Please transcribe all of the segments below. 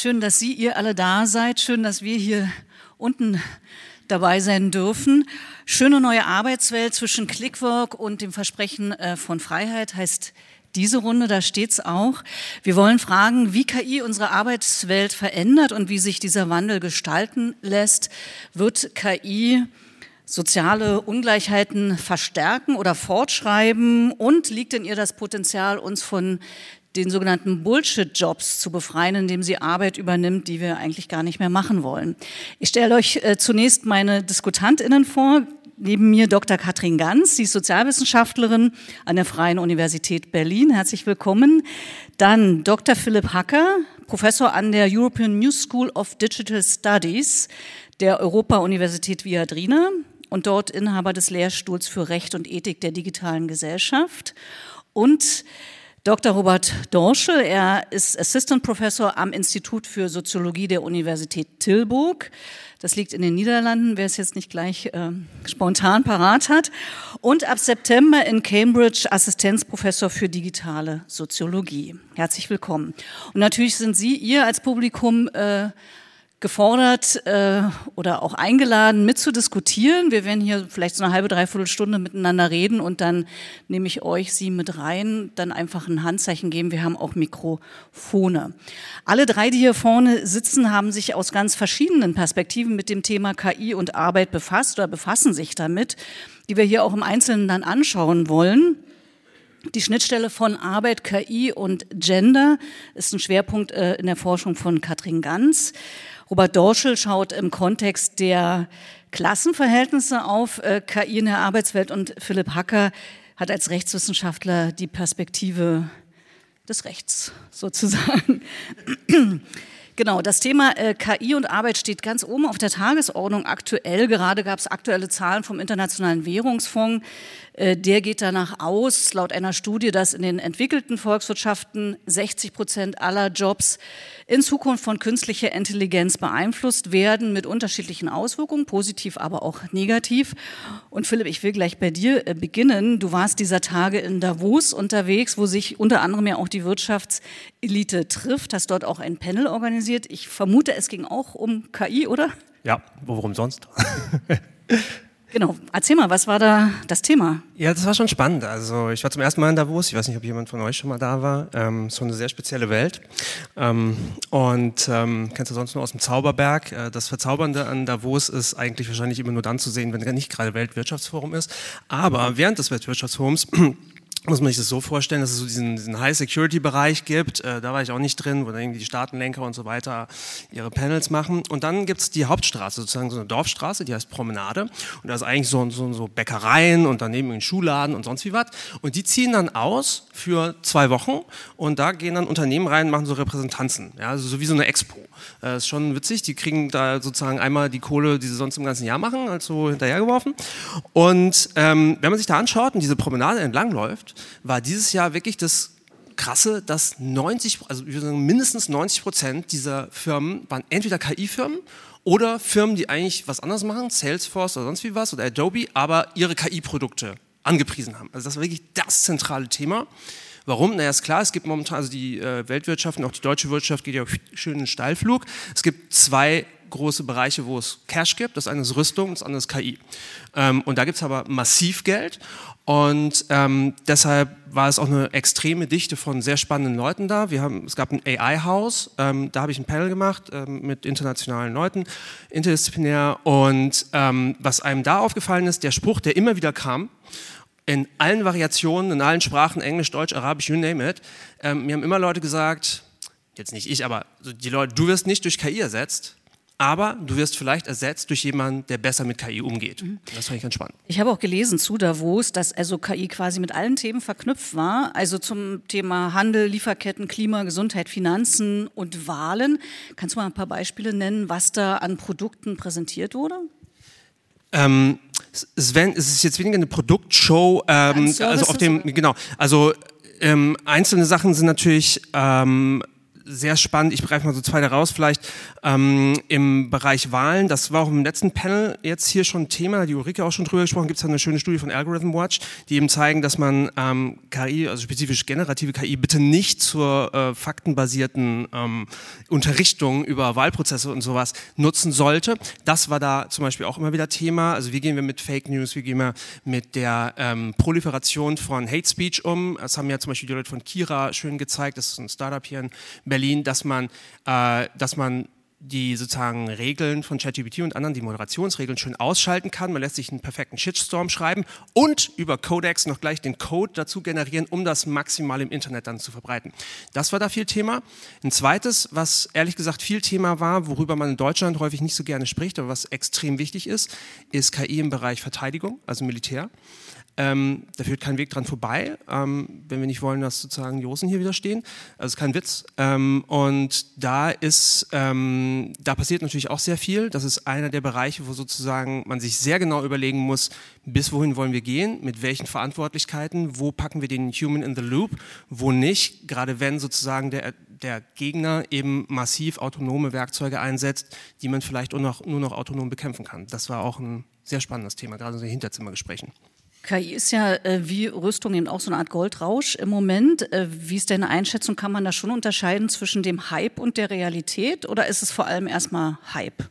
Schön, dass Sie, ihr alle da seid. Schön, dass wir hier unten dabei sein dürfen. Schöne neue Arbeitswelt zwischen Clickwork und dem Versprechen äh, von Freiheit heißt diese Runde, da steht's auch. Wir wollen fragen, wie KI unsere Arbeitswelt verändert und wie sich dieser Wandel gestalten lässt. Wird KI soziale Ungleichheiten verstärken oder fortschreiben? Und liegt in ihr das Potenzial, uns von den sogenannten Bullshit-Jobs zu befreien, indem sie Arbeit übernimmt, die wir eigentlich gar nicht mehr machen wollen. Ich stelle euch äh, zunächst meine DiskutantInnen vor. Neben mir Dr. Katrin Ganz, sie ist Sozialwissenschaftlerin an der Freien Universität Berlin. Herzlich willkommen. Dann Dr. Philipp Hacker, Professor an der European New School of Digital Studies der Europa-Universität Viadrina und dort Inhaber des Lehrstuhls für Recht und Ethik der digitalen Gesellschaft. Und Dr. Robert Dorschel, er ist Assistant Professor am Institut für Soziologie der Universität Tilburg. Das liegt in den Niederlanden, wer es jetzt nicht gleich äh, spontan parat hat. Und ab September in Cambridge Assistenzprofessor für digitale Soziologie. Herzlich willkommen. Und natürlich sind Sie, ihr als Publikum, äh, gefordert äh, oder auch eingeladen, mitzudiskutieren. Wir werden hier vielleicht so eine halbe, dreiviertel Stunde miteinander reden und dann nehme ich euch, Sie mit rein, dann einfach ein Handzeichen geben. Wir haben auch Mikrofone. Alle drei, die hier vorne sitzen, haben sich aus ganz verschiedenen Perspektiven mit dem Thema KI und Arbeit befasst oder befassen sich damit, die wir hier auch im Einzelnen dann anschauen wollen. Die Schnittstelle von Arbeit, KI und Gender ist ein Schwerpunkt äh, in der Forschung von Katrin Ganz. Robert Dorschel schaut im Kontext der Klassenverhältnisse auf äh, KI in der Arbeitswelt und Philipp Hacker hat als Rechtswissenschaftler die Perspektive des Rechts sozusagen. Genau, das Thema äh, KI und Arbeit steht ganz oben auf der Tagesordnung aktuell. Gerade gab es aktuelle Zahlen vom Internationalen Währungsfonds. Äh, der geht danach aus, laut einer Studie, dass in den entwickelten Volkswirtschaften 60 Prozent aller Jobs in Zukunft von künstlicher Intelligenz beeinflusst werden mit unterschiedlichen Auswirkungen, positiv, aber auch negativ. Und Philipp, ich will gleich bei dir äh, beginnen. Du warst dieser Tage in Davos unterwegs, wo sich unter anderem ja auch die Wirtschaftselite trifft, hast dort auch ein Panel organisiert. Ich vermute, es ging auch um KI, oder? Ja, worum sonst? Genau, erzähl mal, was war da das Thema? Ja, das war schon spannend. Also ich war zum ersten Mal in Davos. Ich weiß nicht, ob jemand von euch schon mal da war. Ähm, so eine sehr spezielle Welt. Ähm, und ähm, kennst du sonst nur aus dem Zauberberg? Äh, das Verzaubernde an Davos ist eigentlich wahrscheinlich immer nur dann zu sehen, wenn nicht gerade Weltwirtschaftsforum ist. Aber während des Weltwirtschaftsforums muss man sich das so vorstellen, dass es so diesen, diesen High-Security-Bereich gibt. Äh, da war ich auch nicht drin, wo dann irgendwie die Staatenlenker und so weiter ihre Panels machen. Und dann gibt es die Hauptstraße, sozusagen so eine Dorfstraße, die heißt Promenade. Und da ist eigentlich so, so, so Bäckereien und daneben ein Schuhladen und sonst wie was. Und die ziehen dann aus für zwei Wochen und da gehen dann Unternehmen rein und machen so Repräsentanzen. Ja, also so wie so eine Expo. Äh, ist schon witzig. Die kriegen da sozusagen einmal die Kohle, die sie sonst im ganzen Jahr machen, als so hinterhergeworfen. Und ähm, wenn man sich da anschaut und diese Promenade entlang läuft, war dieses Jahr wirklich das Krasse, dass 90, also mindestens 90 Prozent dieser Firmen waren entweder KI-Firmen oder Firmen, die eigentlich was anderes machen, Salesforce oder sonst wie was oder Adobe, aber ihre KI-Produkte angepriesen haben. Also das war wirklich das zentrale Thema. Warum? Naja, ist klar, es gibt momentan, also die äh, Weltwirtschaft und auch die deutsche Wirtschaft geht ja schön in Steilflug. Es gibt zwei große Bereiche, wo es Cash gibt. Das eine ist Rüstung, das andere ist KI. Ähm, und da gibt es aber massiv Geld. Und ähm, deshalb war es auch eine extreme Dichte von sehr spannenden Leuten da. Wir haben, es gab ein AI-Haus, ähm, da habe ich ein Panel gemacht ähm, mit internationalen Leuten, interdisziplinär. Und ähm, was einem da aufgefallen ist, der Spruch, der immer wieder kam, in allen Variationen, in allen Sprachen, Englisch, Deutsch, Arabisch, you name it, ähm, mir haben immer Leute gesagt, jetzt nicht ich, aber die Leute, du wirst nicht durch KI ersetzt, aber du wirst vielleicht ersetzt durch jemanden, der besser mit KI umgeht. Mhm. Das fand ich ganz spannend. Ich habe auch gelesen zu Davos, dass also KI quasi mit allen Themen verknüpft war, also zum Thema Handel, Lieferketten, Klima, Gesundheit, Finanzen und Wahlen. Kannst du mal ein paar Beispiele nennen, was da an Produkten präsentiert wurde? Ähm, Sven, es ist jetzt weniger eine Produktshow, ähm, also auf dem, genau, also ähm, einzelne Sachen sind natürlich ähm, sehr spannend. Ich greife mal so zwei daraus vielleicht. Ähm, Im Bereich Wahlen, das war auch im letzten Panel jetzt hier schon Thema, die Ulrike auch schon drüber gesprochen, gibt es eine schöne Studie von Algorithm Watch, die eben zeigen, dass man ähm, KI, also spezifisch generative KI, bitte nicht zur äh, faktenbasierten ähm, Unterrichtung über Wahlprozesse und sowas nutzen sollte. Das war da zum Beispiel auch immer wieder Thema. Also wie gehen wir mit Fake News, wie gehen wir mit der ähm, Proliferation von Hate Speech um? Das haben ja zum Beispiel die Leute von Kira schön gezeigt, das ist ein Startup hier in Berlin, dass man, äh, dass man die sozusagen Regeln von ChatGPT und anderen, die Moderationsregeln, schön ausschalten kann. Man lässt sich einen perfekten Shitstorm schreiben und über Codex noch gleich den Code dazu generieren, um das maximal im Internet dann zu verbreiten. Das war da viel Thema. Ein zweites, was ehrlich gesagt viel Thema war, worüber man in Deutschland häufig nicht so gerne spricht, aber was extrem wichtig ist, ist KI im Bereich Verteidigung, also Militär. Ähm, da führt kein Weg dran vorbei, ähm, wenn wir nicht wollen, dass sozusagen Russen hier wieder stehen. Also kein Witz. Ähm, und da ist, ähm, da passiert natürlich auch sehr viel. Das ist einer der Bereiche, wo sozusagen man sich sehr genau überlegen muss, bis wohin wollen wir gehen, mit welchen Verantwortlichkeiten, wo packen wir den Human in the Loop, wo nicht, gerade wenn sozusagen der der Gegner eben massiv autonome Werkzeuge einsetzt, die man vielleicht nur noch, nur noch autonom bekämpfen kann. Das war auch ein sehr spannendes Thema, gerade in den Hinterzimmergesprächen. KI ist ja äh, wie Rüstung eben auch so eine Art Goldrausch im Moment. Äh, wie ist deine Einschätzung? Kann man da schon unterscheiden zwischen dem Hype und der Realität oder ist es vor allem erstmal Hype?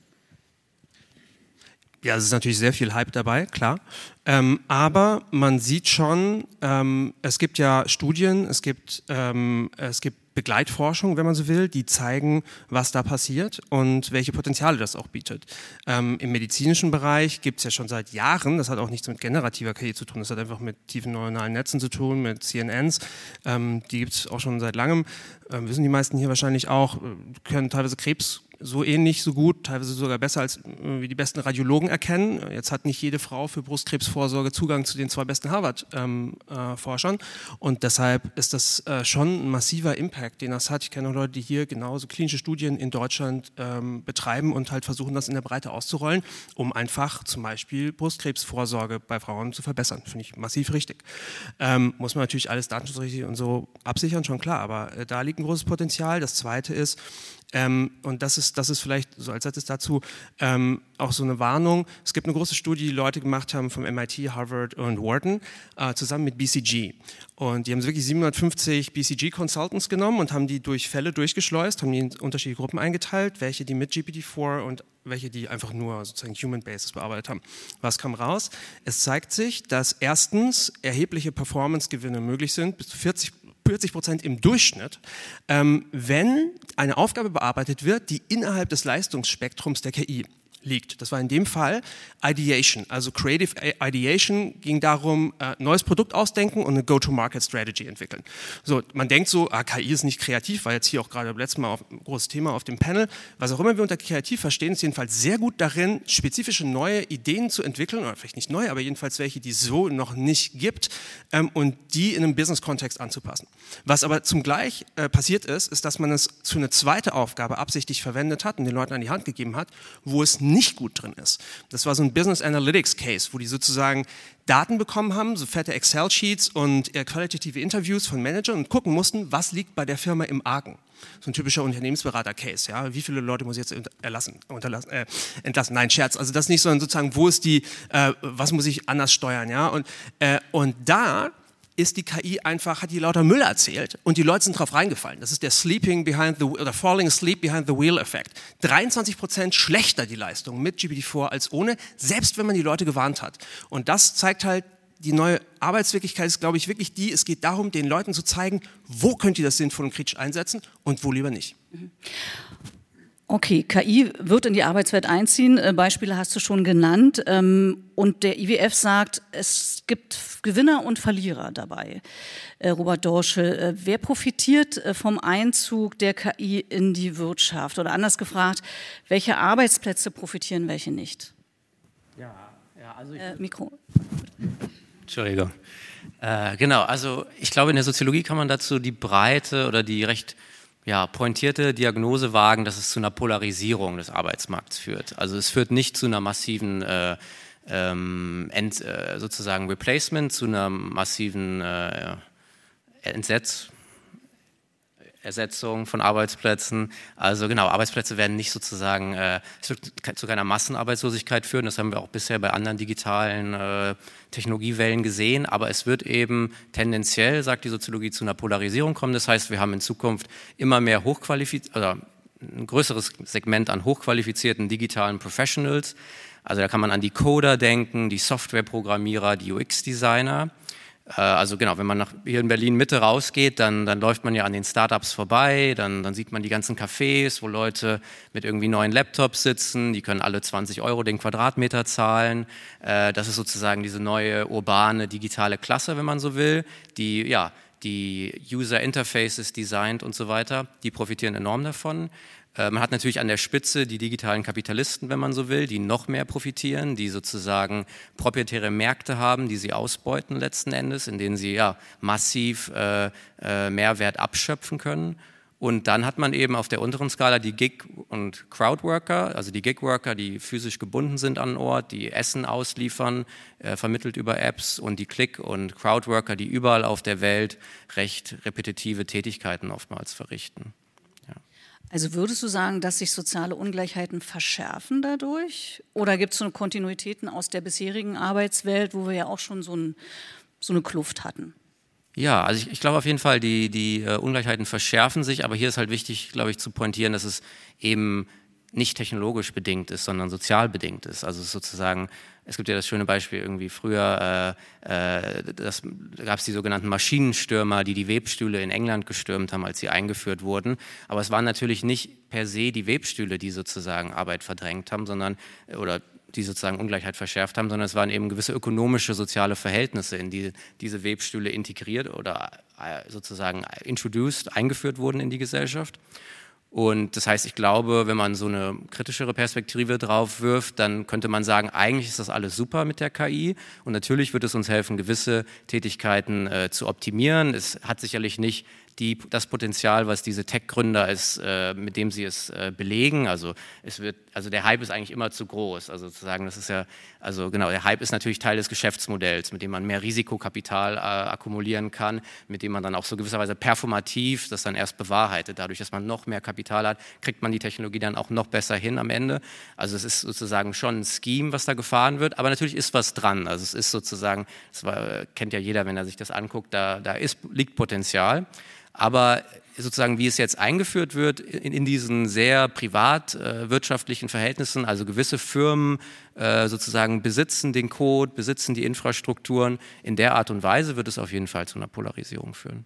Ja, es ist natürlich sehr viel Hype dabei, klar. Ähm, aber man sieht schon, ähm, es gibt ja Studien, es gibt, ähm, es gibt Begleitforschung, wenn man so will, die zeigen, was da passiert und welche Potenziale das auch bietet. Ähm, Im medizinischen Bereich gibt es ja schon seit Jahren, das hat auch nichts mit generativer KI zu tun, das hat einfach mit tiefen neuronalen Netzen zu tun, mit CNNs, ähm, die gibt es auch schon seit langem, ähm, wissen die meisten hier wahrscheinlich auch, äh, können teilweise Krebs so ähnlich, so gut, teilweise sogar besser als äh, wie die besten Radiologen erkennen. Jetzt hat nicht jede Frau für Brustkrebsvorsorge Zugang zu den zwei besten Harvard-Forschern. Ähm, äh, und deshalb ist das äh, schon ein massiver Impact, den das hat. Ich kenne auch Leute, die hier genauso klinische Studien in Deutschland ähm, betreiben und halt versuchen, das in der Breite auszurollen, um einfach zum Beispiel Brustkrebsvorsorge bei Frauen zu verbessern. Finde ich massiv richtig. Ähm, muss man natürlich alles datenschutzrechtlich und so absichern, schon klar, aber äh, da liegt ein großes Potenzial. Das zweite ist, ähm, und das ist, das ist vielleicht so als letztes dazu ähm, auch so eine Warnung. Es gibt eine große Studie, die Leute gemacht haben vom MIT, Harvard und Wharton äh, zusammen mit BCG. Und die haben wirklich 750 BCG-Consultants genommen und haben die durch Fälle durchgeschleust, haben die in unterschiedliche Gruppen eingeteilt, welche die mit GPT-4 und welche die einfach nur sozusagen Human Basis bearbeitet haben. Was kam raus? Es zeigt sich, dass erstens erhebliche Performance-Gewinne möglich sind, bis zu 40 40 Prozent im Durchschnitt, ähm, wenn eine Aufgabe bearbeitet wird, die innerhalb des Leistungsspektrums der KI liegt. Das war in dem Fall Ideation, also Creative Ideation ging darum, äh, neues Produkt ausdenken und eine Go-to-Market-Strategy entwickeln. So, man denkt so, ah, KI ist nicht kreativ, war jetzt hier auch gerade letztes Mal ein großes Thema auf dem Panel. Was auch immer wir unter kreativ verstehen, ist jedenfalls sehr gut darin, spezifische neue Ideen zu entwickeln, oder vielleicht nicht neu, aber jedenfalls welche, die es so noch nicht gibt ähm, und die in einem Business-Kontext anzupassen. Was aber zum Gleich äh, passiert ist, ist, dass man es zu einer zweiten Aufgabe absichtlich verwendet hat und den Leuten an die Hand gegeben hat, wo es nicht gut drin ist. Das war so ein Business Analytics Case, wo die sozusagen Daten bekommen haben, so fette Excel-Sheets und äh, qualitative Interviews von Managern und gucken mussten, was liegt bei der Firma im Argen. So ein typischer Unternehmensberater-Case, ja. Wie viele Leute muss ich jetzt erlassen, unterlassen, äh, entlassen? Nein, Scherz. Also das nicht, sondern sozusagen, wo ist die, äh, was muss ich anders steuern, ja. Und, äh, und da ist die KI einfach, hat die lauter Müll erzählt und die Leute sind drauf reingefallen. Das ist der Sleeping Behind the oder Falling Asleep Behind the Wheel Effekt. 23 Prozent schlechter die Leistung mit GPT-4 als ohne, selbst wenn man die Leute gewarnt hat. Und das zeigt halt, die neue Arbeitswirklichkeit ist, glaube ich, wirklich die, es geht darum, den Leuten zu zeigen, wo könnt ihr das sinnvoll und kritisch einsetzen und wo lieber nicht. Mhm. Okay, KI wird in die Arbeitswelt einziehen. Äh, Beispiele hast du schon genannt. Ähm, und der IWF sagt, es gibt Gewinner und Verlierer dabei. Äh, Robert Dorschel, äh, wer profitiert vom Einzug der KI in die Wirtschaft? Oder anders gefragt, welche Arbeitsplätze profitieren, welche nicht? Ja, ja also ich, äh, Mikro. Entschuldigung. Äh, genau, also ich glaube, in der Soziologie kann man dazu die Breite oder die recht ja, pointierte Diagnose wagen, dass es zu einer Polarisierung des Arbeitsmarkts führt. Also es führt nicht zu einer massiven äh, ähm, Ent, äh, sozusagen Replacement, zu einer massiven äh, Entsetz, Ersetzung von Arbeitsplätzen. Also genau, Arbeitsplätze werden nicht sozusagen, äh, zu keiner Massenarbeitslosigkeit führen. Das haben wir auch bisher bei anderen digitalen äh, Technologiewellen gesehen. Aber es wird eben tendenziell, sagt die Soziologie, zu einer Polarisierung kommen. Das heißt, wir haben in Zukunft immer mehr hochqualifizierte, also ein größeres Segment an hochqualifizierten digitalen Professionals. Also da kann man an die Coder denken, die Softwareprogrammierer, die UX-Designer. Äh, also genau, wenn man nach, hier in Berlin Mitte rausgeht, dann, dann läuft man ja an den Startups vorbei, dann, dann sieht man die ganzen Cafés, wo Leute mit irgendwie neuen Laptops sitzen, die können alle 20 Euro den Quadratmeter zahlen. Äh, das ist sozusagen diese neue urbane digitale Klasse, wenn man so will, die ja die User Interfaces designt und so weiter, die profitieren enorm davon. Äh, man hat natürlich an der Spitze die digitalen Kapitalisten, wenn man so will, die noch mehr profitieren, die sozusagen proprietäre Märkte haben, die sie ausbeuten letzten Endes, in denen sie ja massiv äh, äh, Mehrwert abschöpfen können. Und dann hat man eben auf der unteren Skala die Gig- und Crowdworker, also die Gigworker, die physisch gebunden sind an Ort, die Essen ausliefern, äh, vermittelt über Apps und die Click- und Crowdworker, die überall auf der Welt recht repetitive Tätigkeiten oftmals verrichten. Also würdest du sagen, dass sich soziale Ungleichheiten verschärfen dadurch? Oder gibt es so Kontinuitäten aus der bisherigen Arbeitswelt, wo wir ja auch schon so, ein, so eine Kluft hatten? Ja, also ich, ich glaube auf jeden Fall, die, die uh, Ungleichheiten verschärfen sich, aber hier ist halt wichtig, glaube ich, zu pointieren, dass es eben nicht technologisch bedingt ist, sondern sozial bedingt ist. Also sozusagen es gibt ja das schöne Beispiel irgendwie früher, äh, äh, das, da gab es die sogenannten Maschinenstürmer, die die Webstühle in England gestürmt haben, als sie eingeführt wurden. Aber es waren natürlich nicht per se die Webstühle, die sozusagen Arbeit verdrängt haben, sondern oder die sozusagen Ungleichheit verschärft haben, sondern es waren eben gewisse ökonomische, soziale Verhältnisse, in die diese Webstühle integriert oder äh, sozusagen introduced, eingeführt wurden in die Gesellschaft. Und das heißt, ich glaube, wenn man so eine kritischere Perspektive drauf wirft, dann könnte man sagen, eigentlich ist das alles super mit der KI. Und natürlich wird es uns helfen, gewisse Tätigkeiten äh, zu optimieren. Es hat sicherlich nicht die, das Potenzial, was diese Tech-Gründer ist, äh, mit dem sie es äh, belegen. Also es wird, also der Hype ist eigentlich immer zu groß. Also sozusagen, das ist ja, also genau, der Hype ist natürlich Teil des Geschäftsmodells, mit dem man mehr Risikokapital äh, akkumulieren kann, mit dem man dann auch so gewisserweise performativ das dann erst bewahrheitet. Dadurch, dass man noch mehr Kapital hat, kriegt man die Technologie dann auch noch besser hin am Ende. Also es ist sozusagen schon ein Scheme, was da gefahren wird, aber natürlich ist was dran. Also es ist sozusagen, das war, kennt ja jeder, wenn er sich das anguckt, da, da ist, liegt Potenzial. Aber sozusagen, wie es jetzt eingeführt wird in, in diesen sehr privatwirtschaftlichen äh, Verhältnissen, also gewisse Firmen äh, sozusagen besitzen den Code, besitzen die Infrastrukturen, in der Art und Weise wird es auf jeden Fall zu einer Polarisierung führen.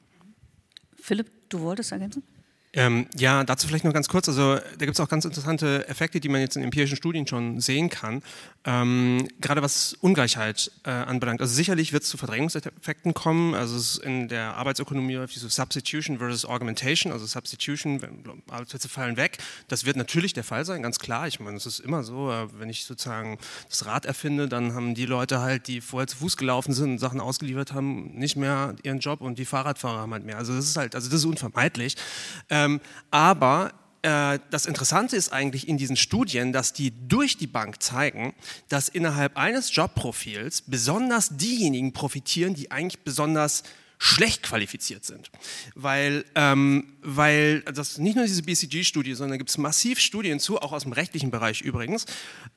Philipp, du wolltest ergänzen? Ähm, ja, dazu vielleicht noch ganz kurz. Also da gibt es auch ganz interessante Effekte, die man jetzt in empirischen Studien schon sehen kann. Ähm, gerade was Ungleichheit äh, anbelangt. Also sicherlich wird es zu Verdrängungseffekten kommen. Also in der Arbeitsökonomie läuft so Substitution versus Augmentation. Also Substitution, Arbeitsplätze fallen weg. Das wird natürlich der Fall sein, ganz klar. Ich meine, es ist immer so, äh, wenn ich sozusagen das Rad erfinde, dann haben die Leute halt, die vorher zu Fuß gelaufen sind und Sachen ausgeliefert haben, nicht mehr ihren Job und die Fahrradfahrer haben halt mehr. Also das ist halt, also das ist unvermeidlich. Äh, ähm, aber äh, das Interessante ist eigentlich in diesen Studien, dass die durch die Bank zeigen, dass innerhalb eines Jobprofils besonders diejenigen profitieren, die eigentlich besonders schlecht qualifiziert sind. Weil, ähm, weil das nicht nur diese BCG-Studie, sondern gibt es massiv Studien zu, auch aus dem rechtlichen Bereich übrigens,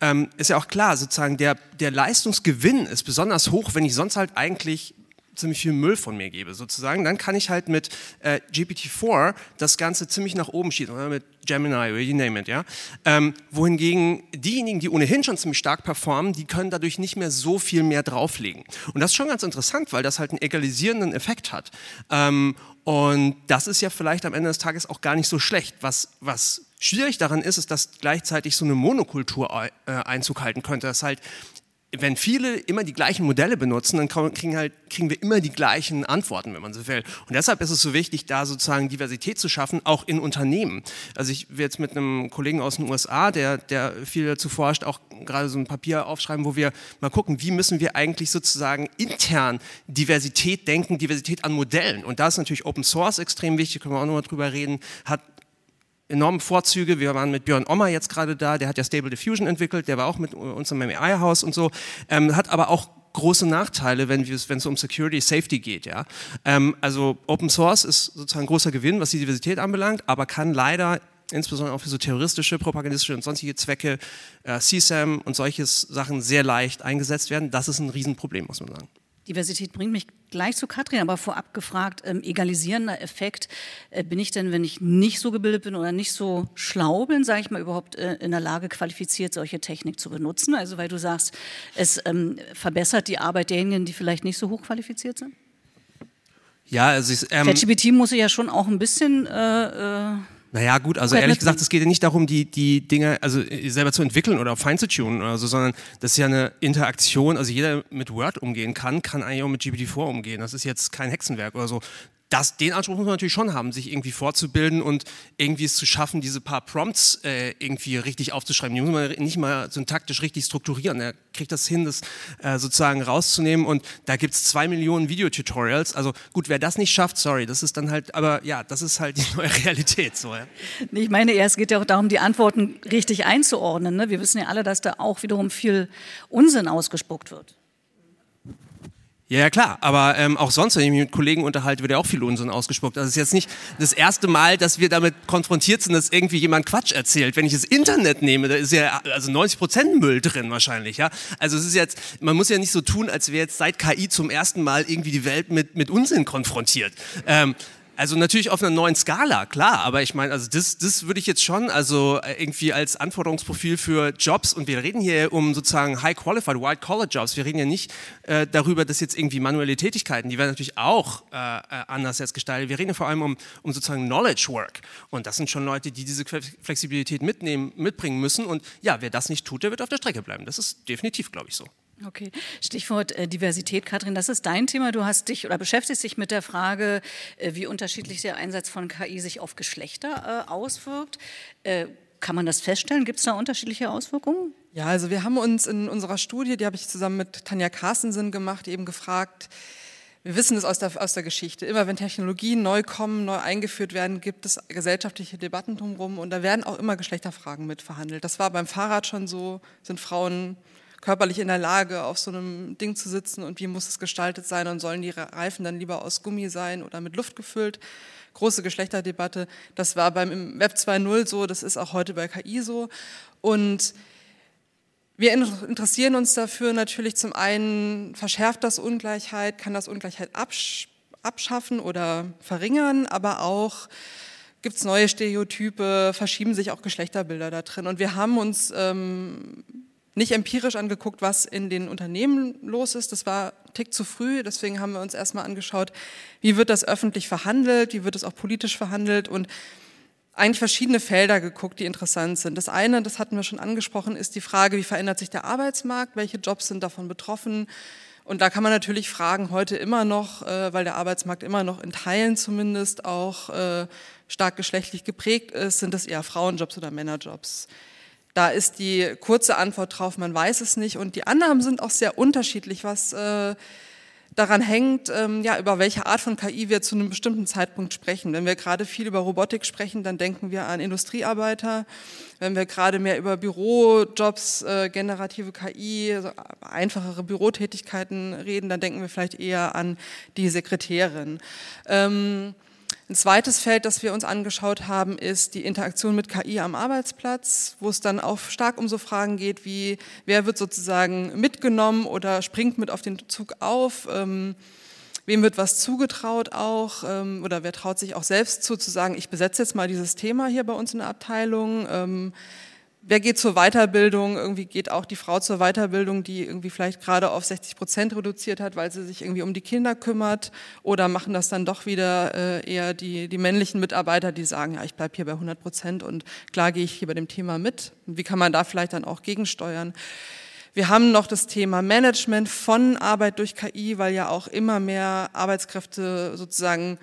ähm, ist ja auch klar, sozusagen der, der Leistungsgewinn ist besonders hoch, wenn ich sonst halt eigentlich ziemlich viel Müll von mir gebe, sozusagen, dann kann ich halt mit äh, GPT-4 das Ganze ziemlich nach oben schießen, oder mit Gemini oder you name it, ja. Ähm, wohingegen diejenigen, die ohnehin schon ziemlich stark performen, die können dadurch nicht mehr so viel mehr drauflegen. Und das ist schon ganz interessant, weil das halt einen egalisierenden Effekt hat. Ähm, und das ist ja vielleicht am Ende des Tages auch gar nicht so schlecht. Was, was schwierig daran ist, ist, dass gleichzeitig so eine Monokultur äh, Einzug halten könnte. Dass halt wenn viele immer die gleichen Modelle benutzen, dann kriegen, halt, kriegen wir immer die gleichen Antworten, wenn man so will. Und deshalb ist es so wichtig, da sozusagen Diversität zu schaffen, auch in Unternehmen. Also ich will jetzt mit einem Kollegen aus den USA, der, der viel dazu forscht, auch gerade so ein Papier aufschreiben, wo wir mal gucken, wie müssen wir eigentlich sozusagen intern Diversität denken, Diversität an Modellen. Und da ist natürlich Open Source extrem wichtig, können wir auch nochmal drüber reden, hat enorme Vorzüge. Wir waren mit Björn Ommer jetzt gerade da, der hat ja Stable Diffusion entwickelt, der war auch mit uns im AI-Haus und so, ähm, hat aber auch große Nachteile, wenn es um Security, Safety geht. Ja? Ähm, also Open Source ist sozusagen ein großer Gewinn, was die Diversität anbelangt, aber kann leider insbesondere auch für so terroristische, propagandistische und sonstige Zwecke, äh, CSAM und solche Sachen sehr leicht eingesetzt werden. Das ist ein Riesenproblem, muss man sagen. Diversität bringt mich gleich zu Katrin, aber vorab gefragt, ähm, egalisierender Effekt, äh, bin ich denn, wenn ich nicht so gebildet bin oder nicht so schlau bin, sage ich mal, überhaupt äh, in der Lage qualifiziert, solche Technik zu benutzen? Also weil du sagst, es ähm, verbessert die Arbeit derjenigen, die vielleicht nicht so hoch qualifiziert sind? Ja, also ich, ähm, ChatGPT muss ich ja schon auch ein bisschen äh, äh naja, gut, also ehrlich gesagt, es geht ja nicht darum, die, die Dinge also äh, selber zu entwickeln oder fein zu tunen oder so, sondern das ist ja eine Interaktion. Also jeder mit Word umgehen kann, kann eigentlich auch mit GPT-4 umgehen. Das ist jetzt kein Hexenwerk oder so das, den Anspruch muss man natürlich schon haben, sich irgendwie vorzubilden und irgendwie es zu schaffen, diese paar Prompts äh, irgendwie richtig aufzuschreiben. Die muss man nicht mal syntaktisch richtig strukturieren. Er kriegt das hin, das äh, sozusagen rauszunehmen und da gibt es zwei Millionen Videotutorials. Also gut, wer das nicht schafft, sorry, das ist dann halt, aber ja, das ist halt die neue Realität. So, ja. Ich meine eher, es geht ja auch darum, die Antworten richtig einzuordnen. Ne? Wir wissen ja alle, dass da auch wiederum viel Unsinn ausgespuckt wird. Ja, ja, klar, aber ähm, auch sonst, wenn ich mich mit Kollegen unterhalte, wird ja auch viel Unsinn ausgespuckt. Also es ist jetzt nicht das erste Mal, dass wir damit konfrontiert sind, dass irgendwie jemand Quatsch erzählt. Wenn ich das Internet nehme, da ist ja also 90 Prozent Müll drin wahrscheinlich. Ja? Also es ist jetzt, man muss ja nicht so tun, als wäre jetzt seit KI zum ersten Mal irgendwie die Welt mit, mit Unsinn konfrontiert. Ähm, also natürlich auf einer neuen Skala, klar, aber ich meine, also das, das würde ich jetzt schon also äh, irgendwie als Anforderungsprofil für Jobs und wir reden hier um sozusagen high qualified, white collar Jobs. Wir reden ja nicht äh, darüber, dass jetzt irgendwie manuelle Tätigkeiten, die werden natürlich auch äh, äh anders jetzt gestaltet. Wir reden ja vor allem um, um sozusagen Knowledge Work und das sind schon Leute, die diese Flexibilität mitnehmen, mitbringen müssen und ja, wer das nicht tut, der wird auf der Strecke bleiben. Das ist definitiv, glaube ich, so. Okay, Stichwort äh, Diversität, Katrin, das ist dein Thema. Du hast dich oder beschäftigst dich mit der Frage, äh, wie unterschiedlich der Einsatz von KI sich auf Geschlechter äh, auswirkt. Äh, kann man das feststellen? Gibt es da unterschiedliche Auswirkungen? Ja, also wir haben uns in unserer Studie, die habe ich zusammen mit Tanja Carstensen gemacht, eben gefragt, wir wissen es aus der, aus der Geschichte. Immer wenn Technologien neu kommen, neu eingeführt werden, gibt es gesellschaftliche Debatten drumherum und da werden auch immer Geschlechterfragen mit verhandelt. Das war beim Fahrrad schon so, sind Frauen körperlich in der Lage, auf so einem Ding zu sitzen und wie muss es gestaltet sein und sollen die Reifen dann lieber aus Gummi sein oder mit Luft gefüllt. Große Geschlechterdebatte. Das war beim Web 2.0 so, das ist auch heute bei KI so. Und wir interessieren uns dafür natürlich zum einen, verschärft das Ungleichheit, kann das Ungleichheit absch abschaffen oder verringern, aber auch gibt es neue Stereotype, verschieben sich auch Geschlechterbilder da drin. Und wir haben uns ähm, nicht empirisch angeguckt, was in den Unternehmen los ist. Das war ein Tick zu früh. Deswegen haben wir uns erstmal angeschaut, wie wird das öffentlich verhandelt, wie wird es auch politisch verhandelt und eigentlich verschiedene Felder geguckt, die interessant sind. Das eine, das hatten wir schon angesprochen, ist die Frage, wie verändert sich der Arbeitsmarkt, welche Jobs sind davon betroffen. Und da kann man natürlich fragen, heute immer noch, äh, weil der Arbeitsmarkt immer noch in Teilen zumindest auch äh, stark geschlechtlich geprägt ist, sind das eher Frauenjobs oder Männerjobs. Da ist die kurze Antwort drauf, man weiß es nicht. Und die Annahmen sind auch sehr unterschiedlich, was äh, daran hängt, ähm, ja, über welche Art von KI wir zu einem bestimmten Zeitpunkt sprechen. Wenn wir gerade viel über Robotik sprechen, dann denken wir an Industriearbeiter. Wenn wir gerade mehr über Bürojobs, äh, generative KI, also einfachere Bürotätigkeiten reden, dann denken wir vielleicht eher an die Sekretärin. Ähm, ein zweites Feld, das wir uns angeschaut haben, ist die Interaktion mit KI am Arbeitsplatz, wo es dann auch stark um so Fragen geht, wie wer wird sozusagen mitgenommen oder springt mit auf den Zug auf, ähm, wem wird was zugetraut auch ähm, oder wer traut sich auch selbst zu, zu sagen, ich besetze jetzt mal dieses Thema hier bei uns in der Abteilung. Ähm, wer geht zur Weiterbildung? Irgendwie geht auch die Frau zur Weiterbildung, die irgendwie vielleicht gerade auf 60 Prozent reduziert hat, weil sie sich irgendwie um die Kinder kümmert. Oder machen das dann doch wieder äh, eher die, die männlichen Mitarbeiter, die sagen, ja, ich bleibe hier bei 100 Prozent und klar gehe ich hier bei dem Thema mit. Wie kann man da vielleicht dann auch gegensteuern? Wir haben noch das Thema Management von Arbeit durch KI, weil ja auch immer mehr Arbeitskräfte sozusagen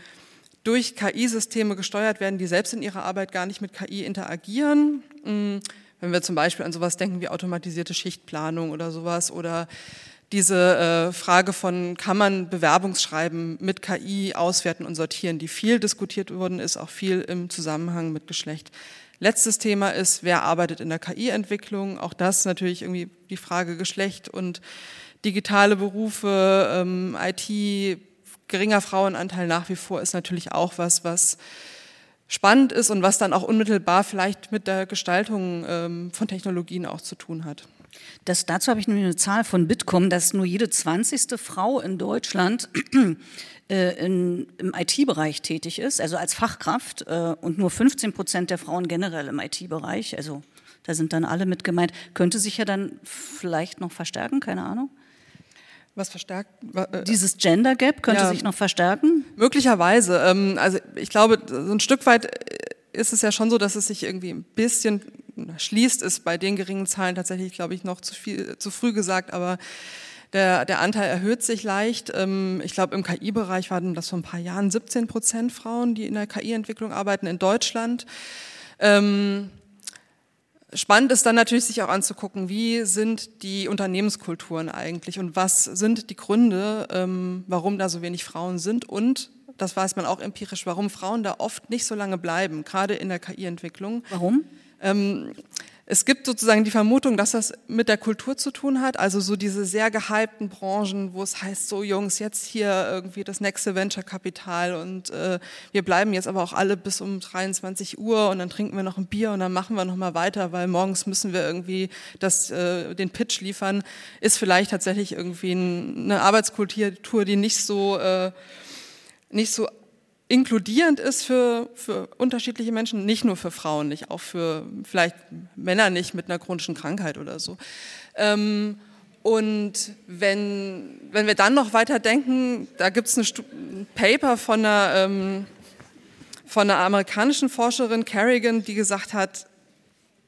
durch KI-Systeme gesteuert werden, die selbst in ihrer Arbeit gar nicht mit KI interagieren. Wenn wir zum Beispiel an sowas denken wie automatisierte Schichtplanung oder sowas oder diese äh, Frage von, kann man Bewerbungsschreiben mit KI auswerten und sortieren, die viel diskutiert worden ist, auch viel im Zusammenhang mit Geschlecht. Letztes Thema ist, wer arbeitet in der KI-Entwicklung? Auch das natürlich irgendwie die Frage Geschlecht und digitale Berufe, ähm, IT, geringer Frauenanteil nach wie vor ist natürlich auch was, was spannend ist und was dann auch unmittelbar vielleicht mit der Gestaltung ähm, von Technologien auch zu tun hat. Das, dazu habe ich nämlich eine Zahl von Bitkom, dass nur jede 20. Frau in Deutschland äh, in, im IT-Bereich tätig ist, also als Fachkraft, äh, und nur 15 Prozent der Frauen generell im IT-Bereich, also da sind dann alle mit gemeint, könnte sich ja dann vielleicht noch verstärken, keine Ahnung. Was verstärkt? Äh, Dieses Gender Gap könnte ja, sich noch verstärken? Möglicherweise. Ähm, also ich glaube, so ein Stück weit ist es ja schon so, dass es sich irgendwie ein bisschen schließt, ist bei den geringen Zahlen tatsächlich, glaube ich, noch zu viel, zu früh gesagt, aber der, der Anteil erhöht sich leicht. Ähm, ich glaube, im KI-Bereich waren das vor ein paar Jahren 17 Prozent Frauen, die in der KI-Entwicklung arbeiten in Deutschland. Ähm, Spannend ist dann natürlich sich auch anzugucken, wie sind die Unternehmenskulturen eigentlich und was sind die Gründe, ähm, warum da so wenig Frauen sind und das weiß man auch empirisch, warum Frauen da oft nicht so lange bleiben, gerade in der KI-Entwicklung. Warum? Es gibt sozusagen die Vermutung, dass das mit der Kultur zu tun hat, also so diese sehr gehypten Branchen, wo es heißt, so Jungs, jetzt hier irgendwie das nächste Venture-Kapital und äh, wir bleiben jetzt aber auch alle bis um 23 Uhr und dann trinken wir noch ein Bier und dann machen wir nochmal weiter, weil morgens müssen wir irgendwie das, äh, den Pitch liefern, ist vielleicht tatsächlich irgendwie ein, eine Arbeitskultur, die nicht so, äh, nicht so inkludierend ist für, für unterschiedliche Menschen, nicht nur für Frauen, nicht auch für vielleicht Männer nicht mit einer chronischen Krankheit oder so. Ähm, und wenn, wenn wir dann noch weiter denken, da gibt es ein Paper von einer, ähm, von einer amerikanischen Forscherin, Kerrigan, die gesagt hat,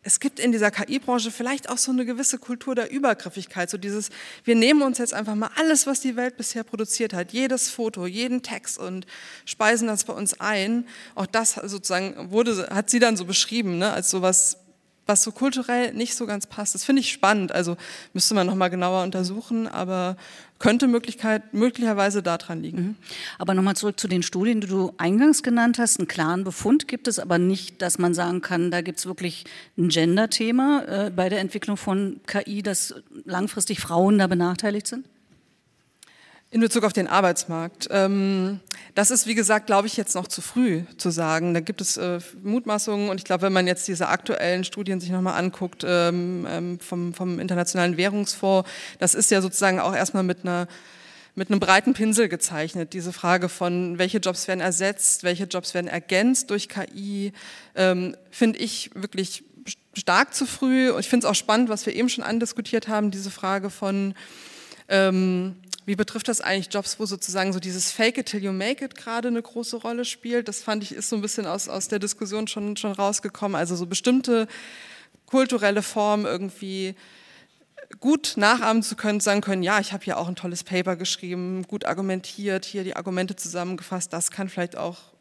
es gibt in dieser KI-Branche vielleicht auch so eine gewisse Kultur der Übergriffigkeit, so dieses, wir nehmen uns jetzt einfach mal alles, was die Welt bisher produziert hat, jedes Foto, jeden Text und speisen das bei uns ein. Auch das sozusagen wurde, hat sie dann so beschrieben, ne, als sowas was so kulturell nicht so ganz passt. Das finde ich spannend. Also müsste man nochmal genauer untersuchen, aber könnte Möglichkeit, möglicherweise daran liegen. Mhm. Aber nochmal zurück zu den Studien, die du eingangs genannt hast. Einen klaren Befund gibt es, aber nicht, dass man sagen kann, da gibt es wirklich ein Gender-Thema äh, bei der Entwicklung von KI, dass langfristig Frauen da benachteiligt sind? In Bezug auf den Arbeitsmarkt. Ähm, das ist, wie gesagt, glaube ich, jetzt noch zu früh zu sagen. Da gibt es äh, Mutmaßungen und ich glaube, wenn man jetzt diese aktuellen Studien sich nochmal anguckt ähm, ähm, vom, vom Internationalen Währungsfonds, das ist ja sozusagen auch erstmal mit einer mit einem breiten Pinsel gezeichnet. Diese Frage von, welche Jobs werden ersetzt, welche Jobs werden ergänzt durch KI, ähm, finde ich wirklich stark zu früh. Und ich finde es auch spannend, was wir eben schon andiskutiert haben, diese Frage von, ähm, wie betrifft das eigentlich Jobs, wo sozusagen so dieses Fake it till you make it gerade eine große Rolle spielt? Das fand ich, ist so ein bisschen aus, aus der Diskussion schon, schon rausgekommen. Also so bestimmte kulturelle Formen irgendwie gut nachahmen zu können, sagen können, ja, ich habe hier auch ein tolles Paper geschrieben, gut argumentiert, hier die Argumente zusammengefasst, das kann vielleicht auch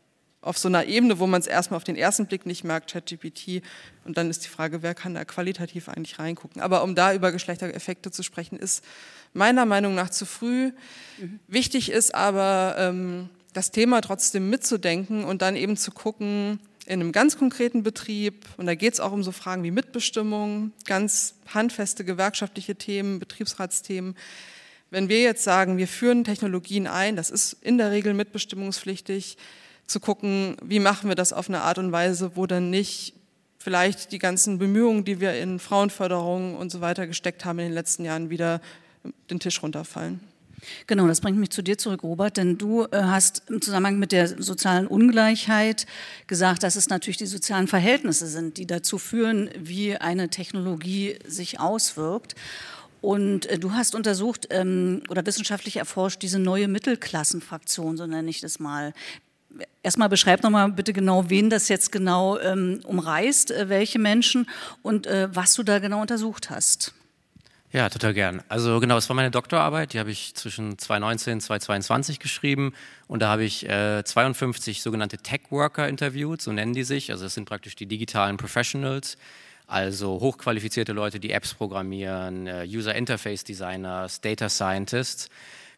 auf so einer Ebene, wo man es erstmal auf den ersten Blick nicht merkt, ChatGPT. Und dann ist die Frage, wer kann da qualitativ eigentlich reingucken. Aber um da über Geschlechtereffekte zu sprechen, ist meiner Meinung nach zu früh. Mhm. Wichtig ist aber, ähm, das Thema trotzdem mitzudenken und dann eben zu gucken, in einem ganz konkreten Betrieb, und da geht es auch um so Fragen wie Mitbestimmung, ganz handfeste gewerkschaftliche Themen, Betriebsratsthemen. Wenn wir jetzt sagen, wir führen Technologien ein, das ist in der Regel mitbestimmungspflichtig, zu gucken, wie machen wir das auf eine Art und Weise, wo dann nicht vielleicht die ganzen Bemühungen, die wir in Frauenförderung und so weiter gesteckt haben in den letzten Jahren, wieder den Tisch runterfallen. Genau, das bringt mich zu dir zurück, Robert, denn du äh, hast im Zusammenhang mit der sozialen Ungleichheit gesagt, dass es natürlich die sozialen Verhältnisse sind, die dazu führen, wie eine Technologie sich auswirkt. Und äh, du hast untersucht ähm, oder wissenschaftlich erforscht diese neue Mittelklassenfraktion, so nenne ich das mal. Erstmal beschreib nochmal bitte genau, wen das jetzt genau ähm, umreißt, äh, welche Menschen und äh, was du da genau untersucht hast. Ja, total gern. Also genau, es war meine Doktorarbeit, die habe ich zwischen 2019 und 2022 geschrieben und da habe ich äh, 52 sogenannte Tech-Worker interviewt, so nennen die sich. Also das sind praktisch die digitalen Professionals, also hochqualifizierte Leute, die Apps programmieren, äh, User Interface Designers, Data Scientists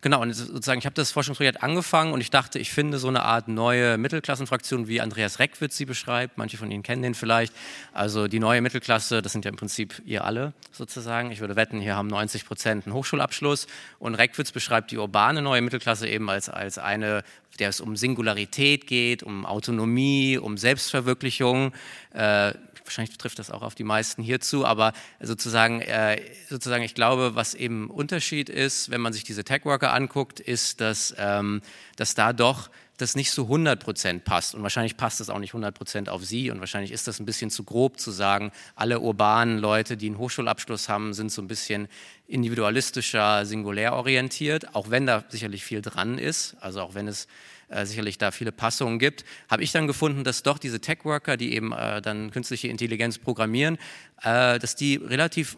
genau, und sozusagen, ich habe das Forschungsprojekt angefangen und ich dachte, ich finde so eine Art neue Mittelklassenfraktion, wie Andreas Reckwitz sie beschreibt. Manche von Ihnen kennen den vielleicht. Also die neue Mittelklasse, das sind ja im Prinzip ihr alle sozusagen. Ich würde wetten, hier haben 90 Prozent einen Hochschulabschluss. Und Reckwitz beschreibt die urbane neue Mittelklasse eben als, als eine, der es um Singularität geht, um Autonomie, um Selbstverwirklichung. Äh, wahrscheinlich trifft das auch auf die meisten hierzu, aber sozusagen, äh, sozusagen ich glaube, was eben Unterschied ist, wenn man sich diese Tech-Worker anguckt, ist, dass, ähm, dass da doch das nicht so 100% passt. Und wahrscheinlich passt das auch nicht 100% auf Sie. Und wahrscheinlich ist das ein bisschen zu grob zu sagen, alle urbanen Leute, die einen Hochschulabschluss haben, sind so ein bisschen individualistischer, singulär orientiert, auch wenn da sicherlich viel dran ist. Also auch wenn es äh, sicherlich da viele Passungen gibt, habe ich dann gefunden, dass doch diese Tech-Worker, die eben äh, dann künstliche Intelligenz programmieren, äh, dass die relativ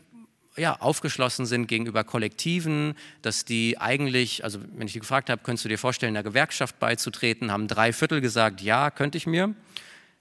ja, aufgeschlossen sind gegenüber Kollektiven, dass die eigentlich, also wenn ich die gefragt habe, könntest du dir vorstellen, einer Gewerkschaft beizutreten, haben drei Viertel gesagt, ja, könnte ich mir.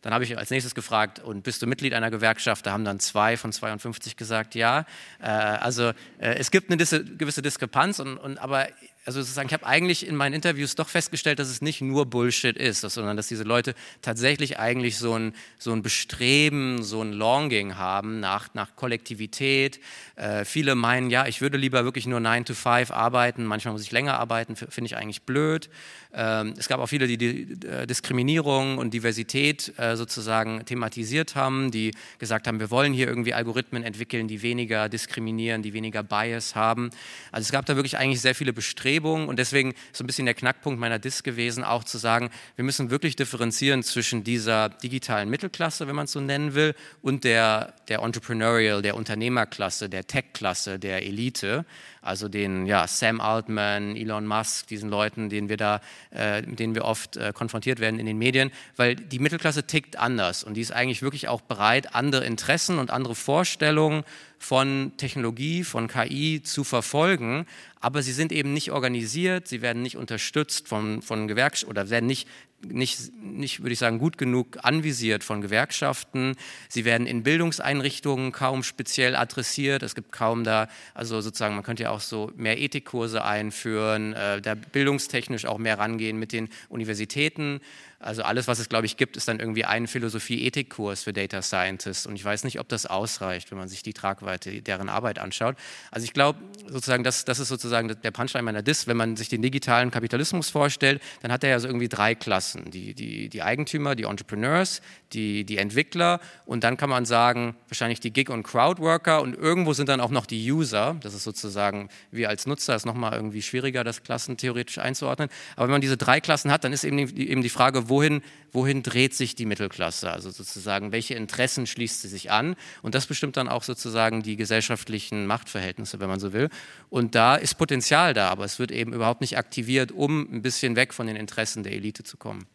Dann habe ich als nächstes gefragt, und bist du Mitglied einer Gewerkschaft? Da haben dann zwei von 52 gesagt, ja. Äh, also äh, es gibt eine gewisse Diskrepanz, und, und aber also sozusagen, ich habe eigentlich in meinen Interviews doch festgestellt, dass es nicht nur Bullshit ist, sondern dass diese Leute tatsächlich eigentlich so ein, so ein Bestreben, so ein Longing haben nach, nach Kollektivität. Äh, viele meinen, ja, ich würde lieber wirklich nur 9 to 5 arbeiten, manchmal muss ich länger arbeiten, finde ich eigentlich blöd. Ähm, es gab auch viele, die, die äh, Diskriminierung und Diversität äh, sozusagen thematisiert haben, die gesagt haben, wir wollen hier irgendwie Algorithmen entwickeln, die weniger diskriminieren, die weniger Bias haben. Also es gab da wirklich eigentlich sehr viele Bestrebungen Bestrebungen und deswegen so ein bisschen der Knackpunkt meiner Dis gewesen, auch zu sagen, wir müssen wirklich differenzieren zwischen dieser digitalen Mittelklasse, wenn man es so nennen will, und der, der Entrepreneurial, der Unternehmerklasse, der Tech-Klasse, der Elite also den ja, Sam Altman, Elon Musk, diesen Leuten, denen wir da, äh, mit denen wir oft äh, konfrontiert werden in den Medien, weil die Mittelklasse tickt anders und die ist eigentlich wirklich auch bereit, andere Interessen und andere Vorstellungen von Technologie, von KI zu verfolgen, aber sie sind eben nicht organisiert, sie werden nicht unterstützt von, von Gewerkschaften oder werden nicht nicht, nicht, würde ich sagen, gut genug anvisiert von Gewerkschaften. Sie werden in Bildungseinrichtungen kaum speziell adressiert. Es gibt kaum da, also sozusagen, man könnte ja auch so mehr Ethikkurse einführen, äh, da bildungstechnisch auch mehr rangehen mit den Universitäten. Also alles, was es, glaube ich, gibt, ist dann irgendwie ein Philosophie-Ethik-Kurs für Data Scientists. Und ich weiß nicht, ob das ausreicht, wenn man sich die Tragweite deren Arbeit anschaut. Also ich glaube, sozusagen, das, das ist sozusagen der Punchline meiner Diss. Wenn man sich den digitalen Kapitalismus vorstellt, dann hat er ja so irgendwie drei Klassen. Die, die, die Eigentümer, die Entrepreneurs, die, die Entwickler und dann kann man sagen, wahrscheinlich die Gig- und Crowdworker und irgendwo sind dann auch noch die User. Das ist sozusagen, wir als Nutzer ist nochmal irgendwie schwieriger, das Klassen theoretisch einzuordnen. Aber wenn man diese drei Klassen hat, dann ist eben die, eben die Frage, wohin, wohin dreht sich die Mittelklasse? Also sozusagen, welche Interessen schließt sie sich an? Und das bestimmt dann auch sozusagen die gesellschaftlichen Machtverhältnisse, wenn man so will. Und da ist Potenzial da, aber es wird eben überhaupt nicht aktiviert, um ein bisschen weg von den Interessen der Elite zu kommen.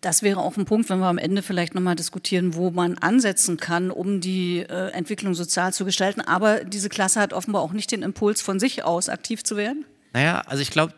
Das wäre auch ein Punkt, wenn wir am Ende vielleicht nochmal diskutieren, wo man ansetzen kann, um die äh, Entwicklung sozial zu gestalten. Aber diese Klasse hat offenbar auch nicht den Impuls von sich aus aktiv zu werden. Naja, also ich glaube,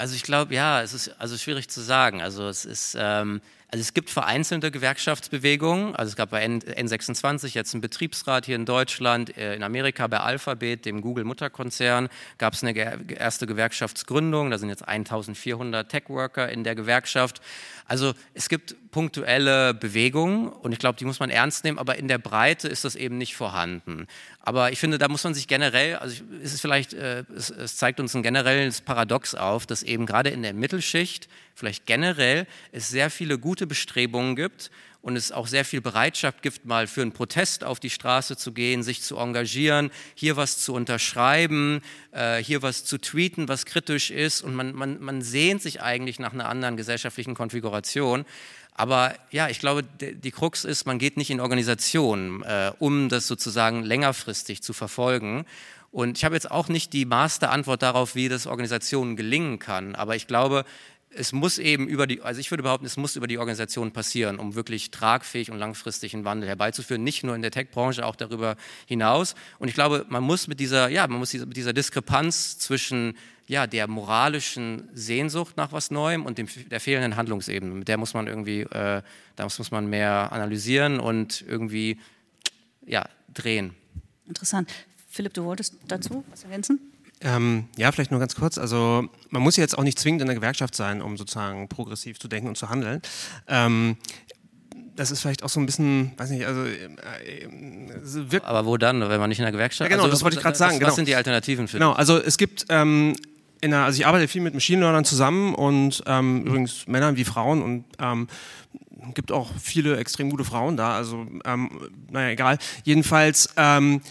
also ich glaube, ja, es ist also schwierig zu sagen. Also es ist, ähm, also es gibt vereinzelte Gewerkschaftsbewegungen. Also es gab bei N N26 jetzt einen Betriebsrat hier in Deutschland, äh, in Amerika bei Alphabet, dem Google-Mutterkonzern, gab es eine erste Gewerkschaftsgründung. Da sind jetzt 1400 Tech-Worker in der Gewerkschaft. Also es gibt punktuelle Bewegungen und ich glaube, die muss man ernst nehmen, aber in der Breite ist das eben nicht vorhanden. Aber ich finde, da muss man sich generell, also es ist vielleicht, äh, es, es zeigt uns ein generelles Paradox auf, dass eben gerade in der Mittelschicht, vielleicht generell, es sehr viele gute Bestrebungen gibt, und es auch sehr viel Bereitschaft gibt, mal für einen Protest auf die Straße zu gehen, sich zu engagieren, hier was zu unterschreiben, äh, hier was zu tweeten, was kritisch ist und man, man, man sehnt sich eigentlich nach einer anderen gesellschaftlichen Konfiguration. Aber ja, ich glaube, die Krux ist, man geht nicht in Organisationen, äh, um das sozusagen längerfristig zu verfolgen. Und ich habe jetzt auch nicht die Masterantwort darauf, wie das Organisationen gelingen kann. Aber ich glaube, es muss eben über die, also ich würde behaupten, es muss über die Organisation passieren, um wirklich tragfähig und langfristig einen Wandel herbeizuführen, nicht nur in der Tech-Branche, auch darüber hinaus. Und ich glaube, man muss mit dieser, ja, man muss mit dieser Diskrepanz zwischen ja, der moralischen Sehnsucht nach was Neuem und dem, der fehlenden Handlungsebene, mit der muss man irgendwie, äh, da muss, man mehr analysieren und irgendwie, ja, drehen. Interessant. Philipp, du wolltest dazu was ergänzen? Ähm, ja, vielleicht nur ganz kurz. Also man muss jetzt auch nicht zwingend in der Gewerkschaft sein, um sozusagen progressiv zu denken und zu handeln. Ähm, das ist vielleicht auch so ein bisschen, weiß nicht, also äh, äh Aber wo dann, wenn man nicht in der Gewerkschaft? Ja, genau, also, das wollte ich gerade sagen. Was genau. sind die Alternativen für Genau, also es gibt ähm, der, also ich arbeite viel mit Machine Learnern zusammen und ähm, übrigens Männern wie Frauen und ähm, gibt auch viele extrem gute Frauen da, also ähm, naja, egal. Jedenfalls ähm,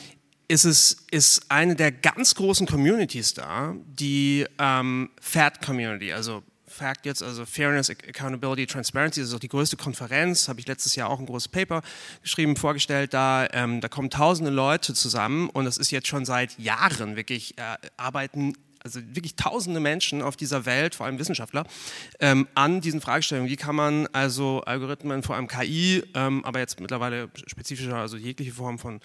ist es ist eine der ganz großen Communities da, die ähm, FAT Community, also FACT jetzt, also Fairness, Accountability, Transparency, das ist auch die größte Konferenz, habe ich letztes Jahr auch ein großes Paper geschrieben, vorgestellt, da, ähm, da kommen tausende Leute zusammen und das ist jetzt schon seit Jahren wirklich, äh, arbeiten also wirklich tausende Menschen auf dieser Welt, vor allem Wissenschaftler, ähm, an diesen Fragestellungen. Wie kann man also Algorithmen, vor allem KI, ähm, aber jetzt mittlerweile spezifischer, also jegliche Form von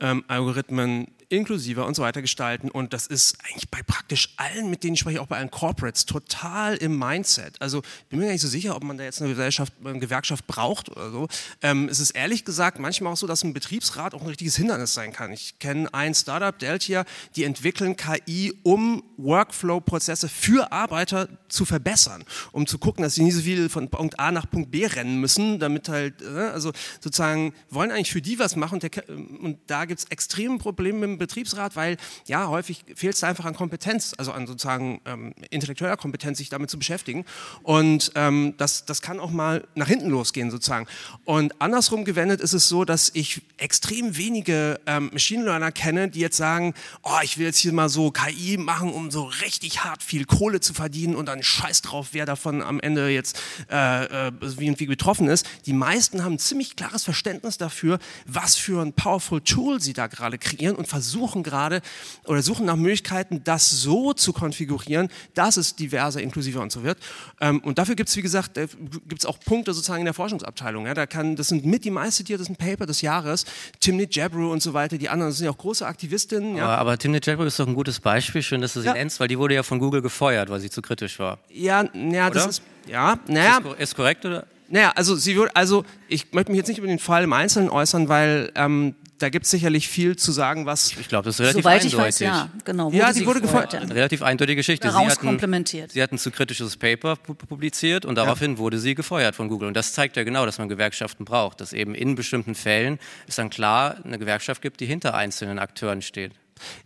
ähm, Algorithmen inklusiver und so weiter gestalten. Und das ist eigentlich bei praktisch allen, mit denen ich spreche, auch bei allen Corporates, total im Mindset. Also bin mir gar nicht so sicher, ob man da jetzt eine Gesellschaft, eine Gewerkschaft braucht oder so. Ähm, es ist ehrlich gesagt manchmal auch so, dass ein Betriebsrat auch ein richtiges Hindernis sein kann. Ich kenne ein Startup, Deltia, die entwickeln KI, um Workflow-Prozesse für Arbeiter zu verbessern, um zu gucken, dass sie nicht so viel von Punkt A nach Punkt B rennen müssen, damit halt, äh, also sozusagen wollen eigentlich für die was machen und, der, und da gibt es extreme Probleme mit dem Betriebsrat, weil ja, häufig fehlt es einfach an Kompetenz, also an sozusagen ähm, intellektueller Kompetenz, sich damit zu beschäftigen. Und ähm, das, das kann auch mal nach hinten losgehen sozusagen. Und andersrum gewendet ist es so, dass ich extrem wenige ähm, Machine Learner kenne, die jetzt sagen, oh, ich will jetzt hier mal so KI machen, um so richtig hart viel Kohle zu verdienen und dann scheiß drauf, wer davon am Ende jetzt äh, äh, irgendwie betroffen ist. Die meisten haben ein ziemlich klares Verständnis dafür, was für ein powerful Tool sie da gerade kreieren und versuchen, gerade oder suchen nach Möglichkeiten, das so zu konfigurieren, dass es diverser, inklusiver und so wird. Ähm, und dafür gibt es, wie gesagt, äh, gibt es auch Punkte sozusagen in der Forschungsabteilung. Ja, da kann, das sind mit die meistzitiertesten Paper des Jahres. Timnit Jabru und so weiter, die anderen sind ja auch große Aktivistinnen. Ja. Aber, aber Timnit Jabru ist doch ein gutes Beispiel. Schön, dass du sie ja. nennst, weil die wurde ja von Google gefeuert, weil sie zu kritisch war. Ja, ja das ist, ja, naja. Ist, ist korrekt oder? Naja, also sie wird, also ich möchte mich jetzt nicht über den Fall im Einzelnen äußern, weil ähm, da gibt es sicherlich viel zu sagen, was. Ich glaube, das ist relativ Soweit eindeutig. Ich weiß, ja, genau. Ja, die wurde gefeuert. Eine relativ eindeutige Geschichte. Sie hatten, komplementiert. sie hatten zu kritisches Paper publiziert und daraufhin ja. wurde sie gefeuert von Google. Und das zeigt ja genau, dass man Gewerkschaften braucht, dass eben in bestimmten Fällen es dann klar eine Gewerkschaft gibt, die hinter einzelnen Akteuren steht.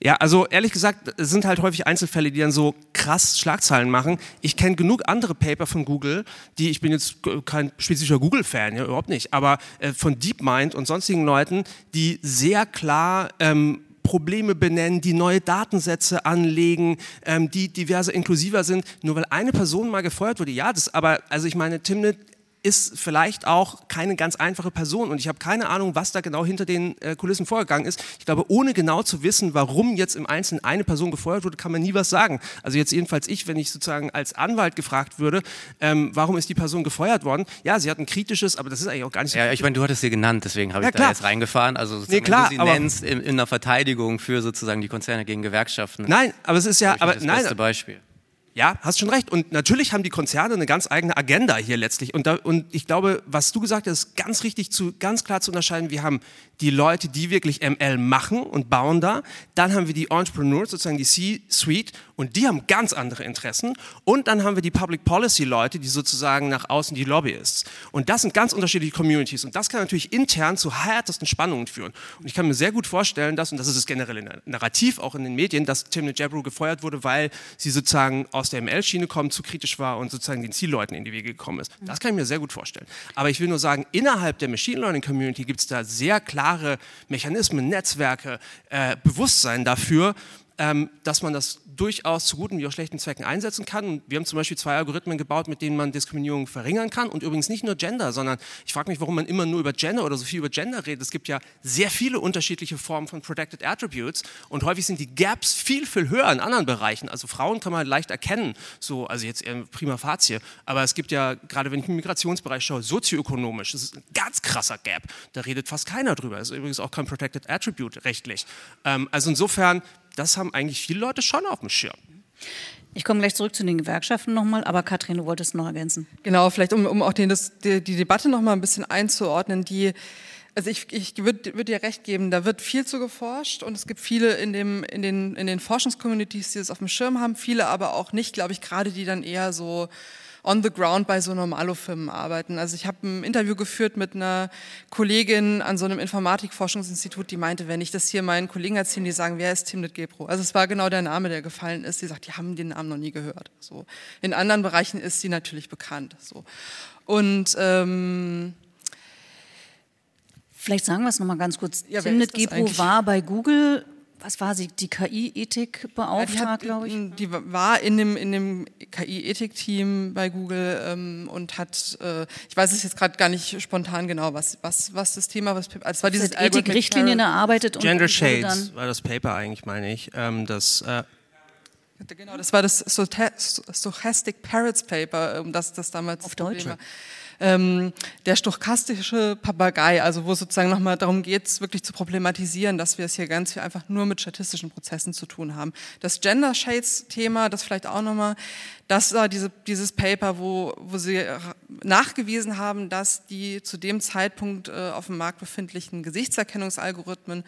Ja, also ehrlich gesagt, es sind halt häufig Einzelfälle, die dann so krass Schlagzeilen machen. Ich kenne genug andere Paper von Google, die, ich bin jetzt kein spezifischer Google-Fan, ja, überhaupt nicht, aber äh, von DeepMind und sonstigen Leuten, die sehr klar ähm, Probleme benennen, die neue Datensätze anlegen, ähm, die diverse inklusiver sind. Nur weil eine Person mal gefeuert wurde, ja, das aber, also ich meine, Timnit ist vielleicht auch keine ganz einfache Person und ich habe keine Ahnung, was da genau hinter den äh, Kulissen vorgegangen ist. Ich glaube, ohne genau zu wissen, warum jetzt im Einzelnen eine Person gefeuert wurde, kann man nie was sagen. Also jetzt jedenfalls ich, wenn ich sozusagen als Anwalt gefragt würde, ähm, warum ist die Person gefeuert worden? Ja, sie hat ein kritisches, aber das ist eigentlich auch gar nicht so. Ja, ich meine, du hattest sie genannt, deswegen habe ja, ich klar. da jetzt reingefahren. Also nee, klar, wenn du sie nennst in, in, einer Verteidigung für sozusagen die Konzerne gegen Gewerkschaften. Nein, aber es ist ja, aber das nein, beste Beispiel. Ja, hast schon recht. Und natürlich haben die Konzerne eine ganz eigene Agenda hier letztlich. Und, da, und ich glaube, was du gesagt hast, ist ganz richtig zu, ganz klar zu unterscheiden. Wir haben die Leute, die wirklich ML machen und bauen da. Dann haben wir die Entrepreneurs, sozusagen die C-Suite, und die haben ganz andere Interessen. Und dann haben wir die Public Policy Leute, die sozusagen nach außen die Lobbyists. Und das sind ganz unterschiedliche Communities. Und das kann natürlich intern zu härtesten Spannungen führen. Und ich kann mir sehr gut vorstellen, dass, und das ist das generelle Narrativ auch in den Medien, dass Tim Jabru gefeuert wurde, weil sie sozusagen aus der ML-Schiene kommt, zu kritisch war und sozusagen den Zielleuten in die Wege gekommen ist. Das kann ich mir sehr gut vorstellen. Aber ich will nur sagen, innerhalb der Machine Learning Community gibt es da sehr klare Mechanismen, Netzwerke, äh, Bewusstsein dafür, ähm, dass man das durchaus zu guten wie auch schlechten Zwecken einsetzen kann. Und wir haben zum Beispiel zwei Algorithmen gebaut, mit denen man Diskriminierung verringern kann. Und übrigens nicht nur Gender, sondern ich frage mich, warum man immer nur über Gender oder so viel über Gender redet. Es gibt ja sehr viele unterschiedliche Formen von Protected Attributes und häufig sind die Gaps viel, viel höher in anderen Bereichen. Also Frauen kann man leicht erkennen, so, also jetzt eher prima facie. Aber es gibt ja, gerade wenn ich im Migrationsbereich schaue, sozioökonomisch, das ist ein ganz krasser Gap. Da redet fast keiner drüber. Das ist übrigens auch kein Protected Attribute rechtlich. Ähm, also insofern das haben eigentlich viele Leute schon auf dem Schirm. Ich komme gleich zurück zu den Gewerkschaften nochmal, aber Katrin, du wolltest noch ergänzen. Genau, vielleicht um, um auch den, das, die, die Debatte nochmal ein bisschen einzuordnen, die also ich, ich würde würd dir recht geben, da wird viel zu geforscht und es gibt viele in, dem, in den, in den Forschungscommunities, die das auf dem Schirm haben, viele aber auch nicht, glaube ich, gerade die dann eher so on the ground bei so Normalo-Firmen arbeiten. Also ich habe ein Interview geführt mit einer Kollegin an so einem Informatikforschungsinstitut, die meinte, wenn ich das hier meinen Kollegen erzähle, die sagen, wer ist Timnit Gebro? Also es war genau der Name, der gefallen ist. Die sagt, die haben den Namen noch nie gehört. So. In anderen Bereichen ist sie natürlich bekannt. So. Und ähm, Vielleicht sagen wir es nochmal ganz kurz. Ja, Timnit Gebro war bei Google, was war sie, die KI-Ethik-Beauftragte, ja, glaube ich? Die war in dem, in dem KI-Ethik-Team bei Google ähm, und hat, äh, ich weiß es jetzt gerade gar nicht spontan genau, was, was, was das Thema, was, also es war dieses Ethik-Richtlinien erarbeitet. Gender und Shades war das Paper eigentlich, meine ich. Ähm, das, äh Genau, das war das Stochastic Parrots Paper, um das das damals auf Deutsch. War ähm, der stochastische Papagei, also wo es sozusagen nochmal darum geht, wirklich zu problematisieren, dass wir es hier ganz viel einfach nur mit statistischen Prozessen zu tun haben. Das Gender Shades Thema, das vielleicht auch nochmal, das war diese, dieses Paper, wo, wo sie nachgewiesen haben, dass die zu dem Zeitpunkt äh, auf dem Markt befindlichen Gesichtserkennungsalgorithmen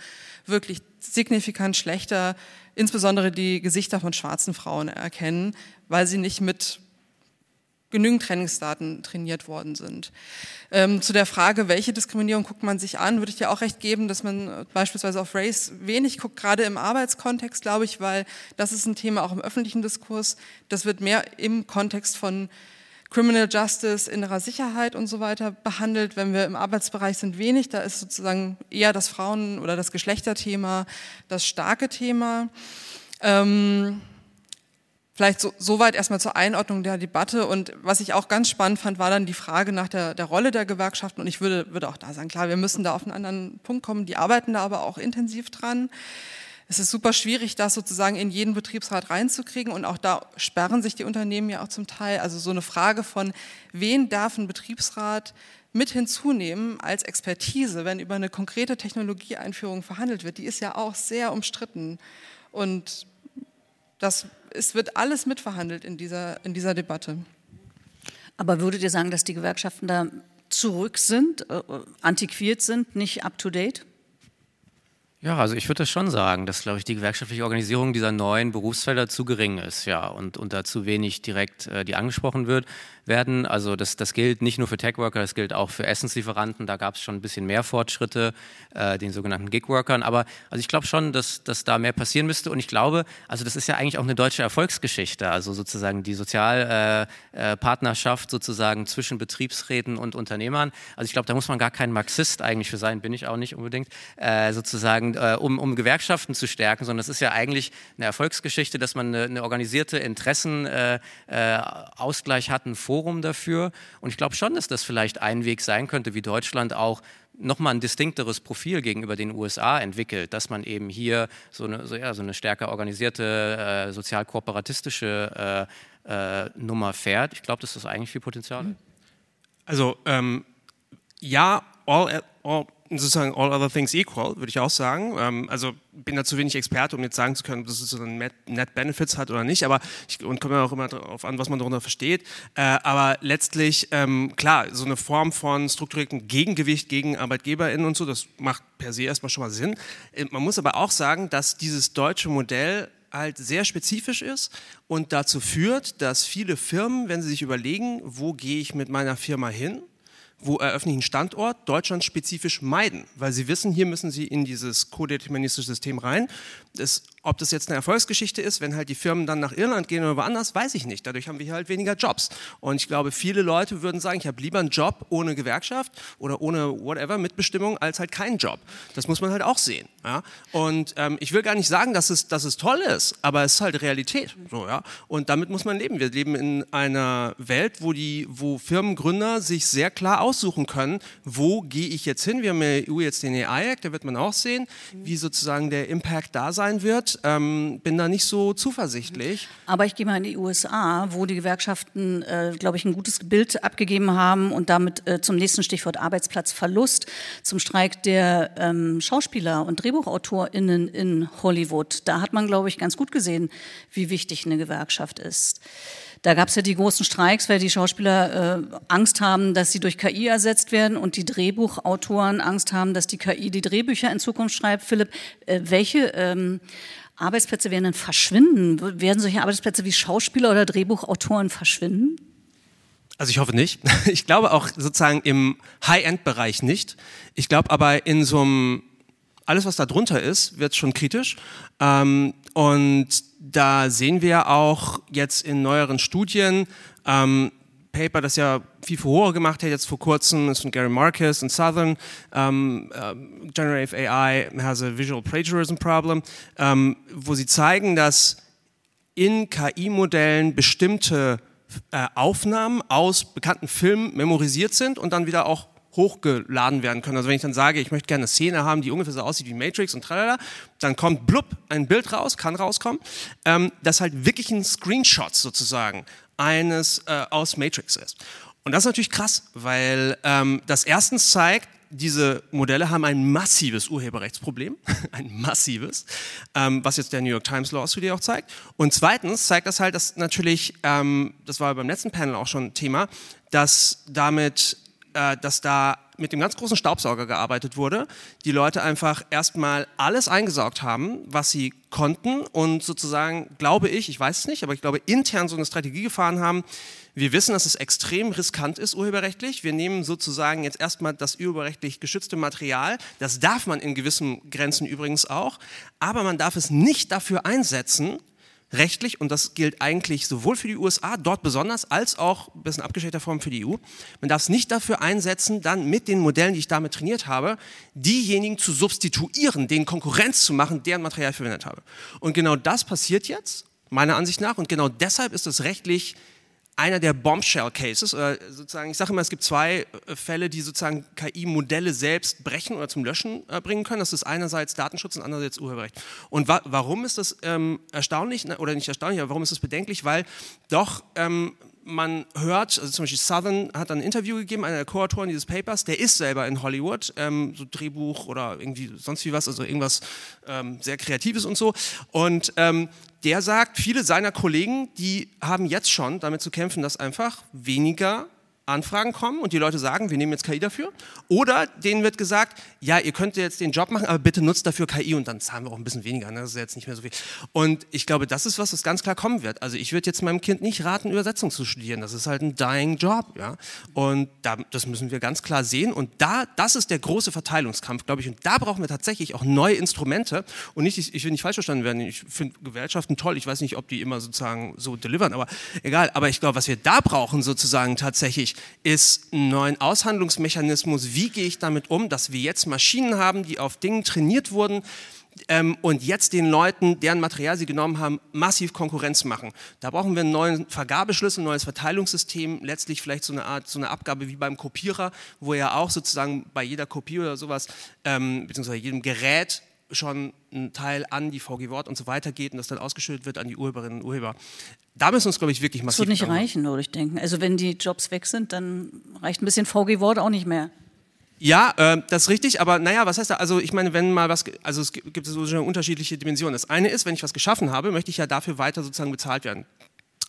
wirklich signifikant schlechter, insbesondere die Gesichter von schwarzen Frauen erkennen, weil sie nicht mit genügend Trainingsdaten trainiert worden sind. Ähm, zu der Frage, welche Diskriminierung guckt man sich an, würde ich dir auch recht geben, dass man äh, beispielsweise auf Race wenig guckt, gerade im Arbeitskontext, glaube ich, weil das ist ein Thema auch im öffentlichen Diskurs. Das wird mehr im Kontext von Criminal Justice, innerer Sicherheit und so weiter behandelt. Wenn wir im Arbeitsbereich sind, wenig. Da ist sozusagen eher das Frauen- oder das Geschlechterthema das starke Thema. Ähm, Vielleicht so, soweit erstmal zur Einordnung der Debatte. Und was ich auch ganz spannend fand, war dann die Frage nach der, der Rolle der Gewerkschaften. Und ich würde, würde auch da sagen, klar, wir müssen da auf einen anderen Punkt kommen. Die arbeiten da aber auch intensiv dran. Es ist super schwierig, das sozusagen in jeden Betriebsrat reinzukriegen. Und auch da sperren sich die Unternehmen ja auch zum Teil. Also so eine Frage von, wen darf ein Betriebsrat mit hinzunehmen als Expertise, wenn über eine konkrete Technologieeinführung verhandelt wird, die ist ja auch sehr umstritten. Und das, es wird alles mitverhandelt in dieser, in dieser Debatte. Aber würdet ihr sagen, dass die Gewerkschaften da zurück sind, äh, antiquiert sind, nicht up-to-date? Ja, also ich würde das schon sagen, dass, glaube ich, die gewerkschaftliche Organisierung dieser neuen Berufsfelder zu gering ist, ja, und, und da zu wenig direkt äh, die angesprochen wird werden. Also das, das gilt nicht nur für Tech-Worker, das gilt auch für Essenslieferanten. Da gab es schon ein bisschen mehr Fortschritte, äh, den sogenannten Gig-Workern. Aber also ich glaube schon, dass, dass da mehr passieren müsste. Und ich glaube, also das ist ja eigentlich auch eine deutsche Erfolgsgeschichte. Also sozusagen die Sozialpartnerschaft äh, äh, sozusagen zwischen Betriebsräten und Unternehmern. Also ich glaube, da muss man gar kein Marxist eigentlich für sein, bin ich auch nicht unbedingt, äh, äh, um, um Gewerkschaften zu stärken, sondern es ist ja eigentlich eine Erfolgsgeschichte, dass man eine, eine organisierte Interessenausgleich äh, hat, einen Forum dafür. Und ich glaube schon, dass das vielleicht ein Weg sein könnte, wie Deutschland auch nochmal ein distinkteres Profil gegenüber den USA entwickelt, dass man eben hier so eine, so, ja, so eine stärker organisierte, äh, sozial-kooperatistische äh, äh, Nummer fährt. Ich glaube, dass das eigentlich viel Potenzial hat. Also ähm, ja, all, all sozusagen all other things equal, würde ich auch sagen. Ähm, also bin da zu wenig Experte, um jetzt sagen zu können, ob das so Net, Net Benefits hat oder nicht, aber ich, und kommt ja auch immer darauf an, was man darunter versteht. Äh, aber letztlich, ähm, klar, so eine Form von strukturiertem Gegengewicht gegen ArbeitgeberInnen und so, das macht per se erstmal schon mal Sinn. Äh, man muss aber auch sagen, dass dieses deutsche Modell halt sehr spezifisch ist und dazu führt, dass viele Firmen, wenn sie sich überlegen, wo gehe ich mit meiner Firma hin, wo eröffne einen Standort, Deutschland spezifisch meiden, weil sie wissen, hier müssen sie in dieses kodeterministische System rein. Das ob das jetzt eine Erfolgsgeschichte ist, wenn halt die Firmen dann nach Irland gehen oder woanders, weiß ich nicht. Dadurch haben wir hier halt weniger Jobs. Und ich glaube, viele Leute würden sagen, ich habe lieber einen Job ohne Gewerkschaft oder ohne whatever Mitbestimmung als halt keinen Job. Das muss man halt auch sehen. Ja? Und ähm, ich will gar nicht sagen, dass es, dass es toll ist, aber es ist halt Realität. So, ja? Und damit muss man leben. Wir leben in einer Welt, wo, die, wo Firmengründer sich sehr klar aussuchen können, wo gehe ich jetzt hin. Wir haben ja EU jetzt den AI-Act, da wird man auch sehen, wie sozusagen der Impact da sein wird ähm, bin da nicht so zuversichtlich. Aber ich gehe mal in die USA, wo die Gewerkschaften, äh, glaube ich, ein gutes Bild abgegeben haben und damit äh, zum nächsten Stichwort Arbeitsplatzverlust, zum Streik der ähm, Schauspieler und DrehbuchautorInnen in Hollywood. Da hat man, glaube ich, ganz gut gesehen, wie wichtig eine Gewerkschaft ist. Da gab es ja die großen Streiks, weil die Schauspieler äh, Angst haben, dass sie durch KI ersetzt werden und die Drehbuchautoren Angst haben, dass die KI die Drehbücher in Zukunft schreibt. Philipp, äh, welche ähm, Arbeitsplätze werden dann verschwinden? Werden solche Arbeitsplätze wie Schauspieler oder Drehbuchautoren verschwinden? Also ich hoffe nicht. Ich glaube auch sozusagen im High-End-Bereich nicht. Ich glaube aber in so einem, alles was da drunter ist, wird schon kritisch. Ähm, und da sehen wir auch jetzt in neueren Studien, ähm, Paper, das ja viel Furore gemacht hat, jetzt vor kurzem, ist von Gary Marcus und Southern, um, um, Generative AI has a visual plagiarism problem, um, wo sie zeigen, dass in KI-Modellen bestimmte äh, Aufnahmen aus bekannten Filmen memorisiert sind und dann wieder auch hochgeladen werden können. Also wenn ich dann sage, ich möchte gerne eine Szene haben, die ungefähr so aussieht wie Matrix und tralala, dann kommt blub ein Bild raus, kann rauskommen, ähm, das halt wirklich ein Screenshot sozusagen eines äh, aus Matrix ist. Und das ist natürlich krass, weil ähm, das erstens zeigt, diese Modelle haben ein massives Urheberrechtsproblem, ein massives, ähm, was jetzt der New York Times Law Study auch zeigt. Und zweitens zeigt das halt, dass natürlich, ähm, das war beim letzten Panel auch schon Thema, dass damit, äh, dass da mit dem ganz großen Staubsauger gearbeitet wurde, die Leute einfach erstmal alles eingesaugt haben, was sie konnten und sozusagen, glaube ich, ich weiß es nicht, aber ich glaube, intern so eine Strategie gefahren haben, wir wissen, dass es extrem riskant ist urheberrechtlich. Wir nehmen sozusagen jetzt erstmal das urheberrechtlich geschützte Material. Das darf man in gewissen Grenzen übrigens auch. Aber man darf es nicht dafür einsetzen, rechtlich, und das gilt eigentlich sowohl für die USA, dort besonders, als auch ein bisschen abgeschwächter Form für die EU. Man darf es nicht dafür einsetzen, dann mit den Modellen, die ich damit trainiert habe, diejenigen zu substituieren, denen Konkurrenz zu machen, deren Material ich verwendet habe. Und genau das passiert jetzt, meiner Ansicht nach, und genau deshalb ist es rechtlich einer der Bombshell-Cases. sozusagen, ich sage immer, es gibt zwei äh, Fälle, die sozusagen KI-Modelle selbst brechen oder zum Löschen äh, bringen können. Das ist einerseits Datenschutz und andererseits Urheberrecht. Und wa warum ist das ähm, erstaunlich oder nicht erstaunlich, aber warum ist das bedenklich? Weil doch ähm, man hört, also zum Beispiel Southern hat ein Interview gegeben, einer der Co-Autoren dieses Papers, der ist selber in Hollywood, ähm, so Drehbuch oder irgendwie sonst wie was, also irgendwas ähm, sehr Kreatives und so. Und ähm, der sagt, viele seiner Kollegen, die haben jetzt schon damit zu kämpfen, dass einfach weniger Anfragen kommen und die Leute sagen, wir nehmen jetzt KI dafür. Oder denen wird gesagt, ja, ihr könnt jetzt den Job machen, aber bitte nutzt dafür KI und dann zahlen wir auch ein bisschen weniger. Ne? Das ist jetzt nicht mehr so viel. Und ich glaube, das ist was, was ganz klar kommen wird. Also ich würde jetzt meinem Kind nicht raten, Übersetzung zu studieren. Das ist halt ein dying Job. Ja? Und da, das müssen wir ganz klar sehen. Und da, das ist der große Verteilungskampf, glaube ich. Und da brauchen wir tatsächlich auch neue Instrumente. Und nicht, ich will nicht falsch verstanden werden. Ich finde Gesellschaften toll. Ich weiß nicht, ob die immer sozusagen so delivern, aber egal. Aber ich glaube, was wir da brauchen sozusagen tatsächlich, ist einen neuen Aushandlungsmechanismus. Wie gehe ich damit um, dass wir jetzt Maschinen haben, die auf Dingen trainiert wurden, ähm, und jetzt den Leuten, deren Material sie genommen haben, massiv Konkurrenz machen. Da brauchen wir einen neuen Vergabeschlüssel, ein neues Verteilungssystem, letztlich vielleicht so eine Art, so eine Abgabe wie beim Kopierer, wo ja auch sozusagen bei jeder Kopie oder sowas, ähm, beziehungsweise jedem Gerät schon ein Teil an die VG Wort und so weiter geht und das dann ausgeschüttet wird an die Urheberinnen und Urheber. Da müssen wir uns, glaube ich, wirklich massiv... Das wird nicht reichen, würde ich denken. Also wenn die Jobs weg sind, dann reicht ein bisschen VG Wort auch nicht mehr. Ja, äh, das ist richtig, aber naja, was heißt da? Also ich meine, wenn mal was, also es gibt so unterschiedliche Dimensionen. Das eine ist, wenn ich was geschaffen habe, möchte ich ja dafür weiter sozusagen bezahlt werden.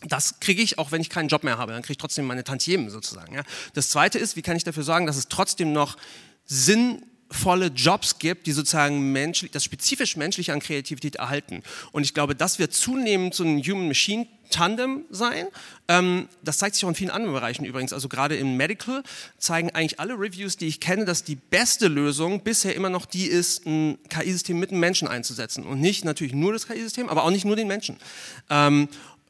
Das kriege ich, auch wenn ich keinen Job mehr habe. Dann kriege ich trotzdem meine Tantiemen sozusagen. Ja. Das zweite ist, wie kann ich dafür sorgen, dass es trotzdem noch Sinn volle Jobs gibt, die sozusagen menschlich, das spezifisch menschliche an Kreativität erhalten. Und ich glaube, das wird zunehmend so ein Human-Machine-Tandem sein. Ähm, das zeigt sich auch in vielen anderen Bereichen übrigens. Also gerade im Medical zeigen eigentlich alle Reviews, die ich kenne, dass die beste Lösung bisher immer noch die ist, ein KI-System mit einem Menschen einzusetzen. Und nicht natürlich nur das KI-System, aber auch nicht nur den Menschen. Ähm,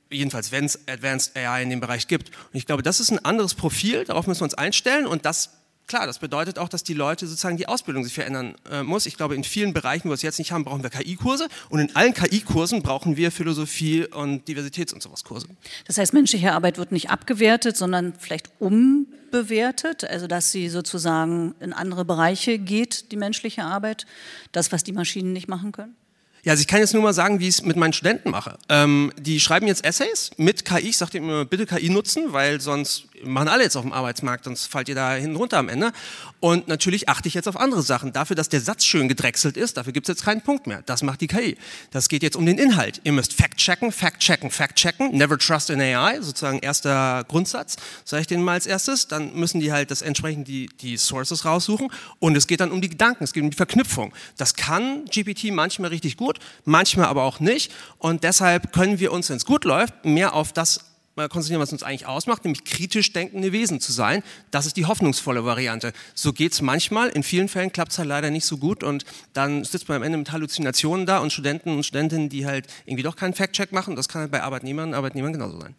jedenfalls, wenn es Advanced AI in dem Bereich gibt. Und ich glaube, das ist ein anderes Profil, darauf müssen wir uns einstellen und das Klar, das bedeutet auch, dass die Leute sozusagen die Ausbildung sich verändern äh, muss. Ich glaube, in vielen Bereichen, wo wir es jetzt nicht haben, brauchen wir KI-Kurse und in allen KI-Kursen brauchen wir Philosophie und Diversitäts- und sowas Kurse. Das heißt, menschliche Arbeit wird nicht abgewertet, sondern vielleicht umbewertet, also dass sie sozusagen in andere Bereiche geht, die menschliche Arbeit, das, was die Maschinen nicht machen können? Ja, also ich kann jetzt nur mal sagen, wie ich es mit meinen Studenten mache. Ähm, die schreiben jetzt Essays mit KI. Ich sage immer, bitte KI nutzen, weil sonst machen alle jetzt auf dem Arbeitsmarkt, sonst fallt ihr da hinten runter am Ende. Und natürlich achte ich jetzt auf andere Sachen. Dafür, dass der Satz schön gedrechselt ist, dafür gibt es jetzt keinen Punkt mehr. Das macht die KI. Das geht jetzt um den Inhalt. Ihr müsst Fact-checken, Fact-checken, Fact-checken. Never trust in AI, sozusagen erster Grundsatz, sage ich denen mal als erstes. Dann müssen die halt das entsprechend die, die Sources raussuchen. Und es geht dann um die Gedanken, es geht um die Verknüpfung. Das kann GPT manchmal richtig gut, manchmal aber auch nicht. Und deshalb können wir uns, wenn es gut läuft, mehr auf das konzentrieren, was uns eigentlich ausmacht, nämlich kritisch denkende Wesen zu sein. Das ist die hoffnungsvolle Variante. So geht es manchmal, in vielen Fällen klappt es halt leider nicht so gut und dann sitzt man am Ende mit Halluzinationen da und Studenten und Studentinnen, die halt irgendwie doch keinen Fact-Check machen. Das kann halt bei Arbeitnehmern und Arbeitnehmern genauso sein.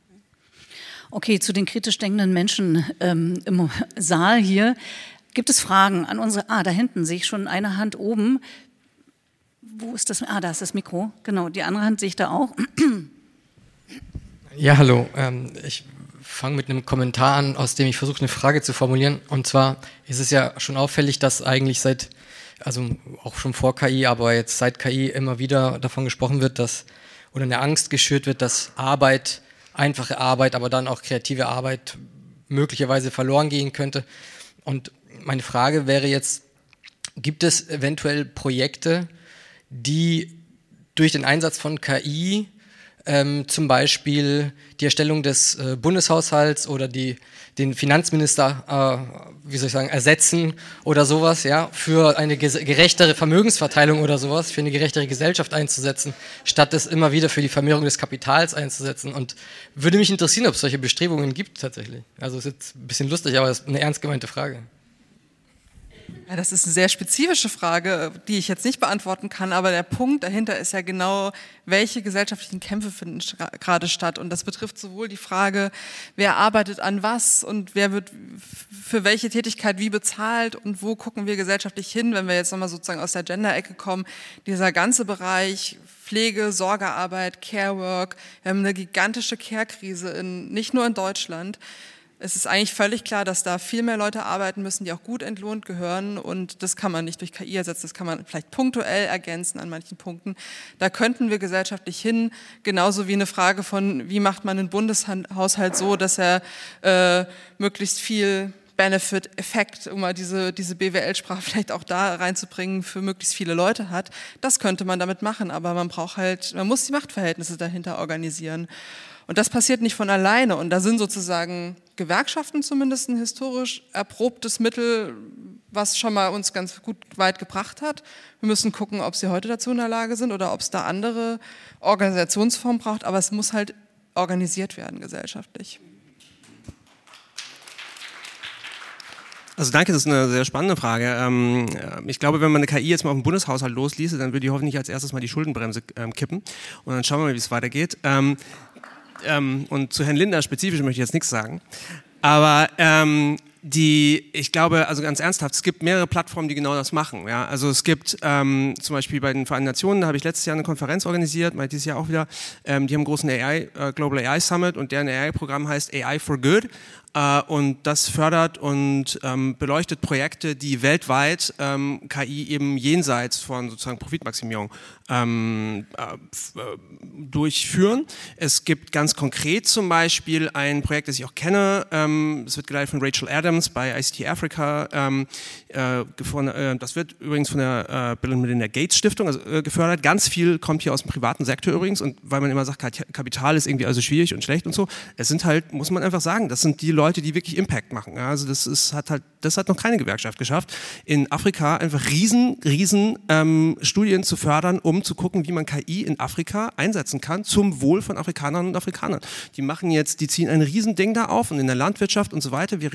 Okay, zu den kritisch denkenden Menschen ähm, im Saal hier. Gibt es Fragen an unsere, ah, da hinten sehe ich schon eine Hand oben. Wo ist das? Ah, da ist das Mikro. Genau, die andere Hand sehe ich da auch. Ja, hallo. Ähm, ich fange mit einem Kommentar an, aus dem ich versuche, eine Frage zu formulieren. Und zwar ist es ja schon auffällig, dass eigentlich seit, also auch schon vor KI, aber jetzt seit KI immer wieder davon gesprochen wird, dass oder eine Angst geschürt wird, dass Arbeit, einfache Arbeit, aber dann auch kreative Arbeit möglicherweise verloren gehen könnte. Und meine Frage wäre jetzt, gibt es eventuell Projekte, die durch den Einsatz von KI ähm, zum Beispiel die Erstellung des äh, Bundeshaushalts oder die, den Finanzminister, äh, wie soll ich sagen, ersetzen oder sowas, ja, für eine gerechtere Vermögensverteilung oder sowas, für eine gerechtere Gesellschaft einzusetzen, statt es immer wieder für die Vermehrung des Kapitals einzusetzen. Und würde mich interessieren, ob es solche Bestrebungen gibt tatsächlich. Also ist jetzt ein bisschen lustig, aber es ist eine ernst gemeinte Frage. Ja, das ist eine sehr spezifische Frage, die ich jetzt nicht beantworten kann, aber der Punkt dahinter ist ja genau, welche gesellschaftlichen Kämpfe finden gerade statt. Und das betrifft sowohl die Frage, wer arbeitet an was und wer wird für welche Tätigkeit wie bezahlt und wo gucken wir gesellschaftlich hin, wenn wir jetzt nochmal sozusagen aus der Gender-Ecke kommen. Dieser ganze Bereich Pflege, Sorgearbeit, Care-Work, wir haben eine gigantische Care-Krise in, nicht nur in Deutschland es ist eigentlich völlig klar, dass da viel mehr Leute arbeiten müssen, die auch gut entlohnt gehören und das kann man nicht durch KI ersetzen, das kann man vielleicht punktuell ergänzen an manchen Punkten. Da könnten wir gesellschaftlich hin, genauso wie eine Frage von, wie macht man einen Bundeshaushalt so, dass er äh, möglichst viel Benefit-Effekt, um mal diese, diese BWL-Sprache vielleicht auch da reinzubringen, für möglichst viele Leute hat. Das könnte man damit machen, aber man braucht halt, man muss die Machtverhältnisse dahinter organisieren. Und das passiert nicht von alleine. Und da sind sozusagen Gewerkschaften zumindest ein historisch erprobtes Mittel, was schon mal uns ganz gut weit gebracht hat. Wir müssen gucken, ob sie heute dazu in der Lage sind oder ob es da andere Organisationsformen braucht. Aber es muss halt organisiert werden gesellschaftlich. Also danke, das ist eine sehr spannende Frage. Ähm, ich glaube, wenn man eine KI jetzt mal auf den Bundeshaushalt losließe, dann würde die hoffentlich als erstes mal die Schuldenbremse ähm, kippen. Und dann schauen wir mal, wie es weitergeht. Ähm, und zu Herrn Linder spezifisch möchte ich jetzt nichts sagen. Aber ähm, die, ich glaube, also ganz ernsthaft, es gibt mehrere Plattformen, die genau das machen. Ja? Also es gibt ähm, zum Beispiel bei den Vereinten Nationen, da habe ich letztes Jahr eine Konferenz organisiert, mal dieses Jahr auch wieder, ähm, die haben einen großen AI, äh, Global AI Summit und deren AI-Programm heißt AI for Good. Äh, und das fördert und ähm, beleuchtet Projekte, die weltweit ähm, KI eben jenseits von sozusagen Profitmaximierung ähm, äh, äh, durchführen. Es gibt ganz konkret zum Beispiel ein Projekt, das ich auch kenne. Es wird geleitet von Rachel Adams bei ICT Africa. Das wird übrigens von der Bill und Melinda Gates Stiftung also, gefördert. Ganz viel kommt hier aus dem privaten Sektor übrigens. Und weil man immer sagt, Kapital ist irgendwie also schwierig und schlecht und so, es sind halt, muss man einfach sagen, das sind die Leute, die wirklich Impact machen. Also das ist, hat halt, das hat noch keine Gewerkschaft geschafft. In Afrika einfach riesen, riesen ähm, Studien zu fördern, um zu gucken, wie man KI in Afrika einsetzen kann zum Wohl von Afrikanern und Afrikanern. Die machen jetzt, die ziehen ein Riesending da auf und in der Landwirtschaft und so weiter. Wir,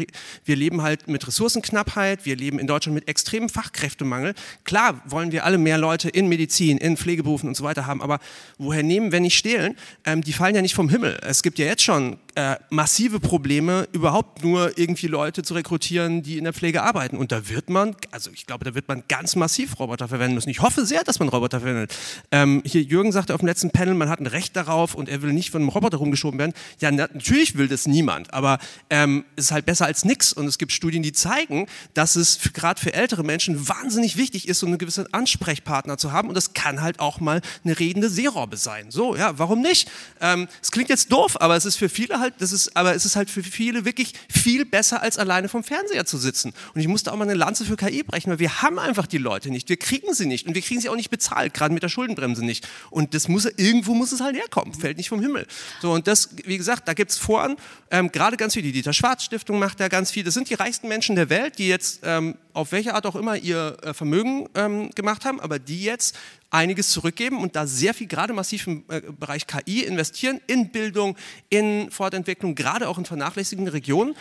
wir leben halt mit Ressourcenknappheit, wir leben in Deutschland mit extremem Fachkräftemangel. Klar wollen wir alle mehr Leute in Medizin, in Pflegeberufen und so weiter haben, aber woher nehmen, wenn nicht stehlen? Ähm, die fallen ja nicht vom Himmel. Es gibt ja jetzt schon äh, massive Probleme, überhaupt nur irgendwie Leute zu rekrutieren, die in der Pflege arbeiten. Und da wird man, also ich glaube, da wird man ganz massiv Roboter verwenden müssen. Ich hoffe sehr, dass man Roboter verwendet. Ähm, hier Jürgen sagte auf dem letzten Panel, man hat ein Recht darauf und er will nicht von einem Roboter rumgeschoben werden. Ja, natürlich will das niemand, aber ähm, es ist halt besser als nichts. Und es gibt Studien, die zeigen, dass es gerade für ältere Menschen wahnsinnig wichtig ist, so einen gewissen Ansprechpartner zu haben. Und das kann halt auch mal eine redende Seerobbe sein. So, ja, warum nicht? Ähm, es klingt jetzt doof, aber es ist für viele halt, das ist, aber es ist halt für viele wirklich viel besser, als alleine vom Fernseher zu sitzen. Und ich musste auch mal eine Lanze für KI brechen, weil wir haben einfach die Leute nicht. Wir kriegen sie nicht und wir kriegen sie auch nicht bezahlt, gerade mit der Schuldenbremse nicht. Und das muss, irgendwo muss es halt herkommen, fällt nicht vom Himmel. So, und das, wie gesagt, da gibt es Foren, ähm, gerade ganz viel, die Dieter Schwarz Stiftung macht da ganz viel. Das sind die reichsten Menschen der Welt, die jetzt ähm, auf welche Art auch immer ihr äh, Vermögen ähm, gemacht haben, aber die jetzt einiges zurückgeben und da sehr viel gerade massiv im äh, Bereich KI investieren, in Bildung, in Fortentwicklung, gerade auch in vernachlässigten Regionen.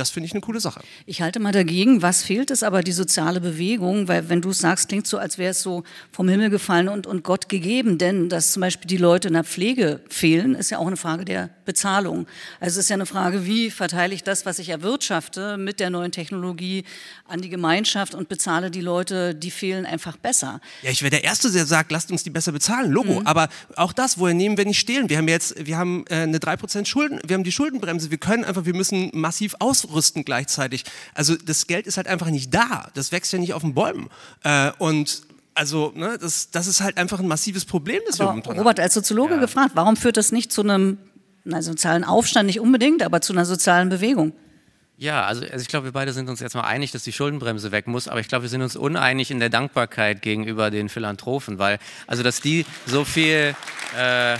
Das finde ich eine coole Sache. Ich halte mal dagegen. Was fehlt es aber, die soziale Bewegung? Weil wenn du es sagst, klingt so, als wäre es so vom Himmel gefallen und, und Gott gegeben. Denn dass zum Beispiel die Leute in der Pflege fehlen, ist ja auch eine Frage der Bezahlung. Also es ist ja eine Frage, wie verteile ich das, was ich erwirtschafte mit der neuen Technologie an die Gemeinschaft und bezahle die Leute, die fehlen, einfach besser. Ja, ich wäre der Erste, der sagt, lasst uns die besser bezahlen. Logo. Mhm. Aber auch das, woher nehmen wir nicht stehlen? Wir haben jetzt, wir haben äh, eine 3% Schulden, wir haben die Schuldenbremse. Wir können einfach, wir müssen massiv aus ausrüsten gleichzeitig. Also das Geld ist halt einfach nicht da. Das wächst ja nicht auf den Bäumen. Äh, und also ne, das, das ist halt einfach ein massives Problem, das aber wir momentan Robert, als Soziologe ja. gefragt, warum führt das nicht zu einem na, sozialen Aufstand, nicht unbedingt, aber zu einer sozialen Bewegung? Ja, also, also ich glaube, wir beide sind uns jetzt mal einig, dass die Schuldenbremse weg muss, aber ich glaube, wir sind uns uneinig in der Dankbarkeit gegenüber den Philanthropen, weil, also dass die so viel, äh,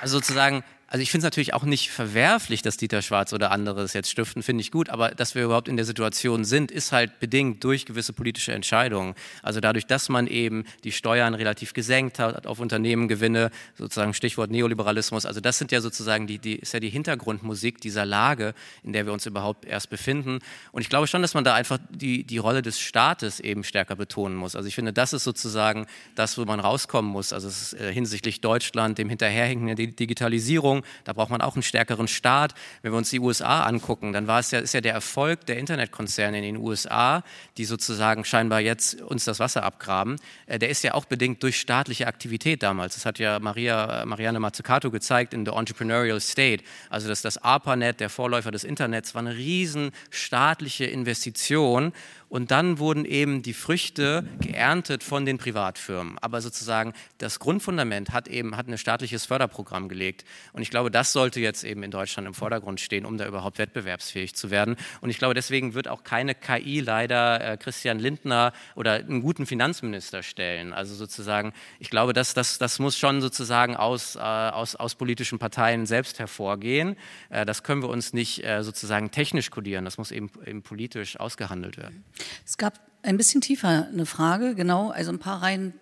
also sozusagen also ich finde es natürlich auch nicht verwerflich, dass Dieter Schwarz oder andere es jetzt stiften, finde ich gut, aber dass wir überhaupt in der Situation sind, ist halt bedingt durch gewisse politische Entscheidungen. Also dadurch, dass man eben die Steuern relativ gesenkt hat auf Unternehmengewinne, sozusagen Stichwort Neoliberalismus, also das sind ja sozusagen die, die ist ja die Hintergrundmusik dieser Lage, in der wir uns überhaupt erst befinden. Und ich glaube schon, dass man da einfach die, die Rolle des Staates eben stärker betonen muss. Also ich finde, das ist sozusagen das, wo man rauskommen muss. Also äh, hinsichtlich Deutschland, dem Hinterherhinken der Digitalisierung, da braucht man auch einen stärkeren Staat. Wenn wir uns die USA angucken, dann war es ja, ist ja der Erfolg der Internetkonzerne in den USA, die sozusagen scheinbar jetzt uns das Wasser abgraben, äh, der ist ja auch bedingt durch staatliche Aktivität damals. Das hat ja Maria, äh, Marianne Mazzucato gezeigt in The Entrepreneurial State. Also dass das ARPANET, der Vorläufer des Internets, war eine riesen staatliche Investition und dann wurden eben die Früchte geerntet von den Privatfirmen. Aber sozusagen das Grundfundament hat eben hat ein staatliches Förderprogramm gelegt. Und ich glaube, das sollte jetzt eben in Deutschland im Vordergrund stehen, um da überhaupt wettbewerbsfähig zu werden. Und ich glaube, deswegen wird auch keine KI leider äh, Christian Lindner oder einen guten Finanzminister stellen. Also sozusagen, ich glaube, das, das, das muss schon sozusagen aus, äh, aus, aus politischen Parteien selbst hervorgehen. Äh, das können wir uns nicht sozusagen technisch kodieren. Das muss eben, eben politisch ausgehandelt werden. Es gab ein bisschen tiefer eine Frage, genau, also ein paar Reihen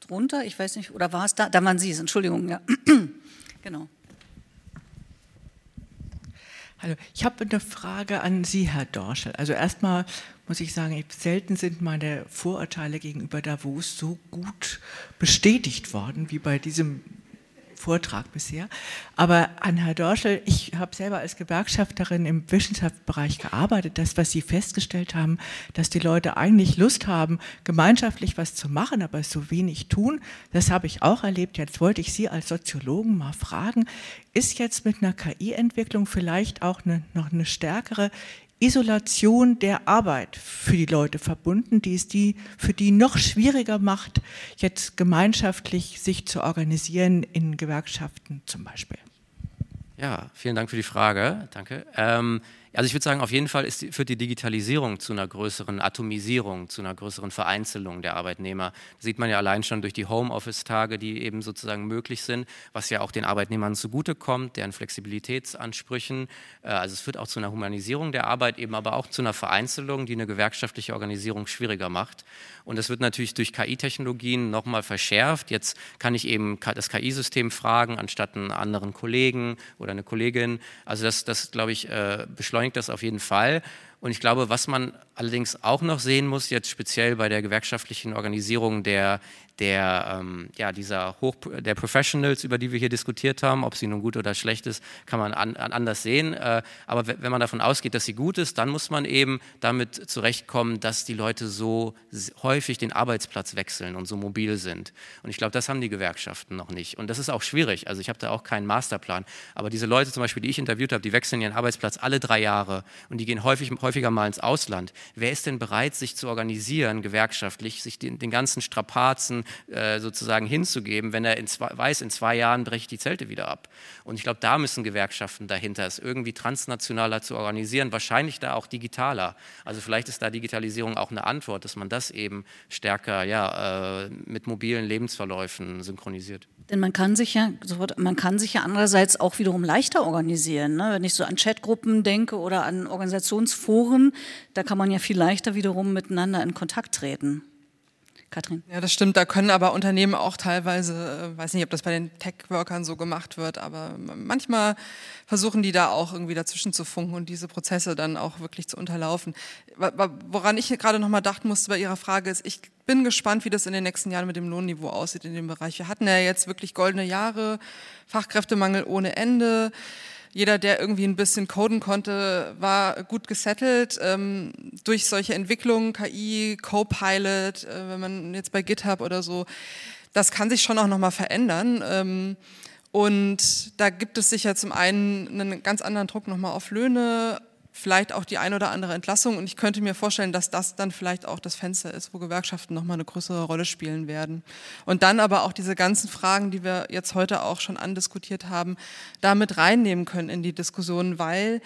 drunter, ich weiß nicht, oder war es da? Da waren Sie, Entschuldigung, ja. genau. Hallo, ich habe eine Frage an Sie, Herr Dorschel. Also erstmal muss ich sagen, selten sind meine Vorurteile gegenüber Davos so gut bestätigt worden wie bei diesem Vortrag bisher. Aber an Herr Dorschel, ich habe selber als Gewerkschafterin im Wissenschaftsbereich gearbeitet. Das, was Sie festgestellt haben, dass die Leute eigentlich Lust haben, gemeinschaftlich was zu machen, aber so wenig tun, das habe ich auch erlebt. Jetzt wollte ich Sie als Soziologen mal fragen, ist jetzt mit einer KI-Entwicklung vielleicht auch eine, noch eine stärkere Isolation der Arbeit für die Leute verbunden, die es die für die noch schwieriger macht, jetzt gemeinschaftlich sich zu organisieren in Gewerkschaften zum Beispiel. Ja, vielen Dank für die Frage. Danke. Ähm, also ich würde sagen, auf jeden Fall ist, führt die Digitalisierung zu einer größeren Atomisierung, zu einer größeren Vereinzelung der Arbeitnehmer. Das sieht man ja allein schon durch die Homeoffice-Tage, die eben sozusagen möglich sind, was ja auch den Arbeitnehmern zugutekommt, deren Flexibilitätsansprüchen. Äh, also es führt auch zu einer Humanisierung der Arbeit, eben aber auch zu einer Vereinzelung, die eine gewerkschaftliche Organisierung schwieriger macht. Und das wird natürlich durch KI-Technologien nochmal verschärft. Jetzt kann ich eben das KI-System fragen, anstatt einen anderen Kollegen oder eine Kollegin. Also das, das glaube ich, äh, beschleunigt beschleunigt das auf jeden Fall. Und ich glaube, was man allerdings auch noch sehen muss, jetzt speziell bei der gewerkschaftlichen Organisierung der der, ähm, ja, dieser Hoch, der Professionals, über die wir hier diskutiert haben, ob sie nun gut oder schlecht ist, kann man an, an anders sehen. Äh, aber wenn man davon ausgeht, dass sie gut ist, dann muss man eben damit zurechtkommen, dass die Leute so häufig den Arbeitsplatz wechseln und so mobil sind. Und ich glaube, das haben die Gewerkschaften noch nicht. Und das ist auch schwierig. Also ich habe da auch keinen Masterplan. Aber diese Leute zum Beispiel, die ich interviewt habe, die wechseln ihren Arbeitsplatz alle drei Jahre und die gehen häufig, häufig häufiger mal ins Ausland. Wer ist denn bereit, sich zu organisieren, gewerkschaftlich, sich den, den ganzen Strapazen äh, sozusagen hinzugeben, wenn er in zwei, weiß, in zwei Jahren breche die Zelte wieder ab? Und ich glaube, da müssen Gewerkschaften dahinter, es irgendwie transnationaler zu organisieren, wahrscheinlich da auch digitaler. Also vielleicht ist da Digitalisierung auch eine Antwort, dass man das eben stärker ja, äh, mit mobilen Lebensverläufen synchronisiert. Denn man kann sich ja, man kann sich ja andererseits auch wiederum leichter organisieren. Ne? Wenn ich so an Chatgruppen denke oder an Organisationsforen, da kann man ja viel leichter wiederum miteinander in Kontakt treten. Katrin. Ja, das stimmt. Da können aber Unternehmen auch teilweise, äh, weiß nicht, ob das bei den Tech-Workern so gemacht wird, aber manchmal versuchen die da auch irgendwie dazwischen zu funken und diese Prozesse dann auch wirklich zu unterlaufen. Woran ich gerade nochmal dachten musste bei Ihrer Frage ist, ich bin gespannt, wie das in den nächsten Jahren mit dem Lohnniveau aussieht in dem Bereich. Wir hatten ja jetzt wirklich goldene Jahre, Fachkräftemangel ohne Ende jeder, der irgendwie ein bisschen coden konnte, war gut gesettelt. Ähm, durch solche Entwicklungen, KI, Copilot, äh, wenn man jetzt bei GitHub oder so, das kann sich schon auch nochmal verändern. Ähm, und da gibt es sicher zum einen einen ganz anderen Druck nochmal auf Löhne, vielleicht auch die ein oder andere Entlassung. Und ich könnte mir vorstellen, dass das dann vielleicht auch das Fenster ist, wo Gewerkschaften nochmal eine größere Rolle spielen werden. Und dann aber auch diese ganzen Fragen, die wir jetzt heute auch schon andiskutiert haben, damit reinnehmen können in die Diskussion, weil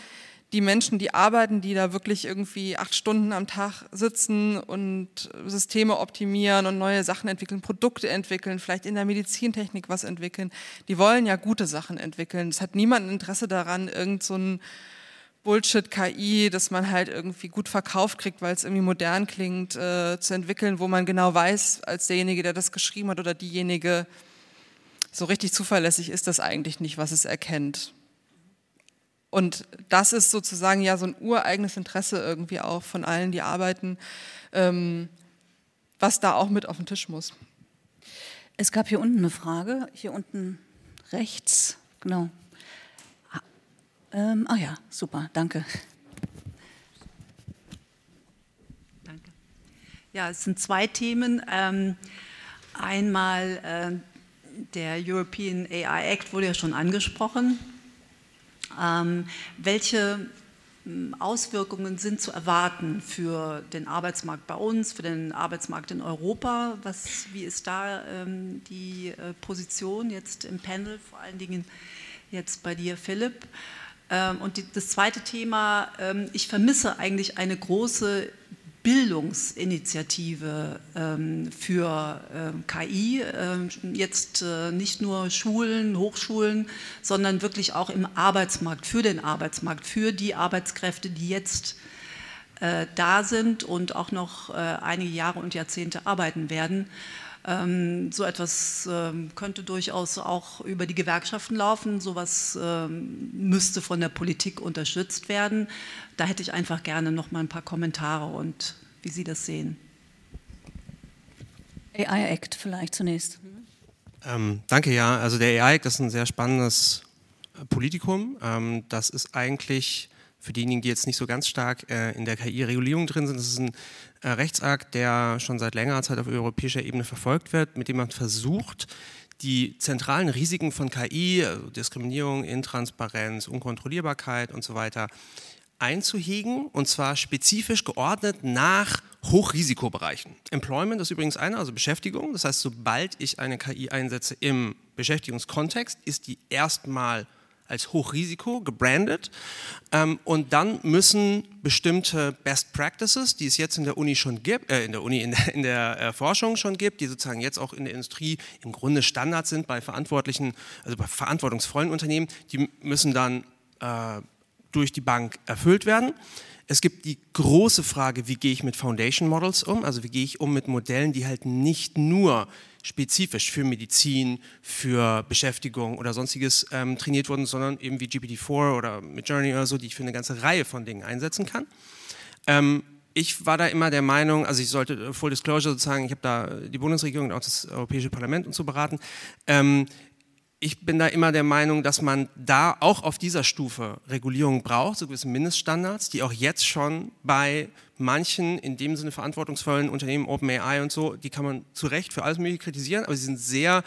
die Menschen, die arbeiten, die da wirklich irgendwie acht Stunden am Tag sitzen und Systeme optimieren und neue Sachen entwickeln, Produkte entwickeln, vielleicht in der Medizintechnik was entwickeln, die wollen ja gute Sachen entwickeln. Es hat niemand Interesse daran, irgend so Bullshit-KI, das man halt irgendwie gut verkauft kriegt, weil es irgendwie modern klingt, äh, zu entwickeln, wo man genau weiß, als derjenige, der das geschrieben hat oder diejenige, so richtig zuverlässig ist das eigentlich nicht, was es erkennt. Und das ist sozusagen ja so ein ureigenes Interesse irgendwie auch von allen, die arbeiten, ähm, was da auch mit auf den Tisch muss. Es gab hier unten eine Frage, hier unten rechts, genau. Ähm, ah ja, super, danke. Danke. Ja, es sind zwei Themen. Ähm, einmal äh, der European AI Act wurde ja schon angesprochen. Ähm, welche hm, Auswirkungen sind zu erwarten für den Arbeitsmarkt bei uns, für den Arbeitsmarkt in Europa? Was, wie ist da ähm, die äh, Position jetzt im Panel, vor allen Dingen jetzt bei dir, Philipp? Ähm, und das zweite Thema, ähm, ich vermisse eigentlich eine große Bildungsinitiative ähm, für KI, jetzt äh, nicht nur Schulen, Hochschulen, sondern wirklich auch im Arbeitsmarkt, für den Arbeitsmarkt, für die Arbeitskräfte, die jetzt äh, da sind und auch noch äh, einige Jahre und Jahrzehnte arbeiten werden. Ähm, so etwas ähm, könnte durchaus auch über die Gewerkschaften laufen. Sowas ähm, müsste von der Politik unterstützt werden. Da hätte ich einfach gerne noch mal ein paar Kommentare und wie Sie das sehen. AI Act vielleicht zunächst. Ähm, danke, ja. Also der AI Act ist ein sehr spannendes Politikum. Ähm, das ist eigentlich für diejenigen, die jetzt nicht so ganz stark äh, in der KI-Regulierung drin sind, das ist ein äh, Rechtsakt, der schon seit längerer Zeit auf europäischer Ebene verfolgt wird, mit dem man versucht, die zentralen Risiken von KI, also Diskriminierung, Intransparenz, Unkontrollierbarkeit und so weiter, einzuhegen und zwar spezifisch geordnet nach Hochrisikobereichen. Employment ist übrigens einer, also Beschäftigung. Das heißt, sobald ich eine KI einsetze im Beschäftigungskontext, ist die erstmal als Hochrisiko gebrandet. Ähm, und dann müssen bestimmte Best Practices, die es jetzt in der Uni schon gibt, äh, in der Uni, in der, in der äh, Forschung schon gibt, die sozusagen jetzt auch in der Industrie im Grunde Standard sind bei verantwortlichen, also bei verantwortungsvollen Unternehmen, die müssen dann äh, durch die Bank erfüllt werden. Es gibt die große Frage, wie gehe ich mit Foundation Models um? Also wie gehe ich um mit Modellen, die halt nicht nur spezifisch für Medizin, für Beschäftigung oder sonstiges ähm, trainiert wurden, sondern eben wie GPT-4 oder Midjourney oder so, die ich für eine ganze Reihe von Dingen einsetzen kann. Ähm, ich war da immer der Meinung, also ich sollte äh, Full Disclosure sozusagen, ich habe da die Bundesregierung und auch das Europäische Parlament und so beraten. Ähm, ich bin da immer der Meinung, dass man da auch auf dieser Stufe Regulierung braucht, so gewisse Mindeststandards, die auch jetzt schon bei manchen in dem Sinne verantwortungsvollen Unternehmen, OpenAI und so, die kann man zu Recht für alles Mögliche kritisieren, aber sie sind sehr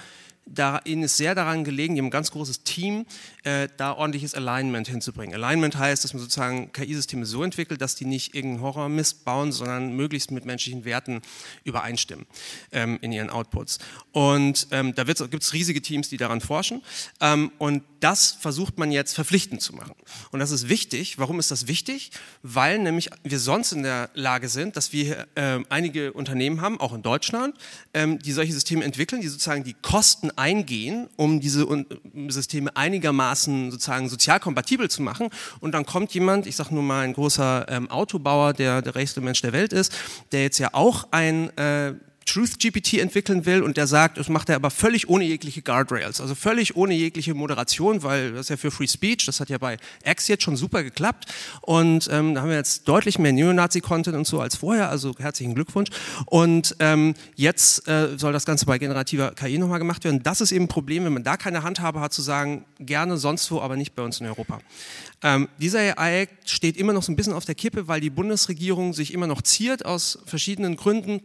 da, ihnen ist sehr daran gelegen, die haben ein ganz großes Team, äh, da ordentliches Alignment hinzubringen. Alignment heißt, dass man sozusagen KI-Systeme so entwickelt, dass die nicht irgendeinen Horrormist bauen, sondern möglichst mit menschlichen Werten übereinstimmen ähm, in ihren Outputs. Und ähm, da gibt es riesige Teams, die daran forschen. Ähm, und das versucht man jetzt verpflichtend zu machen. Und das ist wichtig. Warum ist das wichtig? Weil nämlich wir sonst in der Lage sind, dass wir äh, einige Unternehmen haben, auch in Deutschland, ähm, die solche Systeme entwickeln, die sozusagen die Kosten eingehen, um diese Systeme einigermaßen sozusagen sozial kompatibel zu machen. Und dann kommt jemand, ich sage nur mal ein großer ähm, Autobauer, der der reichste Mensch der Welt ist, der jetzt ja auch ein äh, Truth GPT entwickeln will und der sagt, das macht er aber völlig ohne jegliche Guardrails, also völlig ohne jegliche Moderation, weil das ist ja für Free Speech, das hat ja bei X jetzt schon super geklappt und ähm, da haben wir jetzt deutlich mehr Neonazi-Content und so als vorher, also herzlichen Glückwunsch und ähm, jetzt äh, soll das Ganze bei generativer KI nochmal gemacht werden. Das ist eben ein Problem, wenn man da keine Handhabe hat, zu sagen, gerne sonst wo, aber nicht bei uns in Europa. Ähm, dieser AI-Act steht immer noch so ein bisschen auf der Kippe, weil die Bundesregierung sich immer noch ziert aus verschiedenen Gründen,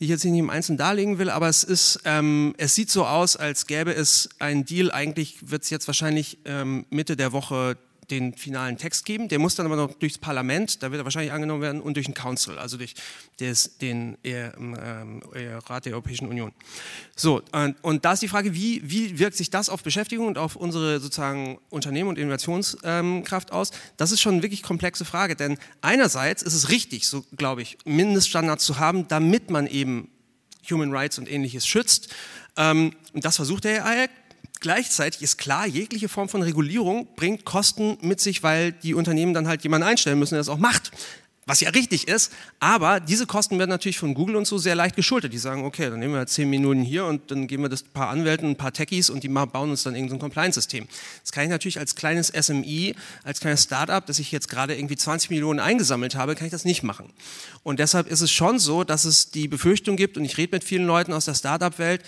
die ich jetzt nicht im Einzelnen darlegen will, aber es ist, ähm, es sieht so aus, als gäbe es einen Deal. Eigentlich wird es jetzt wahrscheinlich ähm, Mitte der Woche den finalen Text geben. Der muss dann aber noch durchs Parlament, da wird er wahrscheinlich angenommen werden, und durch den Council, also durch des, den äh, äh, Rat der Europäischen Union. So, und, und, da ist die Frage, wie, wie wirkt sich das auf Beschäftigung und auf unsere sozusagen Unternehmen und Innovationskraft ähm, aus? Das ist schon eine wirklich komplexe Frage, denn einerseits ist es richtig, so glaube ich, Mindeststandards zu haben, damit man eben Human Rights und ähnliches schützt. Ähm, und das versucht der AI Gleichzeitig ist klar, jegliche Form von Regulierung bringt Kosten mit sich, weil die Unternehmen dann halt jemanden einstellen müssen, der das auch macht. Was ja richtig ist, aber diese Kosten werden natürlich von Google und so sehr leicht geschuldet. Die sagen, okay, dann nehmen wir zehn Minuten hier und dann geben wir das ein paar Anwälten, ein paar Techies und die bauen uns dann irgendein so Compliance-System. Das kann ich natürlich als kleines SMI, als kleines Startup, das ich jetzt gerade irgendwie 20 Millionen eingesammelt habe, kann ich das nicht machen. Und deshalb ist es schon so, dass es die Befürchtung gibt, und ich rede mit vielen Leuten aus der Startup-Welt,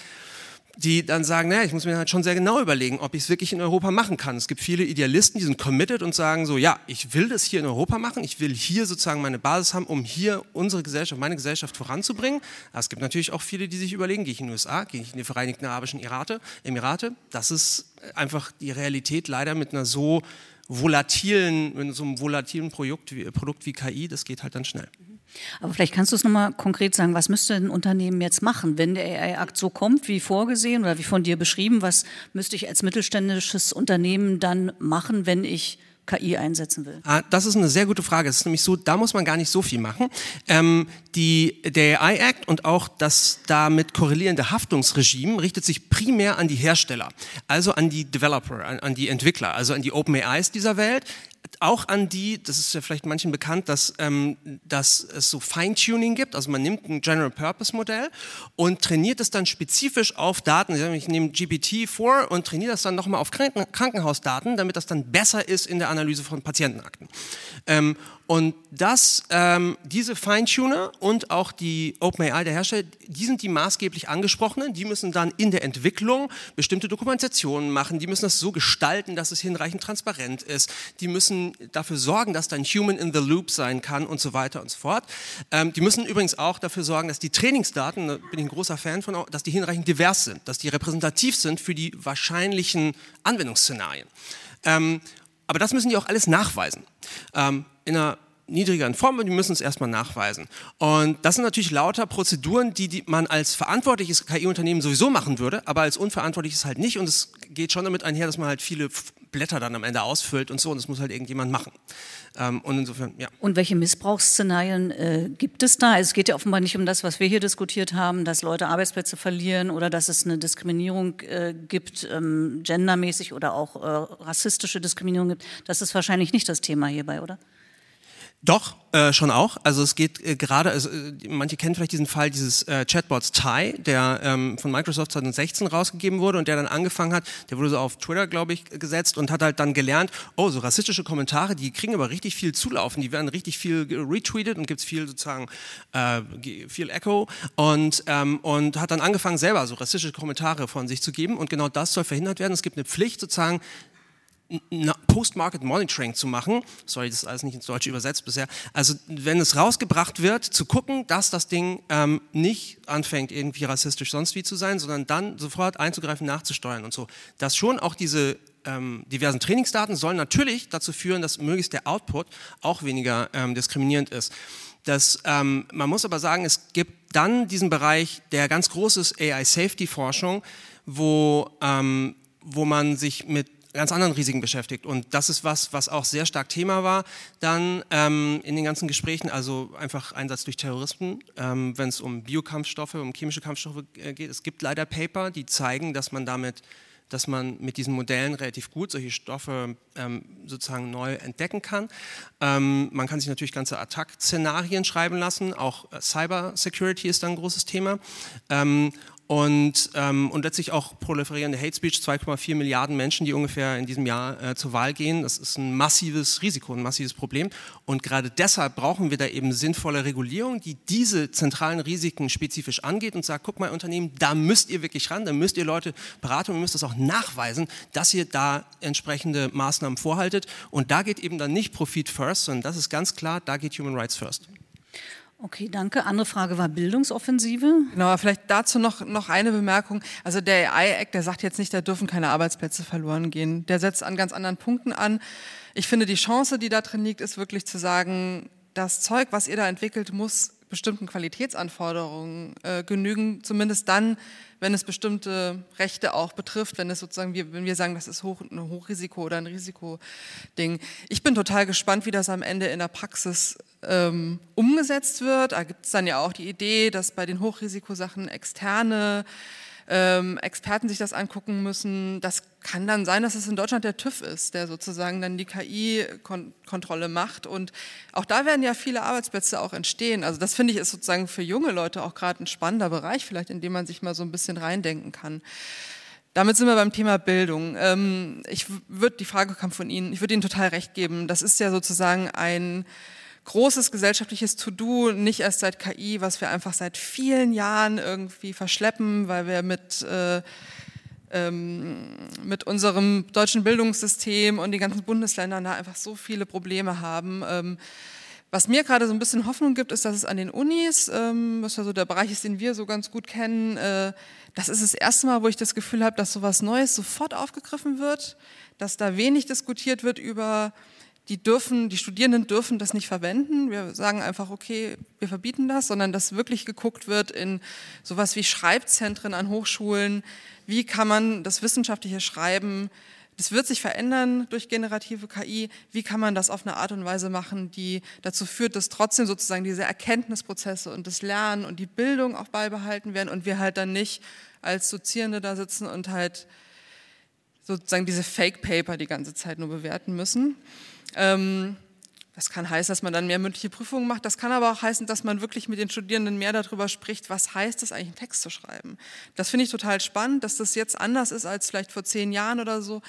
die dann sagen, naja, ich muss mir halt schon sehr genau überlegen, ob ich es wirklich in Europa machen kann. Es gibt viele Idealisten, die sind committed und sagen so, ja, ich will das hier in Europa machen, ich will hier sozusagen meine Basis haben, um hier unsere Gesellschaft, meine Gesellschaft voranzubringen. Aber es gibt natürlich auch viele, die sich überlegen, gehe ich in die USA, gehe ich in die Vereinigten Arabischen Emirate, Emirate. Das ist einfach die Realität leider mit einer so volatilen, mit so einem volatilen Produkt wie, Produkt wie KI, das geht halt dann schnell. Aber vielleicht kannst du es nochmal konkret sagen, was müsste ein Unternehmen jetzt machen, wenn der AI-Akt so kommt, wie vorgesehen oder wie von dir beschrieben, was müsste ich als mittelständisches Unternehmen dann machen, wenn ich KI einsetzen will? Ah, das ist eine sehr gute Frage. Es ist nämlich so, da muss man gar nicht so viel machen. Ähm, die, der AI-Act und auch das damit korrelierende Haftungsregime richtet sich primär an die Hersteller, also an die Developer, an, an die Entwickler, also an die OpenAIs dieser Welt, auch an die, das ist ja vielleicht manchen bekannt, dass, ähm, dass es so Feintuning gibt. Also man nimmt ein General-Purpose-Modell und trainiert es dann spezifisch auf Daten. Ich nehme GPT vor und trainiere das dann nochmal auf Kranken Krankenhausdaten, damit das dann besser ist in der Analyse von Patientenakten. Ähm, und das, ähm, diese Feintuner und auch die OpenAI, der Hersteller, die sind die maßgeblich angesprochenen. Die müssen dann in der Entwicklung bestimmte Dokumentationen machen. Die müssen das so gestalten, dass es hinreichend transparent ist. Die müssen dafür sorgen, dass dann Human in the Loop sein kann und so weiter und so fort. Ähm, die müssen übrigens auch dafür sorgen, dass die Trainingsdaten, da bin ich ein großer Fan von, dass die hinreichend divers sind, dass die repräsentativ sind für die wahrscheinlichen Anwendungsszenarien. Ähm, aber das müssen die auch alles nachweisen. Ähm, in einer niedrigeren Form und die müssen es erstmal nachweisen. Und das sind natürlich lauter Prozeduren, die, die man als verantwortliches KI-Unternehmen sowieso machen würde, aber als unverantwortliches halt nicht. Und es geht schon damit einher, dass man halt viele Blätter dann am Ende ausfüllt und so. Und das muss halt irgendjemand machen. Ähm, und insofern, ja. Und welche Missbrauchsszenarien äh, gibt es da? Es geht ja offenbar nicht um das, was wir hier diskutiert haben, dass Leute Arbeitsplätze verlieren oder dass es eine Diskriminierung äh, gibt, ähm, gendermäßig oder auch äh, rassistische Diskriminierung gibt. Das ist wahrscheinlich nicht das Thema hierbei, oder? Doch, äh, schon auch. Also es geht äh, gerade, also, äh, manche kennen vielleicht diesen Fall dieses äh, Chatbots Ty, der ähm, von Microsoft 2016 rausgegeben wurde und der dann angefangen hat, der wurde so auf Twitter, glaube ich, gesetzt und hat halt dann gelernt, oh, so rassistische Kommentare, die kriegen aber richtig viel Zulaufen, die werden richtig viel retweetet und gibt's viel sozusagen, äh, viel Echo und, ähm, und hat dann angefangen, selber so rassistische Kommentare von sich zu geben und genau das soll verhindert werden. Es gibt eine Pflicht sozusagen, Post-Market Monitoring zu machen. Sorry, das ist alles nicht ins Deutsche übersetzt bisher. Also wenn es rausgebracht wird, zu gucken, dass das Ding ähm, nicht anfängt, irgendwie rassistisch sonst wie zu sein, sondern dann sofort einzugreifen, nachzusteuern und so. Dass schon auch diese ähm, diversen Trainingsdaten sollen natürlich dazu führen, dass möglichst der Output auch weniger ähm, diskriminierend ist. Das, ähm, man muss aber sagen, es gibt dann diesen Bereich, der ganz groß ist, AI-Safety-Forschung, wo, ähm, wo man sich mit ganz anderen Risiken beschäftigt. Und das ist was, was auch sehr stark Thema war dann ähm, in den ganzen Gesprächen, also einfach Einsatz durch Terroristen, ähm, wenn es um Biokampfstoffe, um chemische Kampfstoffe äh, geht. Es gibt leider Paper, die zeigen, dass man damit dass man mit diesen Modellen relativ gut solche Stoffe ähm, sozusagen neu entdecken kann. Ähm, man kann sich natürlich ganze Attack-Szenarien schreiben lassen, auch äh, Cyber Security ist da ein großes Thema. Ähm, und, ähm, und letztlich auch proliferierende Hate Speech, 2,4 Milliarden Menschen, die ungefähr in diesem Jahr äh, zur Wahl gehen. Das ist ein massives Risiko, ein massives Problem. Und gerade deshalb brauchen wir da eben sinnvolle Regulierung, die diese zentralen Risiken spezifisch angeht und sagt, guck mal Unternehmen, da müsst ihr wirklich ran, da müsst ihr Leute beraten und müsst das auch nachweisen, dass ihr da entsprechende Maßnahmen vorhaltet. Und da geht eben dann nicht Profit first, sondern das ist ganz klar, da geht Human Rights first. Okay, danke. Andere Frage war Bildungsoffensive. Genau, vielleicht dazu noch, noch eine Bemerkung. Also der AI-Act, der sagt jetzt nicht, da dürfen keine Arbeitsplätze verloren gehen. Der setzt an ganz anderen Punkten an. Ich finde, die Chance, die da drin liegt, ist wirklich zu sagen, das Zeug, was ihr da entwickelt, muss bestimmten Qualitätsanforderungen äh, genügen, zumindest dann, wenn es bestimmte Rechte auch betrifft, wenn es sozusagen, wir, wenn wir sagen, das ist hoch, ein Hochrisiko oder ein Risikoding. Ich bin total gespannt, wie das am Ende in der Praxis ähm, umgesetzt wird. Da gibt es dann ja auch die Idee, dass bei den Hochrisikosachen externe ähm, Experten sich das angucken müssen. Das kann dann sein, dass es in Deutschland der TÜV ist, der sozusagen dann die KI-Kontrolle macht. Und auch da werden ja viele Arbeitsplätze auch entstehen. Also das finde ich ist sozusagen für junge Leute auch gerade ein spannender Bereich, vielleicht in dem man sich mal so ein bisschen reindenken kann. Damit sind wir beim Thema Bildung. Ähm, ich würde, die Frage kam von Ihnen, ich würde Ihnen total recht geben. Das ist ja sozusagen ein großes gesellschaftliches To-Do, nicht erst seit KI, was wir einfach seit vielen Jahren irgendwie verschleppen, weil wir mit, äh, ähm, mit unserem deutschen Bildungssystem und den ganzen Bundesländern da einfach so viele Probleme haben. Ähm, was mir gerade so ein bisschen Hoffnung gibt, ist, dass es an den Unis, ähm, was ja so der Bereich ist, den wir so ganz gut kennen, äh, das ist das erste Mal, wo ich das Gefühl habe, dass sowas Neues sofort aufgegriffen wird, dass da wenig diskutiert wird über die dürfen, die Studierenden dürfen das nicht verwenden. Wir sagen einfach, okay, wir verbieten das, sondern dass wirklich geguckt wird in sowas wie Schreibzentren an Hochschulen. Wie kann man das wissenschaftliche Schreiben, das wird sich verändern durch generative KI. Wie kann man das auf eine Art und Weise machen, die dazu führt, dass trotzdem sozusagen diese Erkenntnisprozesse und das Lernen und die Bildung auch beibehalten werden und wir halt dann nicht als Dozierende da sitzen und halt sozusagen diese Fake Paper die ganze Zeit nur bewerten müssen. Ähm, das kann heißen, dass man dann mehr mündliche Prüfungen macht. Das kann aber auch heißen, dass man wirklich mit den Studierenden mehr darüber spricht, was heißt es eigentlich, einen Text zu schreiben. Das finde ich total spannend, dass das jetzt anders ist als vielleicht vor zehn Jahren oder so.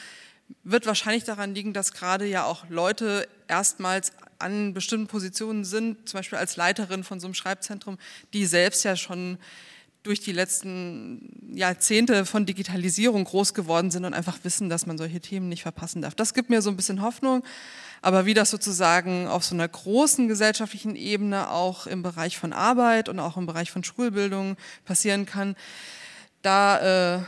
Wird wahrscheinlich daran liegen, dass gerade ja auch Leute erstmals an bestimmten Positionen sind, zum Beispiel als Leiterin von so einem Schreibzentrum, die selbst ja schon durch die letzten Jahrzehnte von Digitalisierung groß geworden sind und einfach wissen, dass man solche Themen nicht verpassen darf. Das gibt mir so ein bisschen Hoffnung. Aber wie das sozusagen auf so einer großen gesellschaftlichen Ebene auch im Bereich von Arbeit und auch im Bereich von Schulbildung passieren kann, da äh,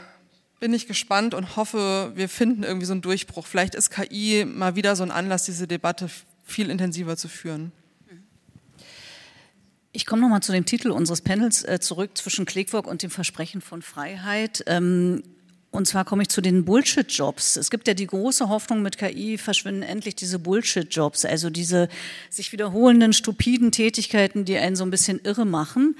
bin ich gespannt und hoffe, wir finden irgendwie so einen Durchbruch. Vielleicht ist KI mal wieder so ein Anlass, diese Debatte viel intensiver zu führen. Ich komme nochmal zu dem Titel unseres Panels äh, zurück zwischen Clickwork und dem Versprechen von Freiheit. Ähm, und zwar komme ich zu den Bullshit-Jobs. Es gibt ja die große Hoffnung, mit KI verschwinden endlich diese Bullshit-Jobs, also diese sich wiederholenden, stupiden Tätigkeiten, die einen so ein bisschen irre machen.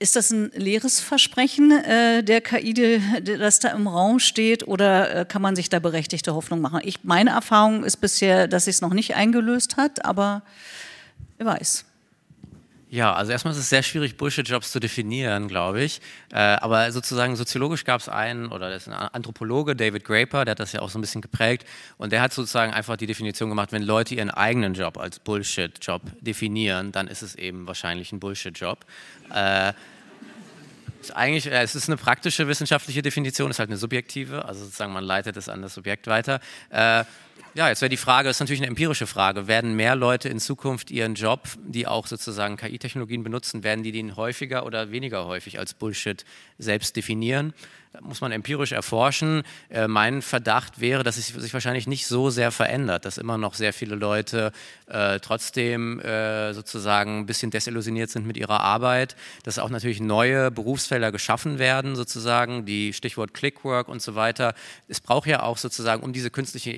Ist das ein leeres Versprechen äh, der KI, die, das da im Raum steht, oder äh, kann man sich da berechtigte Hoffnung machen? Ich, meine Erfahrung ist bisher, dass sich es noch nicht eingelöst hat, aber wer weiß. Ja, also erstmal ist es sehr schwierig, Bullshit-Jobs zu definieren, glaube ich. Äh, aber sozusagen soziologisch gab es einen, oder das ist ein Anthropologe, David Graeber, der hat das ja auch so ein bisschen geprägt. Und der hat sozusagen einfach die Definition gemacht, wenn Leute ihren eigenen Job als Bullshit-Job definieren, dann ist es eben wahrscheinlich ein Bullshit-Job. Äh, Ist eigentlich, äh, es ist eine praktische wissenschaftliche Definition, ist halt eine subjektive, also sozusagen man leitet es an das Subjekt weiter. Ja, jetzt wäre die Frage, ist natürlich eine empirische Frage, werden mehr Leute in Zukunft ihren Job, die auch sozusagen KI-Technologien benutzen, werden die den häufiger oder weniger häufig als Bullshit selbst definieren? muss man empirisch erforschen. Äh, mein Verdacht wäre, dass es sich wahrscheinlich nicht so sehr verändert, dass immer noch sehr viele Leute äh, trotzdem äh, sozusagen ein bisschen desillusioniert sind mit ihrer Arbeit, dass auch natürlich neue Berufsfelder geschaffen werden, sozusagen, die Stichwort Clickwork und so weiter. Es braucht ja auch sozusagen, um diese künstliche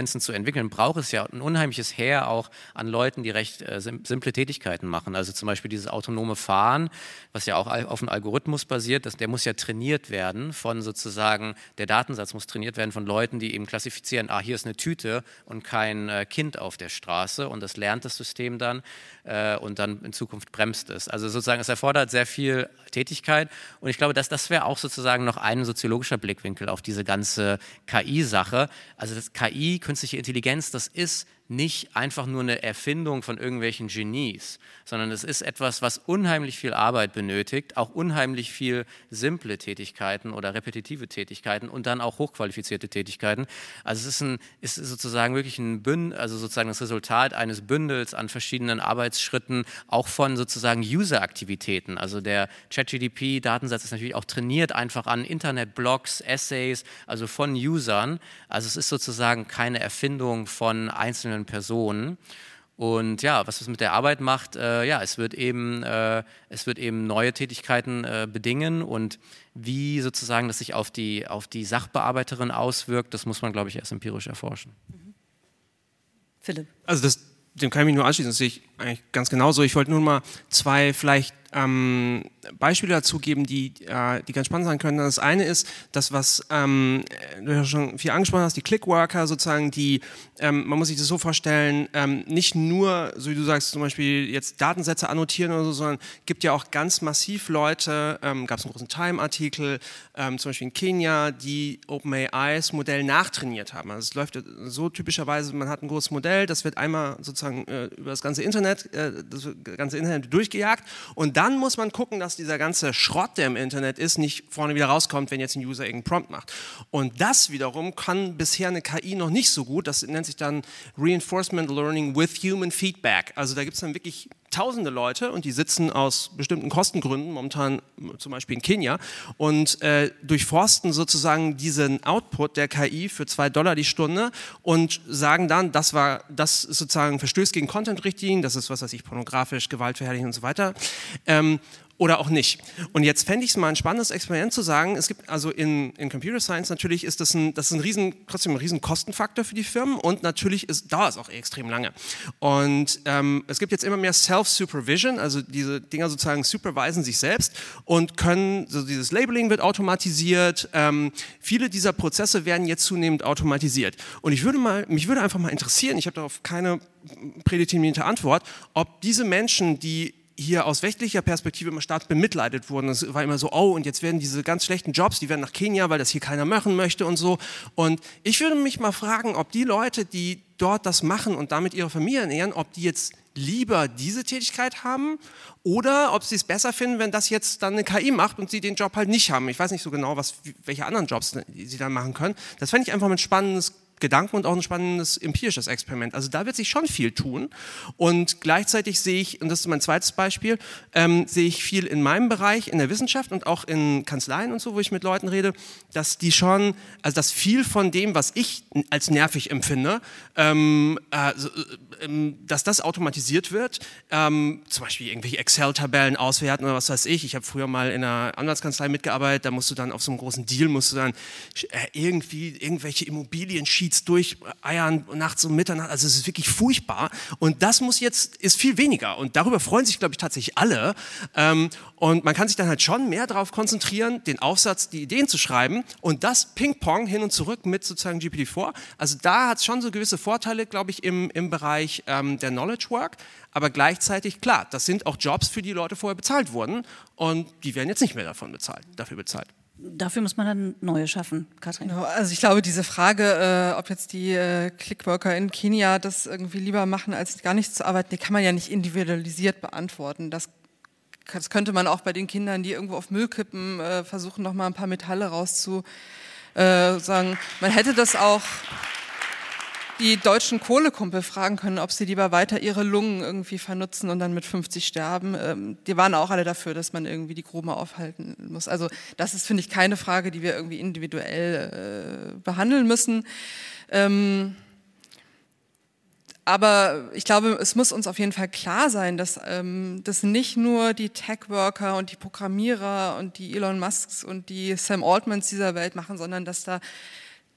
Intelligenzen zu entwickeln, braucht es ja ein unheimliches Heer auch an Leuten, die recht äh, simple Tätigkeiten machen. Also zum Beispiel dieses autonome Fahren, was ja auch auf einem Algorithmus basiert, das, der muss ja trainiert werden von sozusagen, der Datensatz muss trainiert werden von Leuten, die eben klassifizieren, ah, hier ist eine Tüte und kein äh, Kind auf der Straße und das lernt das System dann äh, und dann in Zukunft bremst es. Also sozusagen, es erfordert sehr viel Tätigkeit und ich glaube, dass das wäre auch sozusagen noch ein soziologischer Blickwinkel auf diese ganze KI-Sache. Also das KI, künstliche Intelligenz, das ist nicht einfach nur eine Erfindung von irgendwelchen Genies, sondern es ist etwas, was unheimlich viel Arbeit benötigt, auch unheimlich viel simple Tätigkeiten oder repetitive Tätigkeiten und dann auch hochqualifizierte Tätigkeiten. Also es ist, ein, ist sozusagen wirklich ein Bündel, also sozusagen das Resultat eines Bündels an verschiedenen Arbeitsschritten, auch von sozusagen User-Aktivitäten. Also der ChatGDP-Datensatz ist natürlich auch trainiert einfach an Internet-Blogs, Essays, also von Usern. Also es ist sozusagen keine Erfindung von einzelnen einzelnen Personen. Und ja, was es mit der Arbeit macht, äh, ja, es wird eben, äh, es wird eben neue Tätigkeiten äh, bedingen und wie sozusagen das sich auf die, auf die Sachbearbeiterin auswirkt, das muss man, glaube ich, erst empirisch erforschen. Mhm. Philipp. Also das, dem kann ich mich nur anschließen, das sehe ich eigentlich ganz genauso. Ich wollte nur mal zwei vielleicht ähm, Beispiele dazu geben, die, äh, die ganz spannend sein können. Das eine ist das, was ähm, du ja schon viel angesprochen hast, die Clickworker sozusagen, die, ähm, man muss sich das so vorstellen, ähm, nicht nur, so wie du sagst, zum Beispiel jetzt Datensätze annotieren oder so, sondern gibt ja auch ganz massiv Leute, ähm, gab es einen großen Time-Artikel, ähm, zum Beispiel in Kenia, die OpenAIs Modell nachtrainiert haben. Also es läuft so typischerweise, man hat ein großes Modell, das wird einmal sozusagen äh, über das ganze Internet, äh, das ganze Internet durchgejagt und dann muss man gucken, dass dieser ganze Schrott, der im Internet ist, nicht vorne wieder rauskommt, wenn jetzt ein User irgendeinen Prompt macht. Und das wiederum kann bisher eine KI noch nicht so gut. Das nennt sich dann Reinforcement Learning with Human Feedback. Also da gibt es dann wirklich tausende Leute und die sitzen aus bestimmten Kostengründen, momentan zum Beispiel in Kenia, und äh, durchforsten sozusagen diesen Output der KI für zwei Dollar die Stunde und sagen dann, das war, das ist sozusagen Verstößt gegen Content-Richtlinien, das ist was weiß ich, pornografisch, gewaltverherrlichend und so weiter. Ähm, oder auch nicht. Und jetzt fände ich es mal ein spannendes Experiment zu sagen, es gibt also in, in Computer Science natürlich ist das ein, das ist ein riesen, trotzdem ein riesen Kostenfaktor für die Firmen und natürlich ist, dauert es auch extrem lange. Und ähm, es gibt jetzt immer mehr Self-Supervision, also diese Dinger sozusagen supervisen sich selbst und können, so dieses Labeling wird automatisiert, ähm, viele dieser Prozesse werden jetzt zunehmend automatisiert. Und ich würde mal, mich würde einfach mal interessieren, ich habe darauf keine prädeterminierte Antwort, ob diese Menschen, die hier aus westlicher Perspektive immer stark bemitleidet wurden. Es war immer so, oh, und jetzt werden diese ganz schlechten Jobs, die werden nach Kenia, weil das hier keiner machen möchte und so. Und ich würde mich mal fragen, ob die Leute, die dort das machen und damit ihre Familie ernähren, ob die jetzt lieber diese Tätigkeit haben oder ob sie es besser finden, wenn das jetzt dann eine KI macht und sie den Job halt nicht haben. Ich weiß nicht so genau, was, welche anderen Jobs sie dann machen können. Das fände ich einfach ein spannendes Gedanken und auch ein spannendes empirisches Experiment. Also da wird sich schon viel tun. Und gleichzeitig sehe ich, und das ist mein zweites Beispiel, ähm, sehe ich viel in meinem Bereich, in der Wissenschaft und auch in Kanzleien und so, wo ich mit Leuten rede, dass die schon, also dass viel von dem, was ich als nervig empfinde, ähm, äh, dass das automatisiert wird. Ähm, zum Beispiel irgendwelche Excel-Tabellen auswerten oder was weiß ich. Ich habe früher mal in einer Anwaltskanzlei mitgearbeitet, da musst du dann auf so einem großen Deal, musst du dann äh, irgendwie irgendwelche Immobilien Sheets durcheiern nachts um Mitternacht. Also es ist wirklich furchtbar. Und das muss jetzt, ist viel weniger. Und darüber freuen sich, glaube ich, tatsächlich alle. Ähm, und man kann sich dann halt schon mehr darauf konzentrieren, den Aufsatz, die Ideen zu schreiben und das Ping-Pong hin und zurück mit sozusagen GPT-4. Also da hat es schon so gewisse Vorteile, glaube ich, im, im Bereich ähm, der Knowledge Work. Aber gleichzeitig, klar, das sind auch Jobs, für die Leute vorher bezahlt wurden. Und die werden jetzt nicht mehr davon bezahlt, dafür bezahlt. Dafür muss man dann neue schaffen, Katrin. Genau, also ich glaube, diese Frage, äh, ob jetzt die äh, Clickworker in Kenia das irgendwie lieber machen, als gar nichts zu arbeiten, die kann man ja nicht individualisiert beantworten. Das das könnte man auch bei den Kindern, die irgendwo auf Müll kippen, äh, versuchen, noch mal ein paar Metalle rauszu äh. Man hätte das auch die deutschen Kohlekumpel fragen können, ob sie lieber weiter ihre Lungen irgendwie vernutzen und dann mit 50 sterben. Ähm, die waren auch alle dafür, dass man irgendwie die Grube aufhalten muss. Also das ist, finde ich, keine Frage, die wir irgendwie individuell äh, behandeln müssen. Ähm, aber ich glaube, es muss uns auf jeden Fall klar sein, dass ähm, das nicht nur die Tech-Worker und die Programmierer und die Elon Musks und die Sam Altmans dieser Welt machen, sondern dass da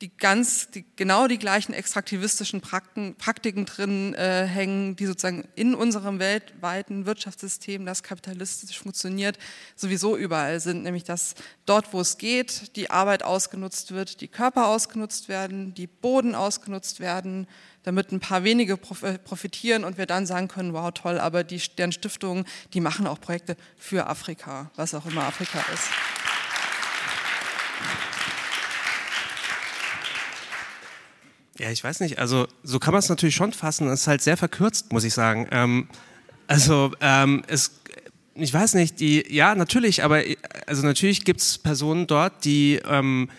die ganz, die, genau die gleichen extraktivistischen Praktiken, Praktiken drin äh, hängen, die sozusagen in unserem weltweiten Wirtschaftssystem, das kapitalistisch funktioniert, sowieso überall sind. Nämlich, dass dort, wo es geht, die Arbeit ausgenutzt wird, die Körper ausgenutzt werden, die Boden ausgenutzt werden, damit ein paar wenige äh, profitieren und wir dann sagen können, wow, toll, aber die, deren Stiftungen, die machen auch Projekte für Afrika, was auch immer Afrika ist. Ja, ich weiß nicht. Also so kann man es natürlich schon fassen. Es ist halt sehr verkürzt, muss ich sagen. Ähm, also ähm, es, ich weiß nicht. Die, ja, natürlich. Aber also natürlich gibt es Personen dort, die ähm,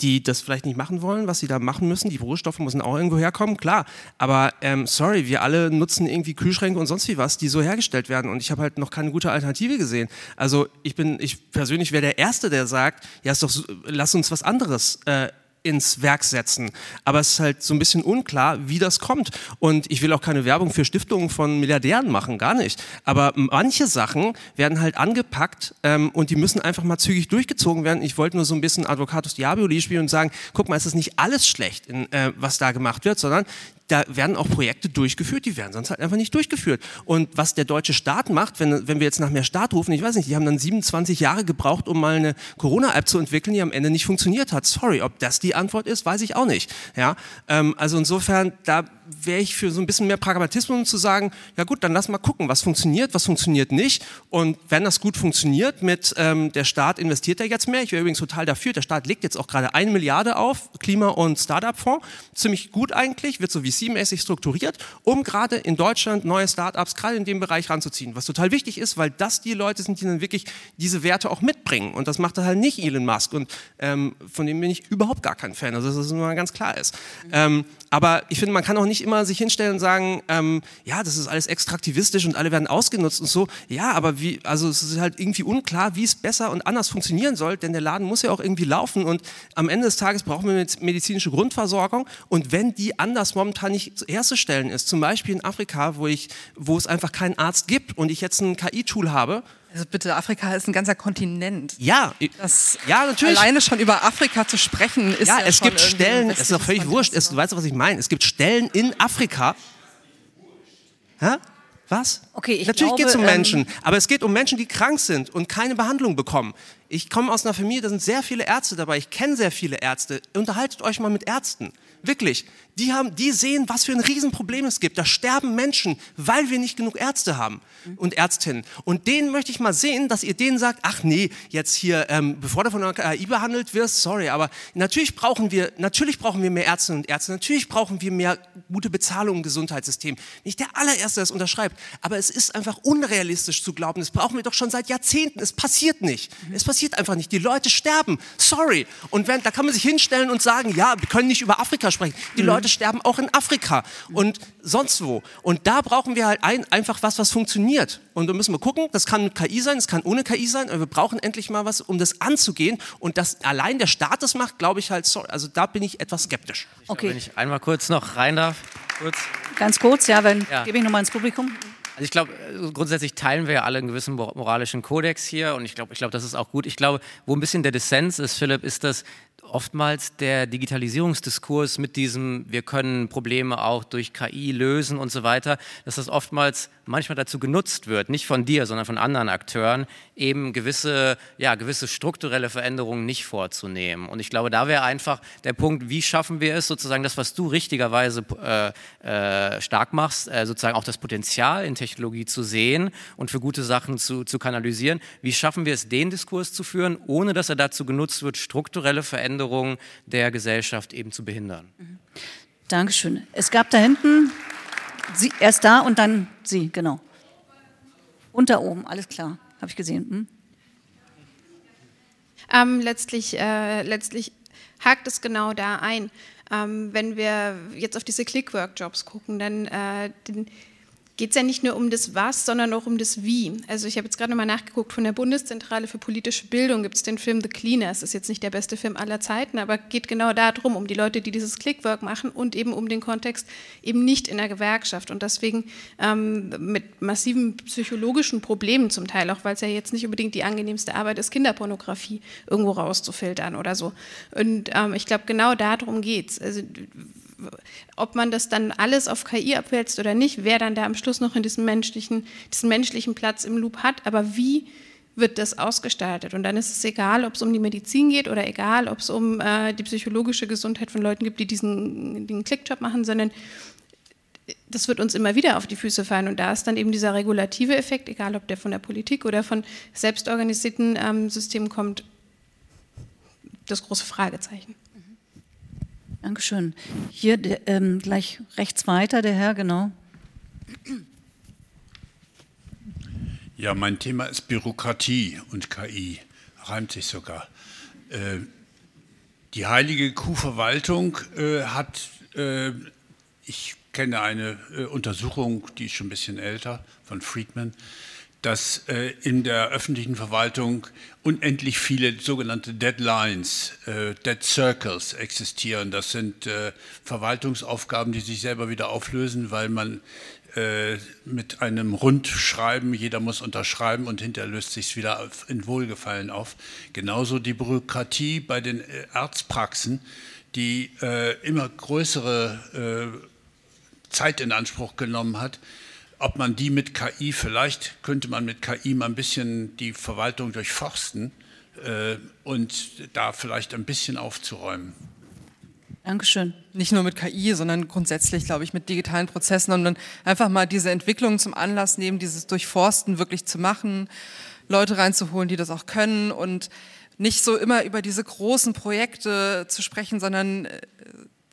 die das vielleicht nicht machen wollen, was sie da machen müssen. Die Rohstoffe müssen auch irgendwo herkommen, klar. Aber ähm, sorry, wir alle nutzen irgendwie Kühlschränke und sonst wie was, die so hergestellt werden. Und ich habe halt noch keine gute Alternative gesehen. Also ich bin, ich persönlich wäre der Erste, der sagt, ja, ist doch, lass uns was anderes äh, ins Werk setzen. Aber es ist halt so ein bisschen unklar, wie das kommt. Und ich will auch keine Werbung für Stiftungen von Milliardären machen, gar nicht. Aber manche Sachen werden halt angepackt ähm, und die müssen einfach mal zügig durchgezogen werden. Ich wollte nur so ein bisschen Advocatus Diaboli spielen und sagen, guck mal, es ist nicht alles schlecht, in, äh, was da gemacht wird, sondern da werden auch Projekte durchgeführt, die werden sonst halt einfach nicht durchgeführt. Und was der deutsche Staat macht, wenn, wenn wir jetzt nach mehr Staat rufen, ich weiß nicht, die haben dann 27 Jahre gebraucht, um mal eine Corona-App zu entwickeln, die am Ende nicht funktioniert hat. Sorry, ob das die Antwort ist, weiß ich auch nicht. Ja, ähm, also insofern, da wäre ich für so ein bisschen mehr Pragmatismus, um zu sagen, ja gut, dann lass mal gucken, was funktioniert, was funktioniert nicht. Und wenn das gut funktioniert mit ähm, der Staat investiert da jetzt mehr, ich wäre übrigens total dafür, der Staat legt jetzt auch gerade eine Milliarde auf, Klima- und Startup-Fonds, ziemlich gut eigentlich, wird so VC-mäßig strukturiert, um gerade in Deutschland neue Startups gerade in dem Bereich ranzuziehen, was total wichtig ist, weil das die Leute sind, die dann wirklich diese Werte auch mitbringen. Und das macht halt nicht Elon Musk und ähm, von dem bin ich überhaupt gar kein Fan, also dass das mal ganz klar ist. Ähm, aber ich finde, man kann auch nicht immer sich hinstellen und sagen, ähm, ja, das ist alles extraktivistisch und alle werden ausgenutzt und so. Ja, aber wie, also es ist halt irgendwie unklar, wie es besser und anders funktionieren soll, denn der Laden muss ja auch irgendwie laufen und am Ende des Tages brauchen wir medizinische Grundversorgung und wenn die anders momentan nicht herzustellen ist, zum Beispiel in Afrika, wo ich, wo es einfach keinen Arzt gibt und ich jetzt ein KI-Tool habe, also bitte, Afrika ist ein ganzer Kontinent. Ja, das ja natürlich. Alleine schon über Afrika zu sprechen ist ja. ja es gibt Stellen. Es ist doch völlig wurscht. Es, du weißt, was ich meine. Es gibt Stellen in Afrika. Hä? Was? Okay, ich Natürlich geht es um Menschen, ähm, aber es geht um Menschen, die krank sind und keine Behandlung bekommen. Ich komme aus einer Familie, da sind sehr viele Ärzte dabei. Ich kenne sehr viele Ärzte. Unterhaltet euch mal mit Ärzten. Wirklich. Die, haben, die sehen, was für ein Riesenproblem es gibt. Da sterben Menschen, weil wir nicht genug Ärzte haben und Ärztinnen. Und denen möchte ich mal sehen, dass ihr denen sagt, ach nee, jetzt hier, ähm, bevor du von der KI behandelt wirst, sorry, aber natürlich brauchen wir, natürlich brauchen wir mehr Ärztinnen und Ärzte. Natürlich brauchen wir mehr gute Bezahlung im Gesundheitssystem. Nicht der allererste, der das unterschreibt. Aber es ist einfach unrealistisch zu glauben, das brauchen wir doch schon seit Jahrzehnten. Es passiert nicht. Es passiert einfach nicht. Die Leute sterben. Sorry. Und wenn, da kann man sich hinstellen und sagen, ja, wir können nicht über Afrika sprechen. Die mhm. Leute sterben auch in Afrika und sonst wo. Und da brauchen wir halt ein, einfach was, was funktioniert. Und da müssen wir gucken, das kann mit KI sein, das kann ohne KI sein, aber wir brauchen endlich mal was, um das anzugehen. Und dass allein der Staat das macht, glaube ich halt, sorry, also da bin ich etwas skeptisch. Okay. Wenn ich einmal kurz noch rein darf. Kurz. Ganz kurz, ja, wenn ja. gebe ich nochmal ins Publikum. Also ich glaube, grundsätzlich teilen wir ja alle einen gewissen moralischen Kodex hier und ich glaube, ich glaube, das ist auch gut. Ich glaube, wo ein bisschen der Dissens ist, Philipp, ist, dass oftmals der Digitalisierungsdiskurs mit diesem, wir können Probleme auch durch KI lösen und so weiter, dass das oftmals manchmal dazu genutzt wird, nicht von dir, sondern von anderen Akteuren, eben gewisse, ja, gewisse strukturelle Veränderungen nicht vorzunehmen. Und ich glaube, da wäre einfach der Punkt, wie schaffen wir es, sozusagen das, was du richtigerweise äh, äh, stark machst, äh, sozusagen auch das Potenzial in Technologie zu sehen und für gute Sachen zu, zu kanalisieren. Wie schaffen wir es, den Diskurs zu führen, ohne dass er dazu genutzt wird, strukturelle Veränderungen der Gesellschaft eben zu behindern? Mhm. Dankeschön. Es gab da hinten Sie, erst da und dann Sie, genau. Und da oben, alles klar. habe ich gesehen. Hm? Ähm, letztlich, äh, letztlich hakt es genau da ein. Ähm, wenn wir jetzt auf diese Clickwork-Jobs gucken, dann äh, geht es ja nicht nur um das Was, sondern auch um das Wie. Also ich habe jetzt gerade nochmal nachgeguckt, von der Bundeszentrale für politische Bildung gibt es den Film The Cleaners. Ist jetzt nicht der beste Film aller Zeiten, aber geht genau darum, um die Leute, die dieses Clickwork machen und eben um den Kontext eben nicht in der Gewerkschaft und deswegen ähm, mit massiven psychologischen Problemen zum Teil, auch weil es ja jetzt nicht unbedingt die angenehmste Arbeit ist, Kinderpornografie irgendwo rauszufiltern oder so. Und ähm, ich glaube, genau darum geht es. Also ob man das dann alles auf KI abwälzt oder nicht, wer dann da am Schluss noch in diesem menschlichen, diesen menschlichen Platz im Loop hat, aber wie wird das ausgestaltet? Und dann ist es egal, ob es um die Medizin geht oder egal, ob es um äh, die psychologische Gesundheit von Leuten gibt, die diesen, diesen Klickjob machen, sondern das wird uns immer wieder auf die Füße fallen. Und da ist dann eben dieser regulative Effekt, egal ob der von der Politik oder von selbstorganisierten ähm, Systemen kommt, das große Fragezeichen. Dankeschön. Hier ähm, gleich rechts weiter, der Herr, genau. Ja, mein Thema ist Bürokratie und KI. Reimt sich sogar. Äh, die heilige Kuhverwaltung äh, hat, äh, ich kenne eine äh, Untersuchung, die ist schon ein bisschen älter, von Friedman, dass äh, in der öffentlichen Verwaltung unendlich viele sogenannte Deadlines, äh, Dead Circles existieren. Das sind äh, Verwaltungsaufgaben, die sich selber wieder auflösen, weil man äh, mit einem Rundschreiben, jeder muss unterschreiben und hinterher löst sich wieder in Wohlgefallen auf. Genauso die Bürokratie bei den äh, Arztpraxen, die äh, immer größere Zeit in Anspruch genommen hat ob man die mit KI, vielleicht könnte man mit KI mal ein bisschen die Verwaltung durchforsten äh, und da vielleicht ein bisschen aufzuräumen. Dankeschön. Nicht nur mit KI, sondern grundsätzlich, glaube ich, mit digitalen Prozessen und dann einfach mal diese Entwicklung zum Anlass nehmen, dieses Durchforsten wirklich zu machen, Leute reinzuholen, die das auch können und nicht so immer über diese großen Projekte zu sprechen, sondern äh,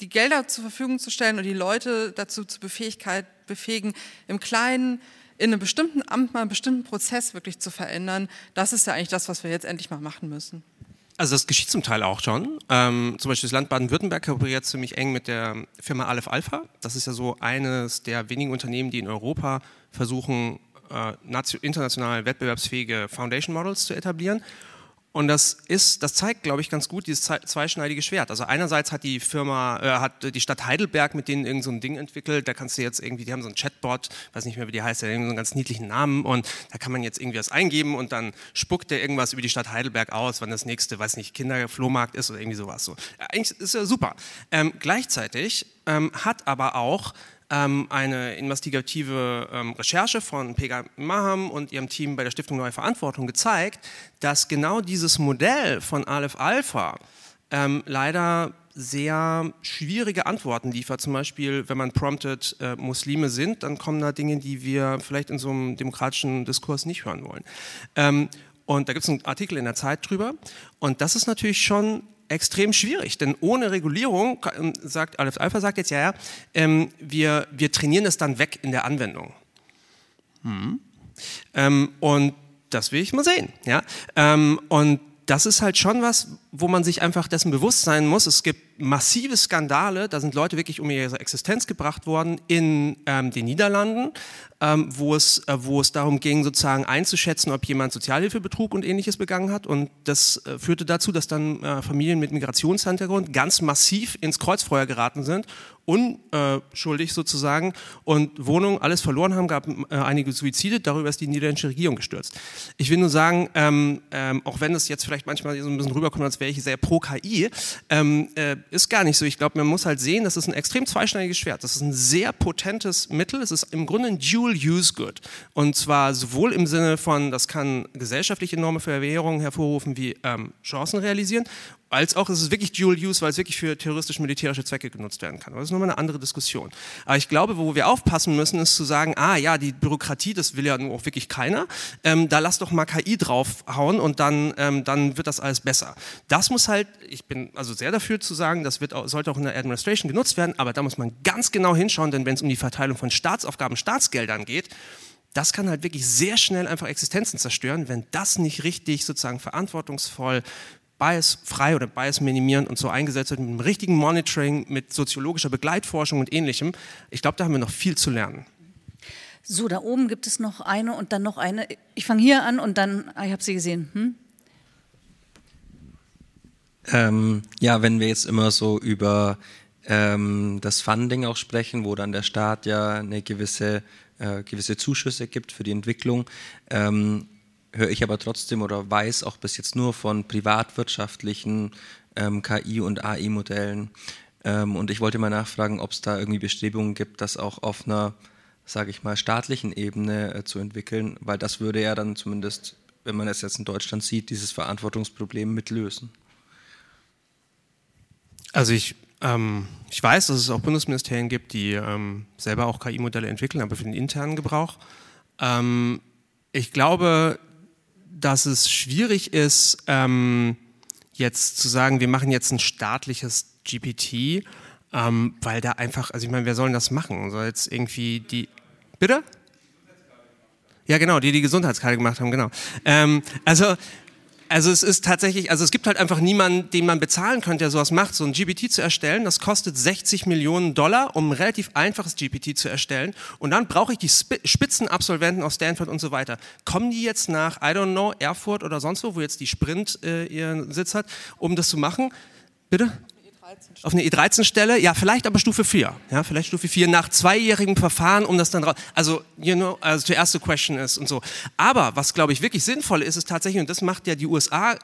die Gelder zur Verfügung zu stellen und die Leute dazu zu befähigen, im Kleinen in einem bestimmten Amt mal einen bestimmten Prozess wirklich zu verändern, das ist ja eigentlich das, was wir jetzt endlich mal machen müssen. Also das geschieht zum Teil auch schon. Ähm, zum Beispiel das Land Baden-Württemberg kooperiert ziemlich eng mit der Firma Aleph Alpha. Das ist ja so eines der wenigen Unternehmen, die in Europa versuchen, äh, international wettbewerbsfähige Foundation Models zu etablieren. Und das ist, das zeigt, glaube ich, ganz gut dieses zweischneidige Schwert. Also einerseits hat die Firma, äh, hat die Stadt Heidelberg mit denen irgend so ein Ding entwickelt. Da kannst du jetzt irgendwie, die haben so ein Chatbot, weiß nicht mehr, wie die heißt, der hat so einen ganz niedlichen Namen und da kann man jetzt irgendwie was eingeben und dann spuckt der irgendwas über die Stadt Heidelberg aus, wann das nächste, weiß nicht, Kinderflohmarkt ist oder irgendwie sowas. So. Eigentlich ist ja super. Ähm, gleichzeitig ähm, hat aber auch ähm, eine investigative ähm, Recherche von Pega Maham und ihrem Team bei der Stiftung Neue Verantwortung gezeigt, dass genau dieses Modell von Aleph Alpha ähm, leider sehr schwierige Antworten liefert. Zum Beispiel, wenn man promptet, äh, Muslime sind, dann kommen da Dinge, die wir vielleicht in so einem demokratischen Diskurs nicht hören wollen. Ähm, und da gibt es einen Artikel in der Zeit drüber. Und das ist natürlich schon extrem schwierig, denn ohne Regulierung, ähm, sagt Aleph Alpha sagt jetzt, ja, ja, ähm, wir, wir trainieren es dann weg in der Anwendung. Hm. Ähm, und das will ich mal sehen. Ja? Ähm, und das ist halt schon was, wo man sich einfach dessen bewusst sein muss. Es gibt massive Skandale, da sind Leute wirklich um ihre Existenz gebracht worden in ähm, den Niederlanden, ähm, wo, es, äh, wo es darum ging, sozusagen einzuschätzen, ob jemand Sozialhilfebetrug und ähnliches begangen hat. Und das äh, führte dazu, dass dann äh, Familien mit Migrationshintergrund ganz massiv ins Kreuzfeuer geraten sind, unschuldig sozusagen, und Wohnungen alles verloren haben, gab äh, einige Suizide, darüber ist die niederländische Regierung gestürzt. Ich will nur sagen, ähm, ähm, auch wenn es jetzt vielleicht manchmal so ein bisschen rüberkommt, als wäre ich sehr pro KI, ähm, äh, ist gar nicht so. Ich glaube, man muss halt sehen, das ist ein extrem zweischneidiges Schwert. Das ist ein sehr potentes Mittel. Es ist im Grunde ein Dual-Use-Good. Und zwar sowohl im Sinne von, das kann gesellschaftliche enorme Verwährungen hervorrufen wie ähm, Chancen realisieren als auch ist es wirklich Dual Use, weil es wirklich für terroristisch-militärische Zwecke genutzt werden kann. Aber das ist nochmal eine andere Diskussion. Aber ich glaube, wo wir aufpassen müssen, ist zu sagen, ah ja, die Bürokratie, das will ja nur auch wirklich keiner. Ähm, da lass doch mal KI draufhauen und dann, ähm, dann wird das alles besser. Das muss halt, ich bin also sehr dafür zu sagen, das wird, sollte auch in der Administration genutzt werden, aber da muss man ganz genau hinschauen, denn wenn es um die Verteilung von Staatsaufgaben, Staatsgeldern geht, das kann halt wirklich sehr schnell einfach Existenzen zerstören, wenn das nicht richtig sozusagen verantwortungsvoll biasfrei oder bias-minimierend und so eingesetzt wird, mit einem richtigen Monitoring, mit soziologischer Begleitforschung und ähnlichem. Ich glaube, da haben wir noch viel zu lernen. So, da oben gibt es noch eine und dann noch eine. Ich fange hier an und dann, ah, ich habe sie gesehen. Hm? Ähm, ja, wenn wir jetzt immer so über ähm, das Funding auch sprechen, wo dann der Staat ja eine gewisse, äh, gewisse Zuschüsse gibt für die Entwicklung, ähm, höre ich aber trotzdem oder weiß auch bis jetzt nur von privatwirtschaftlichen ähm, KI- und AI-Modellen. Ähm, und ich wollte mal nachfragen, ob es da irgendwie Bestrebungen gibt, das auch auf einer, sage ich mal, staatlichen Ebene äh, zu entwickeln, weil das würde ja dann zumindest, wenn man es jetzt in Deutschland sieht, dieses Verantwortungsproblem mitlösen. Also ich, ähm, ich weiß, dass es auch Bundesministerien gibt, die ähm, selber auch KI-Modelle entwickeln, aber für den internen Gebrauch. Ähm, ich glaube, dass es schwierig ist, ähm, jetzt zu sagen, wir machen jetzt ein staatliches GPT, ähm, weil da einfach, also ich meine, wer soll denn das machen? Soll jetzt irgendwie die, bitte? Ja, genau, die die Gesundheitskarte gemacht haben, genau. Ähm, also also es ist tatsächlich, also es gibt halt einfach niemanden, den man bezahlen könnte, der sowas macht. So ein GPT zu erstellen, das kostet 60 Millionen Dollar, um ein relativ einfaches GPT zu erstellen. Und dann brauche ich die Spitzenabsolventen aus Stanford und so weiter. Kommen die jetzt nach, I don't know, Erfurt oder sonst wo, wo jetzt die Sprint äh, ihren Sitz hat, um das zu machen? Bitte? Auf eine E13-Stelle, ja, vielleicht aber Stufe 4. Ja, vielleicht Stufe 4 nach zweijährigem Verfahren, um das dann raus. Also, you know, also die erste Question ist und so. Aber was, glaube ich, wirklich sinnvoll ist, ist tatsächlich, und das macht ja die USA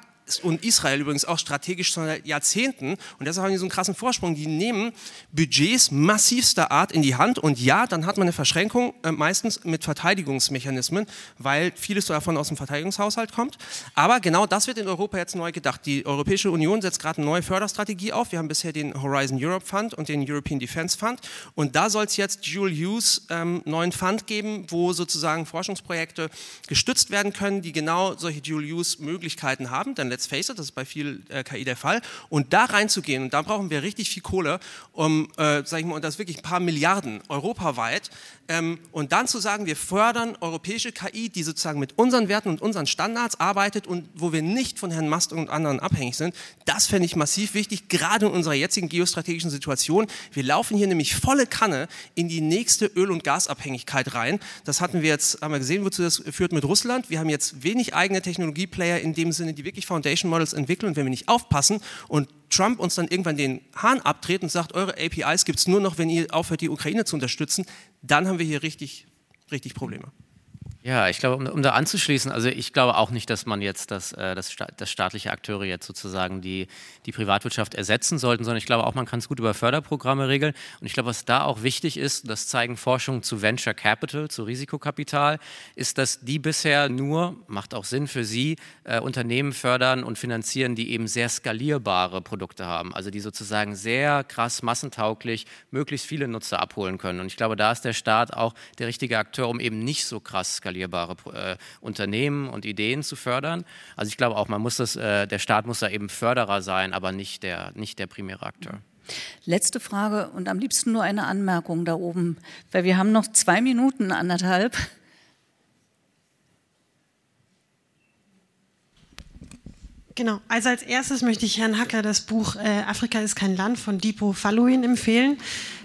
und Israel übrigens auch strategisch seit Jahrzehnten und deshalb haben die so einen krassen Vorsprung. Die nehmen Budgets massivster Art in die Hand und ja, dann hat man eine Verschränkung äh, meistens mit Verteidigungsmechanismen, weil vieles davon aus dem Verteidigungshaushalt kommt. Aber genau das wird in Europa jetzt neu gedacht. Die Europäische Union setzt gerade eine neue Förderstrategie auf. Wir haben bisher den Horizon Europe Fund und den European Defense Fund und da soll es jetzt Dual Use ähm, neuen Fund geben, wo sozusagen Forschungsprojekte gestützt werden können, die genau solche Dual Use Möglichkeiten haben. Denn let's face it, das ist bei viel äh, KI der Fall. Und da reinzugehen, und da brauchen wir richtig viel Kohle, um, äh, sag ich mal, und das wirklich ein paar Milliarden europaweit, ähm, und dann zu sagen, wir fördern europäische KI, die sozusagen mit unseren Werten und unseren Standards arbeitet und wo wir nicht von Herrn Mast und anderen abhängig sind, das fände ich massiv wichtig, gerade in unserer jetzigen geostrategischen Situation. Wir laufen hier nämlich volle Kanne in die nächste Öl- und Gasabhängigkeit rein. Das hatten wir jetzt, haben wir gesehen, wozu das führt mit Russland. Wir haben jetzt wenig eigene Technologieplayer in dem Sinne, die wirklich Foundation Models entwickeln. Wenn wir nicht aufpassen und Trump uns dann irgendwann den Hahn abdreht und sagt, eure APIs gibt es nur noch, wenn ihr aufhört, die Ukraine zu unterstützen, dann haben wir hier richtig, richtig Probleme. Ja, ich glaube, um, um, da anzuschließen, also ich glaube auch nicht, dass man jetzt das, äh, das, das, staatliche Akteure jetzt sozusagen die, die Privatwirtschaft ersetzen sollten, sondern ich glaube auch, man kann es gut über Förderprogramme regeln. Und ich glaube, was da auch wichtig ist, das zeigen Forschungen zu Venture Capital, zu Risikokapital, ist, dass die bisher nur, macht auch Sinn für sie, äh, Unternehmen fördern und finanzieren, die eben sehr skalierbare Produkte haben, also die sozusagen sehr krass massentauglich möglichst viele Nutzer abholen können. Und ich glaube, da ist der Staat auch der richtige Akteur, um eben nicht so krass skalierbar skalierbare äh, Unternehmen und Ideen zu fördern. Also ich glaube auch, man muss das, äh, der Staat muss da eben Förderer sein, aber nicht der, nicht der primäre Akteur. Letzte Frage und am liebsten nur eine Anmerkung da oben, weil wir haben noch zwei Minuten, anderthalb. Genau, also als erstes möchte ich Herrn Hacker das Buch äh, Afrika ist kein Land von Dipo Falluin empfehlen.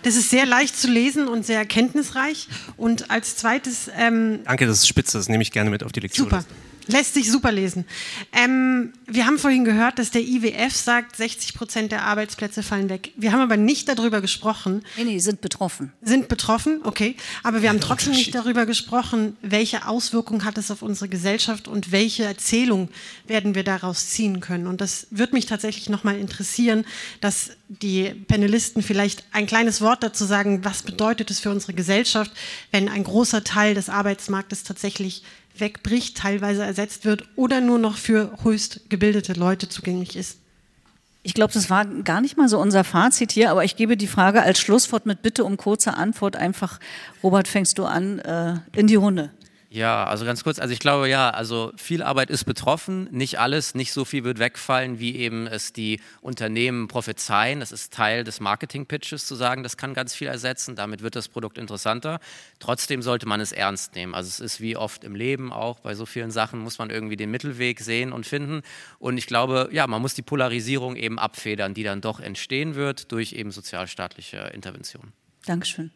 Das ist sehr leicht zu lesen und sehr erkenntnisreich. Und als zweites. Ähm, Danke, das ist spitze, das nehme ich gerne mit auf die Lektüre. Super. Lässt sich super lesen. Ähm, wir haben vorhin gehört, dass der IWF sagt, 60 Prozent der Arbeitsplätze fallen weg. Wir haben aber nicht darüber gesprochen. Nee, nee, sind betroffen. Sind betroffen, okay. Aber wir haben trotzdem nicht darüber gesprochen, welche Auswirkungen hat es auf unsere Gesellschaft und welche Erzählung werden wir daraus ziehen können. Und das würde mich tatsächlich nochmal interessieren, dass die Panelisten vielleicht ein kleines Wort dazu sagen, was bedeutet es für unsere Gesellschaft, wenn ein großer Teil des Arbeitsmarktes tatsächlich wegbricht, teilweise ersetzt wird oder nur noch für höchst gebildete Leute zugänglich ist. Ich glaube, das war gar nicht mal so unser Fazit hier, aber ich gebe die Frage als Schlusswort mit Bitte um kurze Antwort einfach. Robert, fängst du an äh, in die Runde. Ja, also ganz kurz, also ich glaube ja, also viel Arbeit ist betroffen, nicht alles, nicht so viel wird wegfallen, wie eben es die Unternehmen prophezeien. Das ist Teil des Marketing-Pitches zu sagen, das kann ganz viel ersetzen, damit wird das Produkt interessanter. Trotzdem sollte man es ernst nehmen. Also es ist wie oft im Leben auch, bei so vielen Sachen muss man irgendwie den Mittelweg sehen und finden. Und ich glaube, ja, man muss die Polarisierung eben abfedern, die dann doch entstehen wird durch eben sozialstaatliche Interventionen. Dankeschön.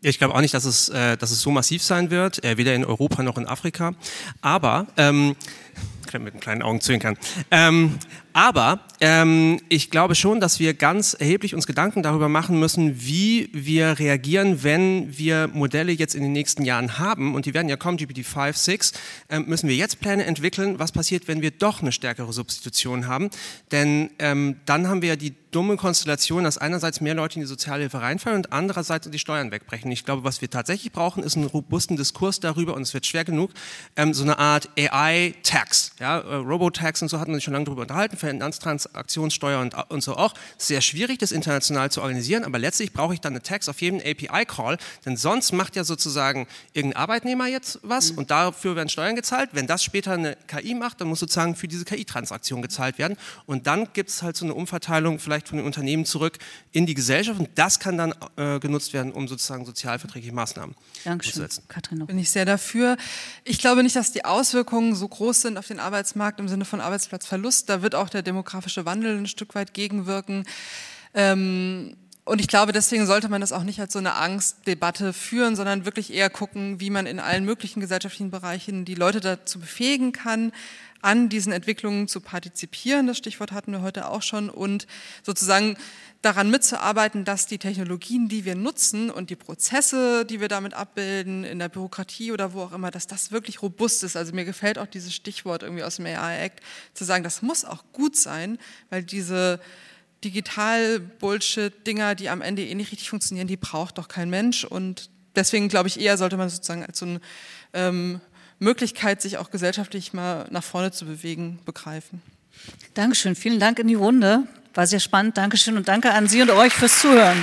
Ich glaube auch nicht, dass es, äh, dass es so massiv sein wird, äh, weder in Europa noch in Afrika. Aber ähm, mit einem kleinen Augenzwinkern. Ähm, aber ähm, ich glaube schon, dass wir ganz erheblich uns Gedanken darüber machen müssen, wie wir reagieren, wenn wir Modelle jetzt in den nächsten Jahren haben, und die werden ja kommen, GPT-5, 6, ähm, müssen wir jetzt Pläne entwickeln, was passiert, wenn wir doch eine stärkere Substitution haben. Denn ähm, dann haben wir ja die dumme Konstellation, dass einerseits mehr Leute in die Sozialhilfe reinfallen und andererseits die Steuern wegbrechen. Ich glaube, was wir tatsächlich brauchen, ist einen robusten Diskurs darüber, und es wird schwer genug, ähm, so eine Art AI-Tax. Ja, äh, Robotax und so hat man sich schon lange darüber unterhalten, Finanztransaktionssteuer und, und so auch. Sehr schwierig, das international zu organisieren, aber letztlich brauche ich dann eine Tax auf jeden API-Call, denn sonst macht ja sozusagen irgendein Arbeitnehmer jetzt was mhm. und dafür werden Steuern gezahlt. Wenn das später eine KI macht, dann muss sozusagen für diese KI-Transaktion gezahlt werden und dann gibt es halt so eine Umverteilung vielleicht von den Unternehmen zurück in die Gesellschaft und das kann dann äh, genutzt werden, um sozusagen sozialverträgliche Maßnahmen Dankeschön. umzusetzen. Katrin noch. Bin ich sehr dafür. Ich glaube nicht, dass die Auswirkungen so groß sind auf den Arbeitsmarkt im Sinne von Arbeitsplatzverlust. Da wird auch der demografische Wandel ein Stück weit gegenwirken. Ähm, und ich glaube, deswegen sollte man das auch nicht als so eine Angstdebatte führen, sondern wirklich eher gucken, wie man in allen möglichen gesellschaftlichen Bereichen die Leute dazu befähigen kann, an diesen Entwicklungen zu partizipieren. Das Stichwort hatten wir heute auch schon. Und sozusagen daran mitzuarbeiten, dass die Technologien, die wir nutzen und die Prozesse, die wir damit abbilden, in der Bürokratie oder wo auch immer, dass das wirklich robust ist. Also mir gefällt auch dieses Stichwort irgendwie aus dem AI-Act, zu sagen, das muss auch gut sein, weil diese Digital-Bullshit-Dinger, die am Ende eh nicht richtig funktionieren, die braucht doch kein Mensch. Und deswegen glaube ich eher, sollte man sozusagen als so eine ähm, Möglichkeit, sich auch gesellschaftlich mal nach vorne zu bewegen, begreifen. Dankeschön, vielen Dank in die Runde. War sehr spannend. Dankeschön und danke an Sie und euch fürs Zuhören.